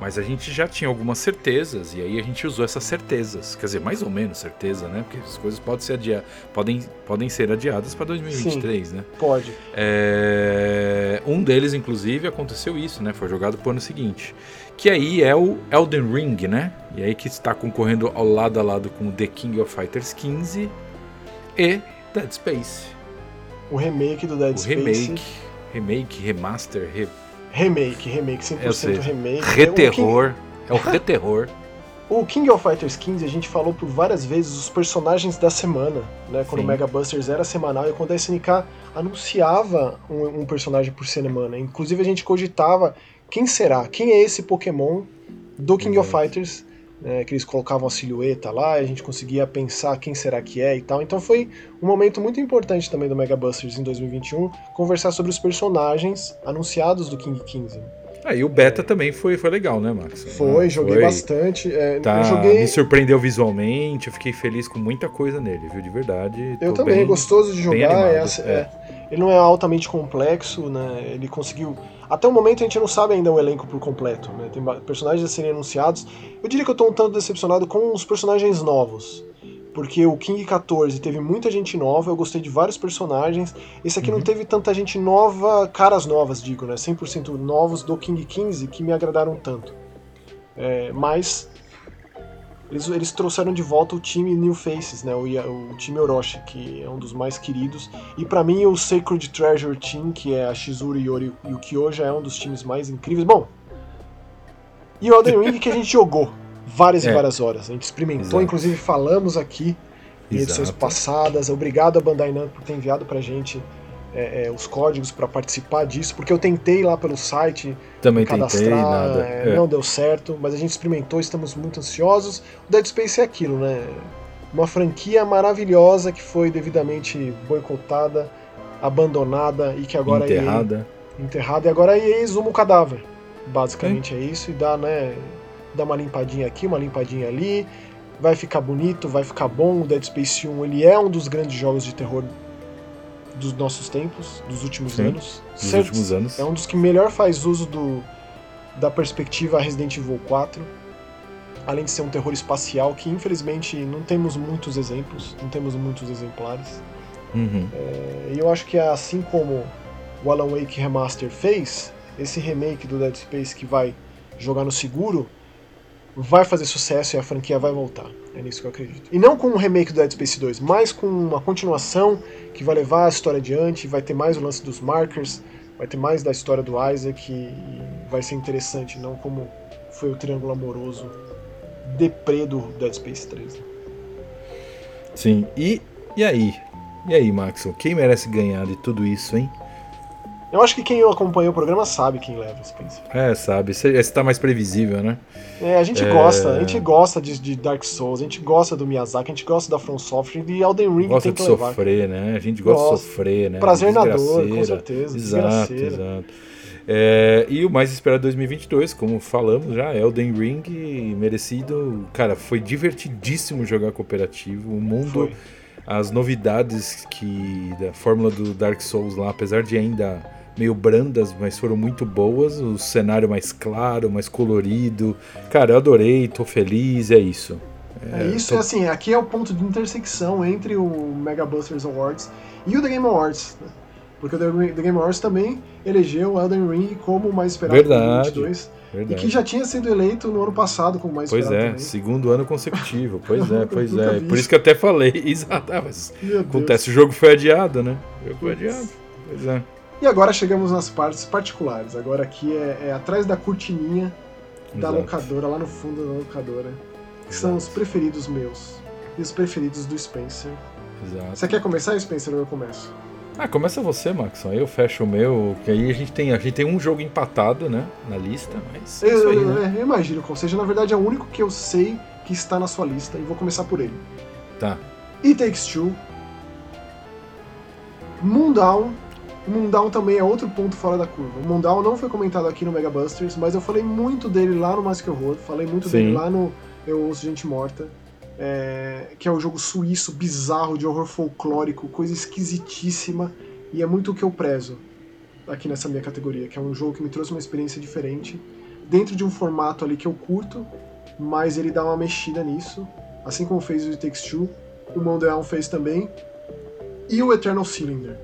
Mas a gente já tinha algumas certezas e aí a gente usou essas certezas, quer dizer, mais ou menos certeza, né? Porque as coisas podem ser adiadas, podem, podem ser adiadas para 2023, Sim, né? Pode. É... Um deles, inclusive, aconteceu isso, né? Foi jogado pro ano seguinte que aí é o Elden Ring, né? E aí que está concorrendo ao lado a lado com The King of Fighters 15 e Dead Space. O remake do Dead o Space. Remake, remake, remaster, re... remake, remake, 100% seja, remake. Reterror, é o reterror. O King of Fighters 15 a gente falou por várias vezes os personagens da semana, né? Quando Sim. o Mega Busters era semanal e quando a SNK anunciava um, um personagem por semana. Inclusive a gente cogitava quem será? Quem é esse Pokémon do King of Fighters? É, que eles colocavam a silhueta lá, e a gente conseguia pensar quem será que é e tal. Então foi um momento muito importante também do Mega Busters em 2021 conversar sobre os personagens anunciados do King 15. Ah, e o beta é... também foi, foi legal, né, Max? Foi, joguei foi... bastante. É, tá, joguei... Me surpreendeu visualmente, eu fiquei feliz com muita coisa nele, viu? De verdade. Eu também, bem, gostoso de jogar. É, é, ele não é altamente complexo, né? Ele conseguiu até o momento a gente não sabe ainda o elenco por completo, né? Tem personagens a serem anunciados. Eu diria que eu tô um tanto decepcionado com os personagens novos. Porque o King 14 teve muita gente nova, eu gostei de vários personagens. Esse aqui uhum. não teve tanta gente nova, caras novas, digo, né? 100% novos do King 15 que me agradaram tanto. É, mas eles, eles trouxeram de volta o time New Faces, né? O, o time Orochi, que é um dos mais queridos. E para mim o Sacred Treasure Team, que é a Shizuru Yori e o Kyoja, é um dos times mais incríveis. Bom, e o Elden Ring que a gente jogou várias é. e várias horas. A gente experimentou, Exato. inclusive falamos aqui em edições Exato. passadas. Obrigado a Bandai Namco por ter enviado pra gente é, é, os códigos para participar disso, porque eu tentei lá pelo site Também cadastrar, tentei, nada. É, não deu certo, mas a gente experimentou, estamos muito ansiosos. O Dead Space é aquilo, né? Uma franquia maravilhosa que foi devidamente boicotada, abandonada e que agora enterrada, EA, enterrada e agora a EA exuma o cadáver. Basicamente é isso e dá, né, dá uma limpadinha aqui, uma limpadinha ali. Vai ficar bonito, vai ficar bom. O Dead Space 1 ele é um dos grandes jogos de terror dos nossos tempos, dos últimos Sim, anos. Dos últimos anos. É um dos que melhor faz uso do, da perspectiva Resident Evil 4. Além de ser um terror espacial, que infelizmente não temos muitos exemplos, não temos muitos exemplares. Uhum. É, e eu acho que assim como o Alan Wake Remaster fez, esse remake do Dead Space que vai jogar no seguro, vai fazer sucesso e a franquia vai voltar. É nisso que eu acredito. E não com um remake do Dead Space 2, mas com uma continuação que vai levar a história adiante, vai ter mais o lance dos markers, vai ter mais da história do Isaac e vai ser interessante, não como foi o triângulo amoroso deprê do Dead Space 3. Né? Sim, e, e aí? E aí, Maxon, quem merece ganhar de tudo isso, hein? Eu acho que quem acompanha o programa sabe quem leva, Spencer. É, sabe. Esse tá mais previsível, né? É, a gente é... gosta. A gente gosta de, de, Dark Souls, a gente gosta do Miyazaki, a gente gosta da From Software e Elden Ring gosta de sofrer, levar. né? A gente gosta, gosta, de sofrer, né? Prazer na dor, com certeza. Exato, exato. É, e o mais esperado 2022, como falamos já, Elden Ring, merecido. Cara, foi divertidíssimo jogar cooperativo. O mundo. Foi. As novidades que da fórmula do Dark Souls lá, apesar de ainda meio brandas, mas foram muito boas. O cenário mais claro, mais colorido. Cara, eu adorei, tô feliz, é isso. É, é isso, tô... assim, aqui é o ponto de intersecção entre o Mega Busters Awards e o The Game Awards. Né? Porque o The Game Awards também elegeu o Elden Ring como o mais esperado Verdade. 2022. Verdade. E que já tinha sido eleito no ano passado como mais pois esperado. Pois é, também. segundo ano consecutivo. Pois é, pois é. Por isso que eu até falei. Exato, ah, mas acontece, o jogo foi adiado, né? O jogo foi adiado. Pois é. E agora chegamos nas partes particulares. Agora aqui é, é atrás da cortininha da Exato. locadora, lá no fundo da locadora. Que Exato. são os preferidos meus. E os preferidos do Spencer. Exato. Você quer começar, Spencer, ou eu começo? Ah, começa você, Maxon. Aí eu fecho o meu, que aí a gente tem, a gente tem um jogo empatado, né, na lista, mas é eu, aí, né? eu imagino qual seja, na verdade é o único que eu sei que está na sua lista e vou começar por ele. Tá. It Takes Two. Moondown o Mundown também é outro ponto fora da curva. O Mundown não foi comentado aqui no Mega Busters, mas eu falei muito dele lá no Mask Horror, falei muito Sim. dele lá no Eu Ouço Gente Morta, é, que é um jogo suíço, bizarro, de horror folclórico, coisa esquisitíssima, e é muito o que eu prezo aqui nessa minha categoria, que é um jogo que me trouxe uma experiência diferente, dentro de um formato ali que eu curto, mas ele dá uma mexida nisso, assim como fez o It Takes Two, o Mundown fez também, e o Eternal Cylinder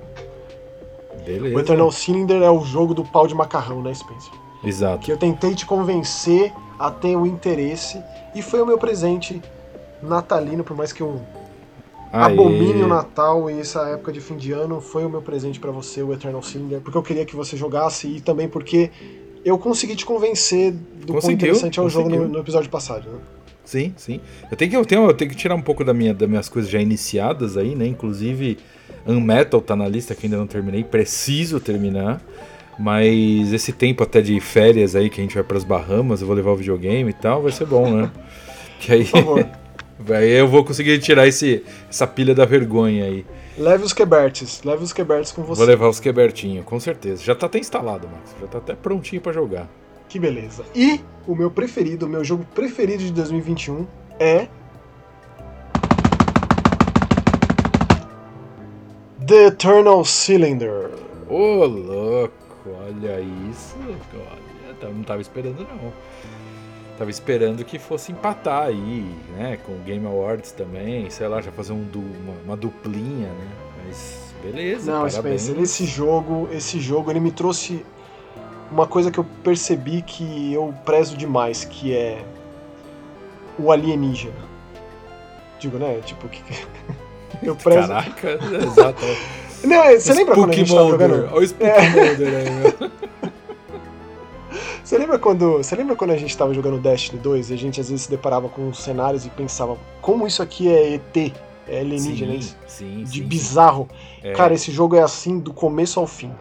Beleza. O Eternal Cylinder é o jogo do pau de macarrão, né, Spencer? Exato. Que eu tentei te convencer a ter o interesse e foi o meu presente natalino, por mais que eu Aê. abomine o Natal e essa época de fim de ano, foi o meu presente para você, o Eternal Cylinder, porque eu queria que você jogasse e também porque eu consegui te convencer do quão interessante é o jogo no, no, episódio passado, né? Sim, sim. Eu tenho que, eu tenho, eu tenho que tirar um pouco da minha, das minhas coisas já iniciadas aí, né? Inclusive Unmetal tá na lista que ainda não terminei, preciso terminar. Mas esse tempo até de férias aí que a gente vai para as Bahamas, eu vou levar o videogame e tal, vai ser bom, né? que aí, aí eu vou conseguir tirar esse, essa pilha da vergonha aí. Leve os quebertes, leve os quebertes com você. Vou levar os quebertinhos, com certeza. Já tá até instalado, Max. Já tá até prontinho para jogar. Que beleza. E o meu preferido, o meu jogo preferido de 2021 é The Eternal Cylinder. Ô, oh, louco, olha isso. Olha, não tava esperando não. Tava esperando que fosse empatar aí, né? Com o Game Awards também, sei lá, já fazer um uma, uma, duplinha, né? Mas beleza. Não, parabéns. Spencer, esse jogo, esse jogo, ele me trouxe uma coisa que eu percebi que eu prezo demais, que é o alienígena. Digo, né? Tipo, que. Eu prezo. Caraca, exato. Não, você Spook lembra quando a gente Molder. tava jogando? Olha o Spook é. Molder aí, meu. Você lembra quando, você lembra quando a gente estava jogando Destiny 2 e a gente às vezes se deparava com cenários e pensava como isso aqui é ET, é alienígena, sim, sim, de sim, bizarro. É. Cara, esse jogo é assim do começo ao fim.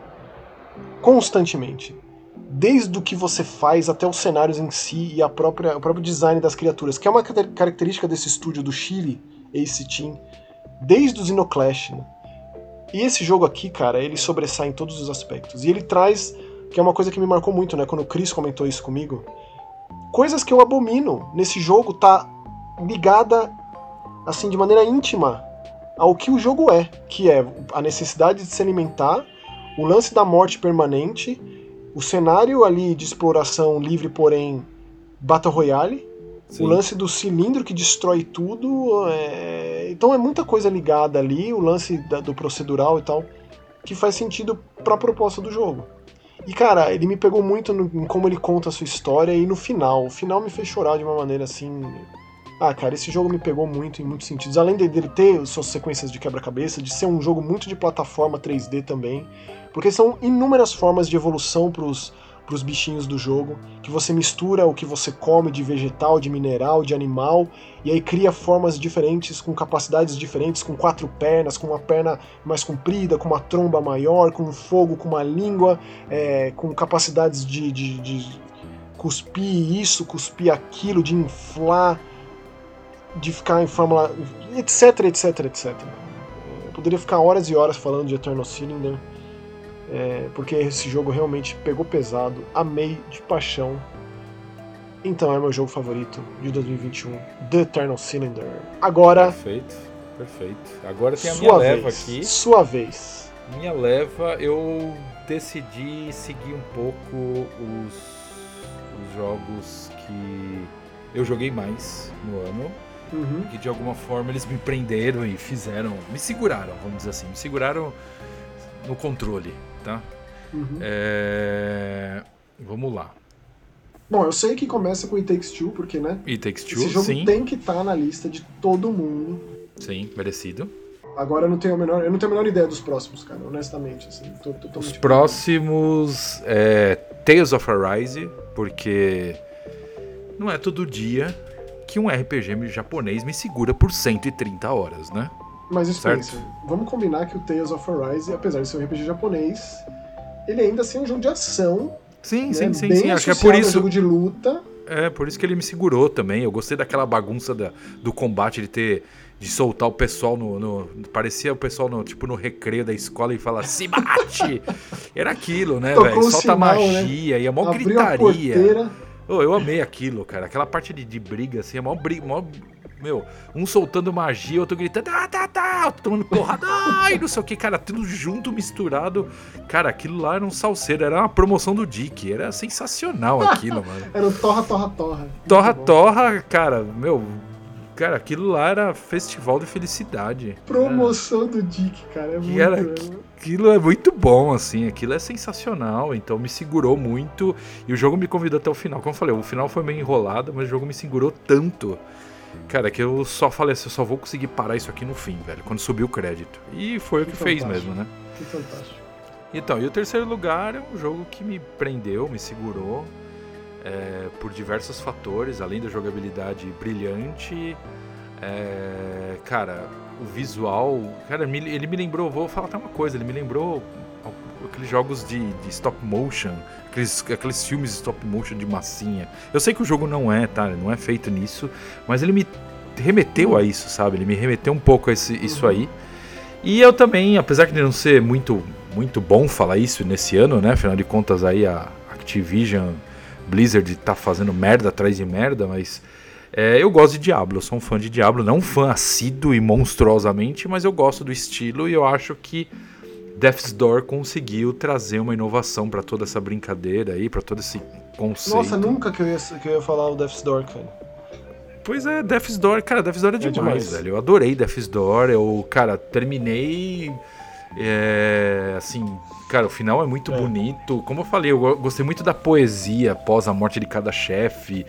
Constantemente. Desde o que você faz até os cenários em si e a própria, o próprio design das criaturas, que é uma característica desse estúdio do Chile, Ace Team, desde o Xenoclash. Né? E esse jogo aqui, cara, ele sobressai em todos os aspectos. E ele traz, que é uma coisa que me marcou muito, né, quando o Chris comentou isso comigo, coisas que eu abomino nesse jogo tá ligada assim de maneira íntima ao que o jogo é, que é a necessidade de se alimentar, o lance da morte permanente, o cenário ali de exploração livre, porém Battle Royale, Sim. o lance do cilindro que destrói tudo, é, então é muita coisa ligada ali, o lance da, do procedural e tal, que faz sentido para a proposta do jogo. E cara, ele me pegou muito no, em como ele conta a sua história e no final. O final me fez chorar de uma maneira assim. Ah, cara, esse jogo me pegou muito em muitos sentidos. Além dele ter suas sequências de quebra-cabeça, de ser um jogo muito de plataforma 3D também. Porque são inúmeras formas de evolução para os para os bichinhos do jogo, que você mistura o que você come de vegetal, de mineral, de animal, e aí cria formas diferentes, com capacidades diferentes, com quatro pernas, com uma perna mais comprida, com uma tromba maior, com fogo, com uma língua, é, com capacidades de, de, de cuspir isso, cuspir aquilo, de inflar, de ficar em fórmula, etc, etc, etc. Eu poderia ficar horas e horas falando de Eternal Cylinder é, porque esse jogo realmente pegou pesado, amei de paixão. Então é meu jogo favorito de 2021, The Eternal Cylinder. Agora. Perfeito, perfeito. Agora tem a minha vez, leva aqui. Sua vez. Minha leva, eu decidi seguir um pouco os, os jogos que eu joguei mais no ano. Uhum. Que de alguma forma eles me prenderam e fizeram. Me seguraram, vamos dizer assim. Me seguraram no controle tá? Uhum. É... Vamos lá. Bom, eu sei que começa com It Takes Two, porque, né? It Takes Two, Esse jogo sim. tem que estar tá na lista de todo mundo. Sim, merecido. Agora eu não tenho a menor, eu não tenho a menor ideia dos próximos, cara, honestamente. Assim, tô, tô, tô Os próximos é Tales of Arise, porque não é todo dia que um RPG japonês me segura por 130 horas, né? Mas Spencer, vamos combinar que o Tales of Arise, apesar de ser um RPG japonês, ele ainda assim é um jogo de ação. Sim, né? sim, sim, Bem sim. Acho que é por isso. Um jogo de luta. É, por isso que ele me segurou também. Eu gostei daquela bagunça da, do combate, de ter. De soltar o pessoal no, no. parecia o pessoal no, tipo, no recreio da escola e falar se bate! Era aquilo, né, velho? Solta sinal, né? magia né? e a mó Abriu gritaria. A oh, eu amei aquilo, cara. Aquela parte de, de briga, assim, é mó, briga, mó meu, um soltando magia, outro gritando, ah, tá, tá, tomando porrada, ai, não sei o que, cara, tudo junto, misturado. Cara, aquilo lá era um salseiro, era uma promoção do Dick, era sensacional aquilo, mano. era um torra, torra, torra. Torra, torra, cara, meu, Cara, aquilo lá era festival de felicidade. Promoção do Dick, cara. É muito, era, aquilo é muito bom, assim. Aquilo é sensacional. Então me segurou muito. E o jogo me convidou até o final. Como eu falei, o final foi meio enrolado, mas o jogo me segurou tanto Cara, que eu só falei assim, eu só vou conseguir parar isso aqui no fim, velho, quando subir o crédito. E foi que o que fez mesmo, né? Que fantástico. Então, e o terceiro lugar é um jogo que me prendeu, me segurou é, por diversos fatores, além da jogabilidade brilhante. É, cara, o visual. Cara, ele me lembrou, vou falar até uma coisa, ele me lembrou aqueles jogos de, de stop motion, aqueles, aqueles filmes stop motion de massinha. Eu sei que o jogo não é, tá? Não é feito nisso, mas ele me remeteu a isso, sabe? Ele me remeteu um pouco a esse, isso aí. E eu também, apesar de não ser muito, muito bom falar isso nesse ano, né? Afinal de contas aí a Activision, Blizzard tá fazendo merda atrás de merda, mas é, eu gosto de Diablo, eu sou um fã de Diablo, não um fã assíduo e monstruosamente, mas eu gosto do estilo e eu acho que Death's Door conseguiu trazer uma inovação para toda essa brincadeira aí, para todo esse conceito. Nossa, nunca que eu ia, que eu ia falar o Death's Door, cara. Pois é, Death's Door, cara, Death's Door é demais, é demais. velho. Eu adorei Death's Door, eu, cara, terminei. É, assim, cara, o final é muito é. bonito. Como eu falei, eu gostei muito da poesia após a morte de cada chefe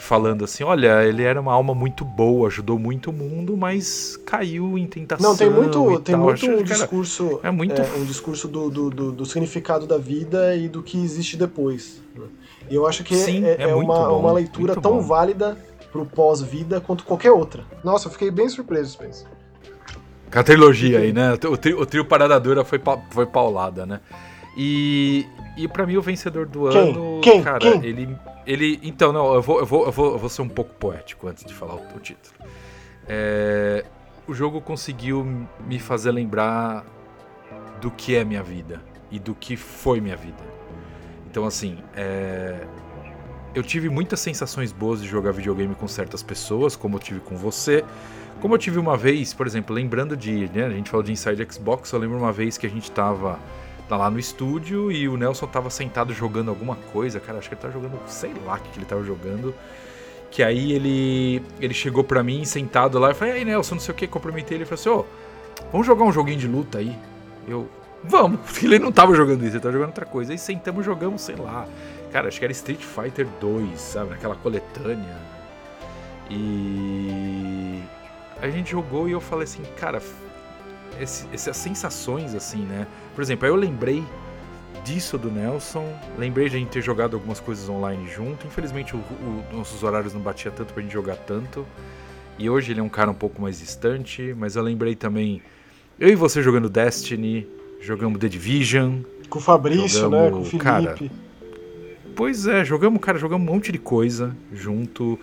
falando assim, olha, ele era uma alma muito boa, ajudou muito o mundo, mas caiu em tentação. Não, tem muito, tem tal. muito um discurso, é muito é, um discurso do, do, do, do, significado da vida e do que existe depois. E eu acho que Sim, é, é, é uma, bom, uma leitura tão bom. válida pro pós-vida quanto qualquer outra. Nossa, eu fiquei bem surpreso, Spence. Com a trilogia aí, né? O trio, o trio Parada Dura foi, foi paulada, né? E, e para mim o vencedor do Quem? ano, Quem? cara, Quem? ele ele, então, não, eu vou, eu vou, eu vou, eu vou ser um pouco poético antes de falar o, o título. É, o jogo conseguiu me fazer lembrar do que é minha vida e do que foi minha vida. Então, assim, é, eu tive muitas sensações boas de jogar videogame com certas pessoas, como eu tive com você. Como eu tive uma vez, por exemplo, lembrando de. Né, a gente falou de Inside Xbox, eu lembro uma vez que a gente tava lá no estúdio e o Nelson tava sentado jogando alguma coisa, cara, acho que ele tava jogando, sei lá o que ele tava jogando. Que aí ele ele chegou pra mim sentado lá e falei, aí Nelson, não sei o que, cumprimentei ele e falou assim, ô, vamos jogar um joguinho de luta aí? Eu, vamos, ele não tava jogando isso, ele tava jogando outra coisa. Aí sentamos jogamos, sei lá, cara, acho que era Street Fighter 2, sabe, naquela coletânea. E a gente jogou e eu falei assim, cara, esse, essas sensações, assim, né? Por exemplo, aí eu lembrei disso do Nelson. Lembrei de a gente ter jogado algumas coisas online junto. Infelizmente, o, o, nossos horários não batia tanto pra gente jogar tanto. E hoje ele é um cara um pouco mais distante. Mas eu lembrei também. Eu e você jogando Destiny, jogamos The Division. Com o Fabrício, jogamos, né? Com o Felipe. Cara, pois é, jogamos, cara, jogamos um monte de coisa junto.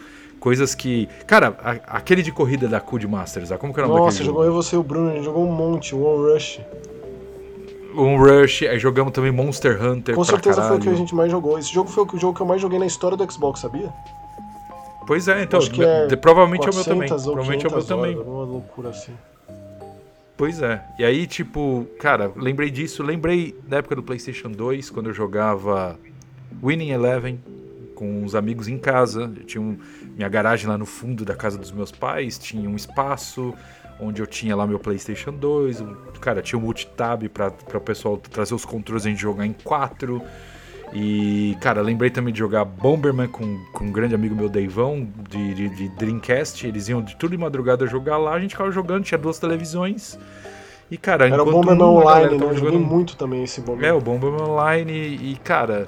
Coisas que. Cara, a, aquele de corrida da Code Masters, como que era o nome Nossa, jogou eu, você e o Bruno, a gente jogou um monte, o One Rush. Um Rush, aí jogamos também Monster Hunter. Com certeza caralho. foi o que a gente mais jogou. Esse jogo foi o jogo que eu mais joguei na história do Xbox, sabia? Pois é, então. É provavelmente é o meu também. Provavelmente é o meu também. Uma loucura assim. Pois é. E aí, tipo, cara, lembrei disso. Lembrei da época do PlayStation 2, quando eu jogava Winning Eleven com os amigos em casa. Eu tinha um, minha garagem lá no fundo da casa dos meus pais, tinha um espaço onde eu tinha lá meu PlayStation 2. Cara, tinha um multitab para o pessoal trazer os controles e a gente jogar em quatro. E, cara, lembrei também de jogar Bomberman com, com um grande amigo meu, Deivão, de, de, de, Dreamcast. Eles iam de tudo de madrugada jogar lá, a gente ficava jogando, tinha duas televisões. E, cara, Era o Bomberman um, Online, né? Eu joguei muito também esse Bomberman. É, o Bomberman Online. E, cara,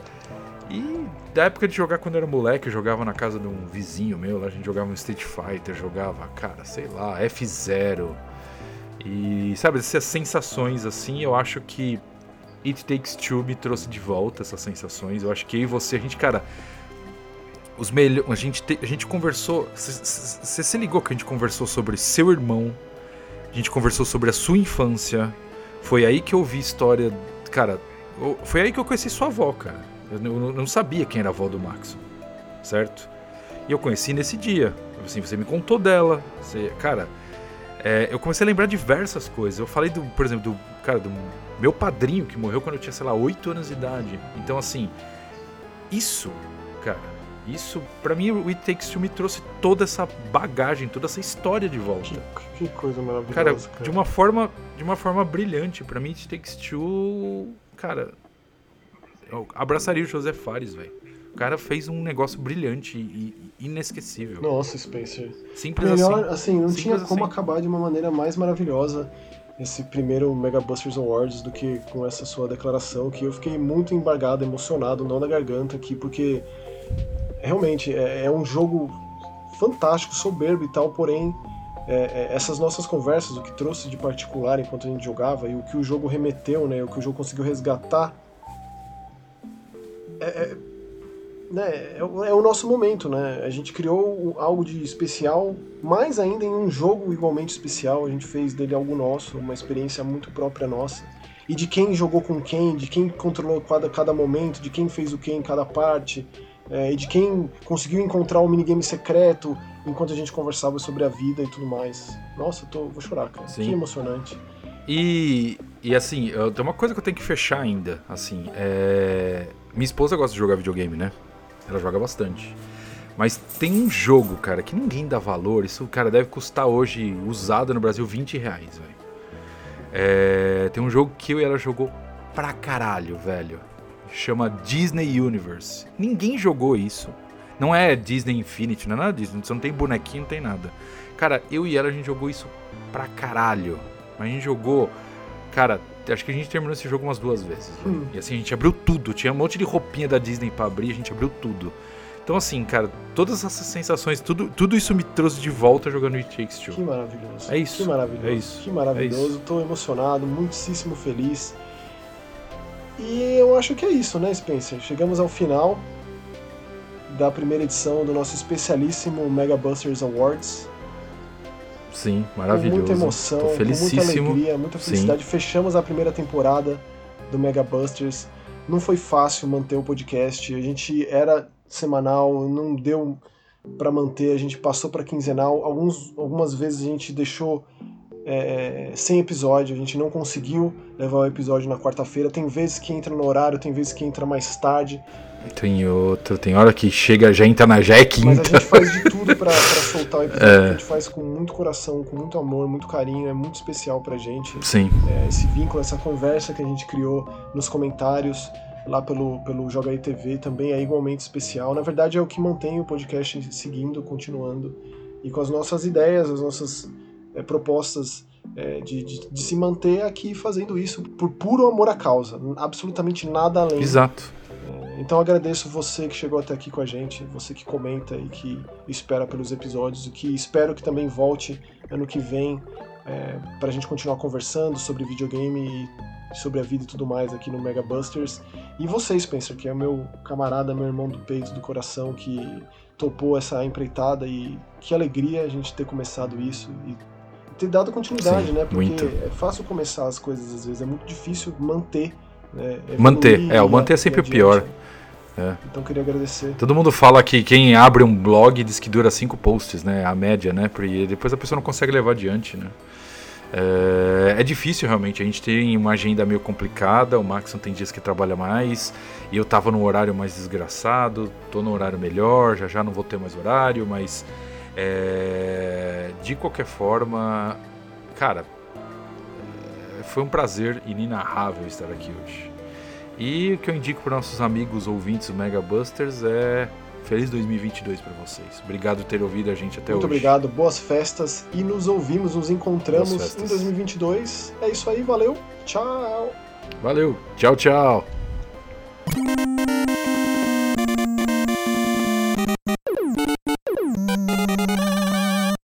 e da época de jogar quando eu era moleque, eu jogava na casa de um vizinho meu, lá a gente jogava um Street Fighter, jogava, cara, sei lá, F0. E, sabe, essas sensações assim, eu acho que It Takes Two me trouxe de volta essas sensações. Eu acho que eu e você, a gente, cara. Os melhor, a gente te, a gente conversou, você se ligou que a gente conversou sobre seu irmão, a gente conversou sobre a sua infância. Foi aí que eu vi história, cara, foi aí que eu conheci sua avó, cara. Eu não, sabia quem era a avó do Maxon, certo? E eu conheci nesse dia. Assim, você me contou dela. Você, cara, é, eu comecei a lembrar diversas coisas. Eu falei, do, por exemplo, do cara, do meu padrinho que morreu quando eu tinha, sei lá, 8 anos de idade. Então, assim, isso, cara, isso, para mim, o It Takes Two me trouxe toda essa bagagem, toda essa história de volta. Que, que coisa maravilhosa, cara, cara, de uma forma, de uma forma brilhante. Para mim, It Takes Two, cara, eu abraçaria o José Fares, velho. O cara fez um negócio brilhante e inesquecível. Nossa, Spencer. Simples Melhor, assim. assim não tinha como assim. acabar de uma maneira mais maravilhosa esse primeiro Mega Busters Awards do que com essa sua declaração, que eu fiquei muito embargado, emocionado, não na garganta aqui, porque realmente é, é um jogo fantástico, soberbo e tal, porém é, é, essas nossas conversas, o que trouxe de particular enquanto a gente jogava e o que o jogo remeteu, né, o que o jogo conseguiu resgatar, é, é né, é, o, é o nosso momento, né? A gente criou algo de especial, mais ainda em um jogo igualmente especial. A gente fez dele algo nosso, uma experiência muito própria nossa. E de quem jogou com quem, de quem controlou cada, cada momento, de quem fez o que em cada parte, é, e de quem conseguiu encontrar o um minigame secreto enquanto a gente conversava sobre a vida e tudo mais. Nossa, eu tô, vou chorar, cara. Sim. Que emocionante. E, e assim, tem uma coisa que eu tenho que fechar ainda. Assim, é... minha esposa gosta de jogar videogame, né? Ela joga bastante. Mas tem um jogo, cara, que ninguém dá valor. Isso, cara, deve custar hoje, usado no Brasil, 20 reais, velho. É, tem um jogo que eu e ela jogou pra caralho, velho. Chama Disney Universe. Ninguém jogou isso. Não é Disney Infinity, não é nada disso. Você não tem bonequinho, não tem nada. Cara, eu e ela, a gente jogou isso pra caralho. A gente jogou, cara, acho que a gente terminou esse jogo umas duas vezes. Hum. E assim, a gente abriu tudo. Tinha um monte de roupinha da Disney para abrir, a gente abriu tudo. Então, assim, cara, todas essas sensações, tudo, tudo isso me trouxe de volta jogando It Takes Two. Que maravilhoso. É isso. Que maravilhoso. É isso. Que maravilhoso. É isso. Tô emocionado, muitíssimo feliz. E eu acho que é isso, né, Spencer? Chegamos ao final da primeira edição do nosso especialíssimo Mega Busters Awards. Sim, maravilhoso. Com muita emoção, Tô felicíssimo. com muita alegria, muita felicidade. Sim. Fechamos a primeira temporada do Mega Busters. Não foi fácil manter o podcast. A gente era semanal, não deu para manter. A gente passou para quinzenal. Alguns, algumas vezes a gente deixou é, sem episódio. A gente não conseguiu levar o episódio na quarta-feira. Tem vezes que entra no horário, tem vezes que entra mais tarde. Tem outro, tem hora que chega, já entra na já é quinta. Mas a gente faz de tudo pra, pra soltar o episódio. É. A gente faz com muito coração, com muito amor, muito carinho, é muito especial pra gente. Sim. É, esse vínculo, essa conversa que a gente criou nos comentários lá pelo, pelo Joga aí TV também é igualmente especial. Na verdade, é o que mantém o podcast seguindo, continuando. E com as nossas ideias, as nossas é, propostas é, de, de, de, se manter aqui fazendo isso por puro amor à causa, absolutamente nada além. Exato. Então agradeço você que chegou até aqui com a gente, você que comenta e que espera pelos episódios, e que espero que também volte ano que vem é, para a gente continuar conversando sobre videogame e sobre a vida e tudo mais aqui no Mega Busters. E você, Spencer, que é meu camarada, meu irmão do peito, do coração, que topou essa empreitada e que alegria a gente ter começado isso e ter dado continuidade, Sim, né? Porque muito. é fácil começar as coisas às vezes, é muito difícil manter. Né? Manter, é, o manter é sempre o pior. É. Então queria agradecer. Todo mundo fala que quem abre um blog diz que dura cinco posts, né? A média, né? Porque depois a pessoa não consegue levar adiante, né? É, é, difícil realmente, a gente tem uma agenda meio complicada, o Maxon tem dias que trabalha mais, e eu tava no horário mais desgraçado, tô no horário melhor, já já não vou ter mais horário, mas é, de qualquer forma, cara, foi um prazer inenarrável estar aqui hoje. E o que eu indico para nossos amigos ouvintes do Mega Busters é feliz 2022 para vocês. Obrigado por ter ouvido a gente até Muito hoje. Muito obrigado, boas festas e nos ouvimos, nos encontramos em 2022. É isso aí, valeu, tchau. Valeu, tchau, tchau.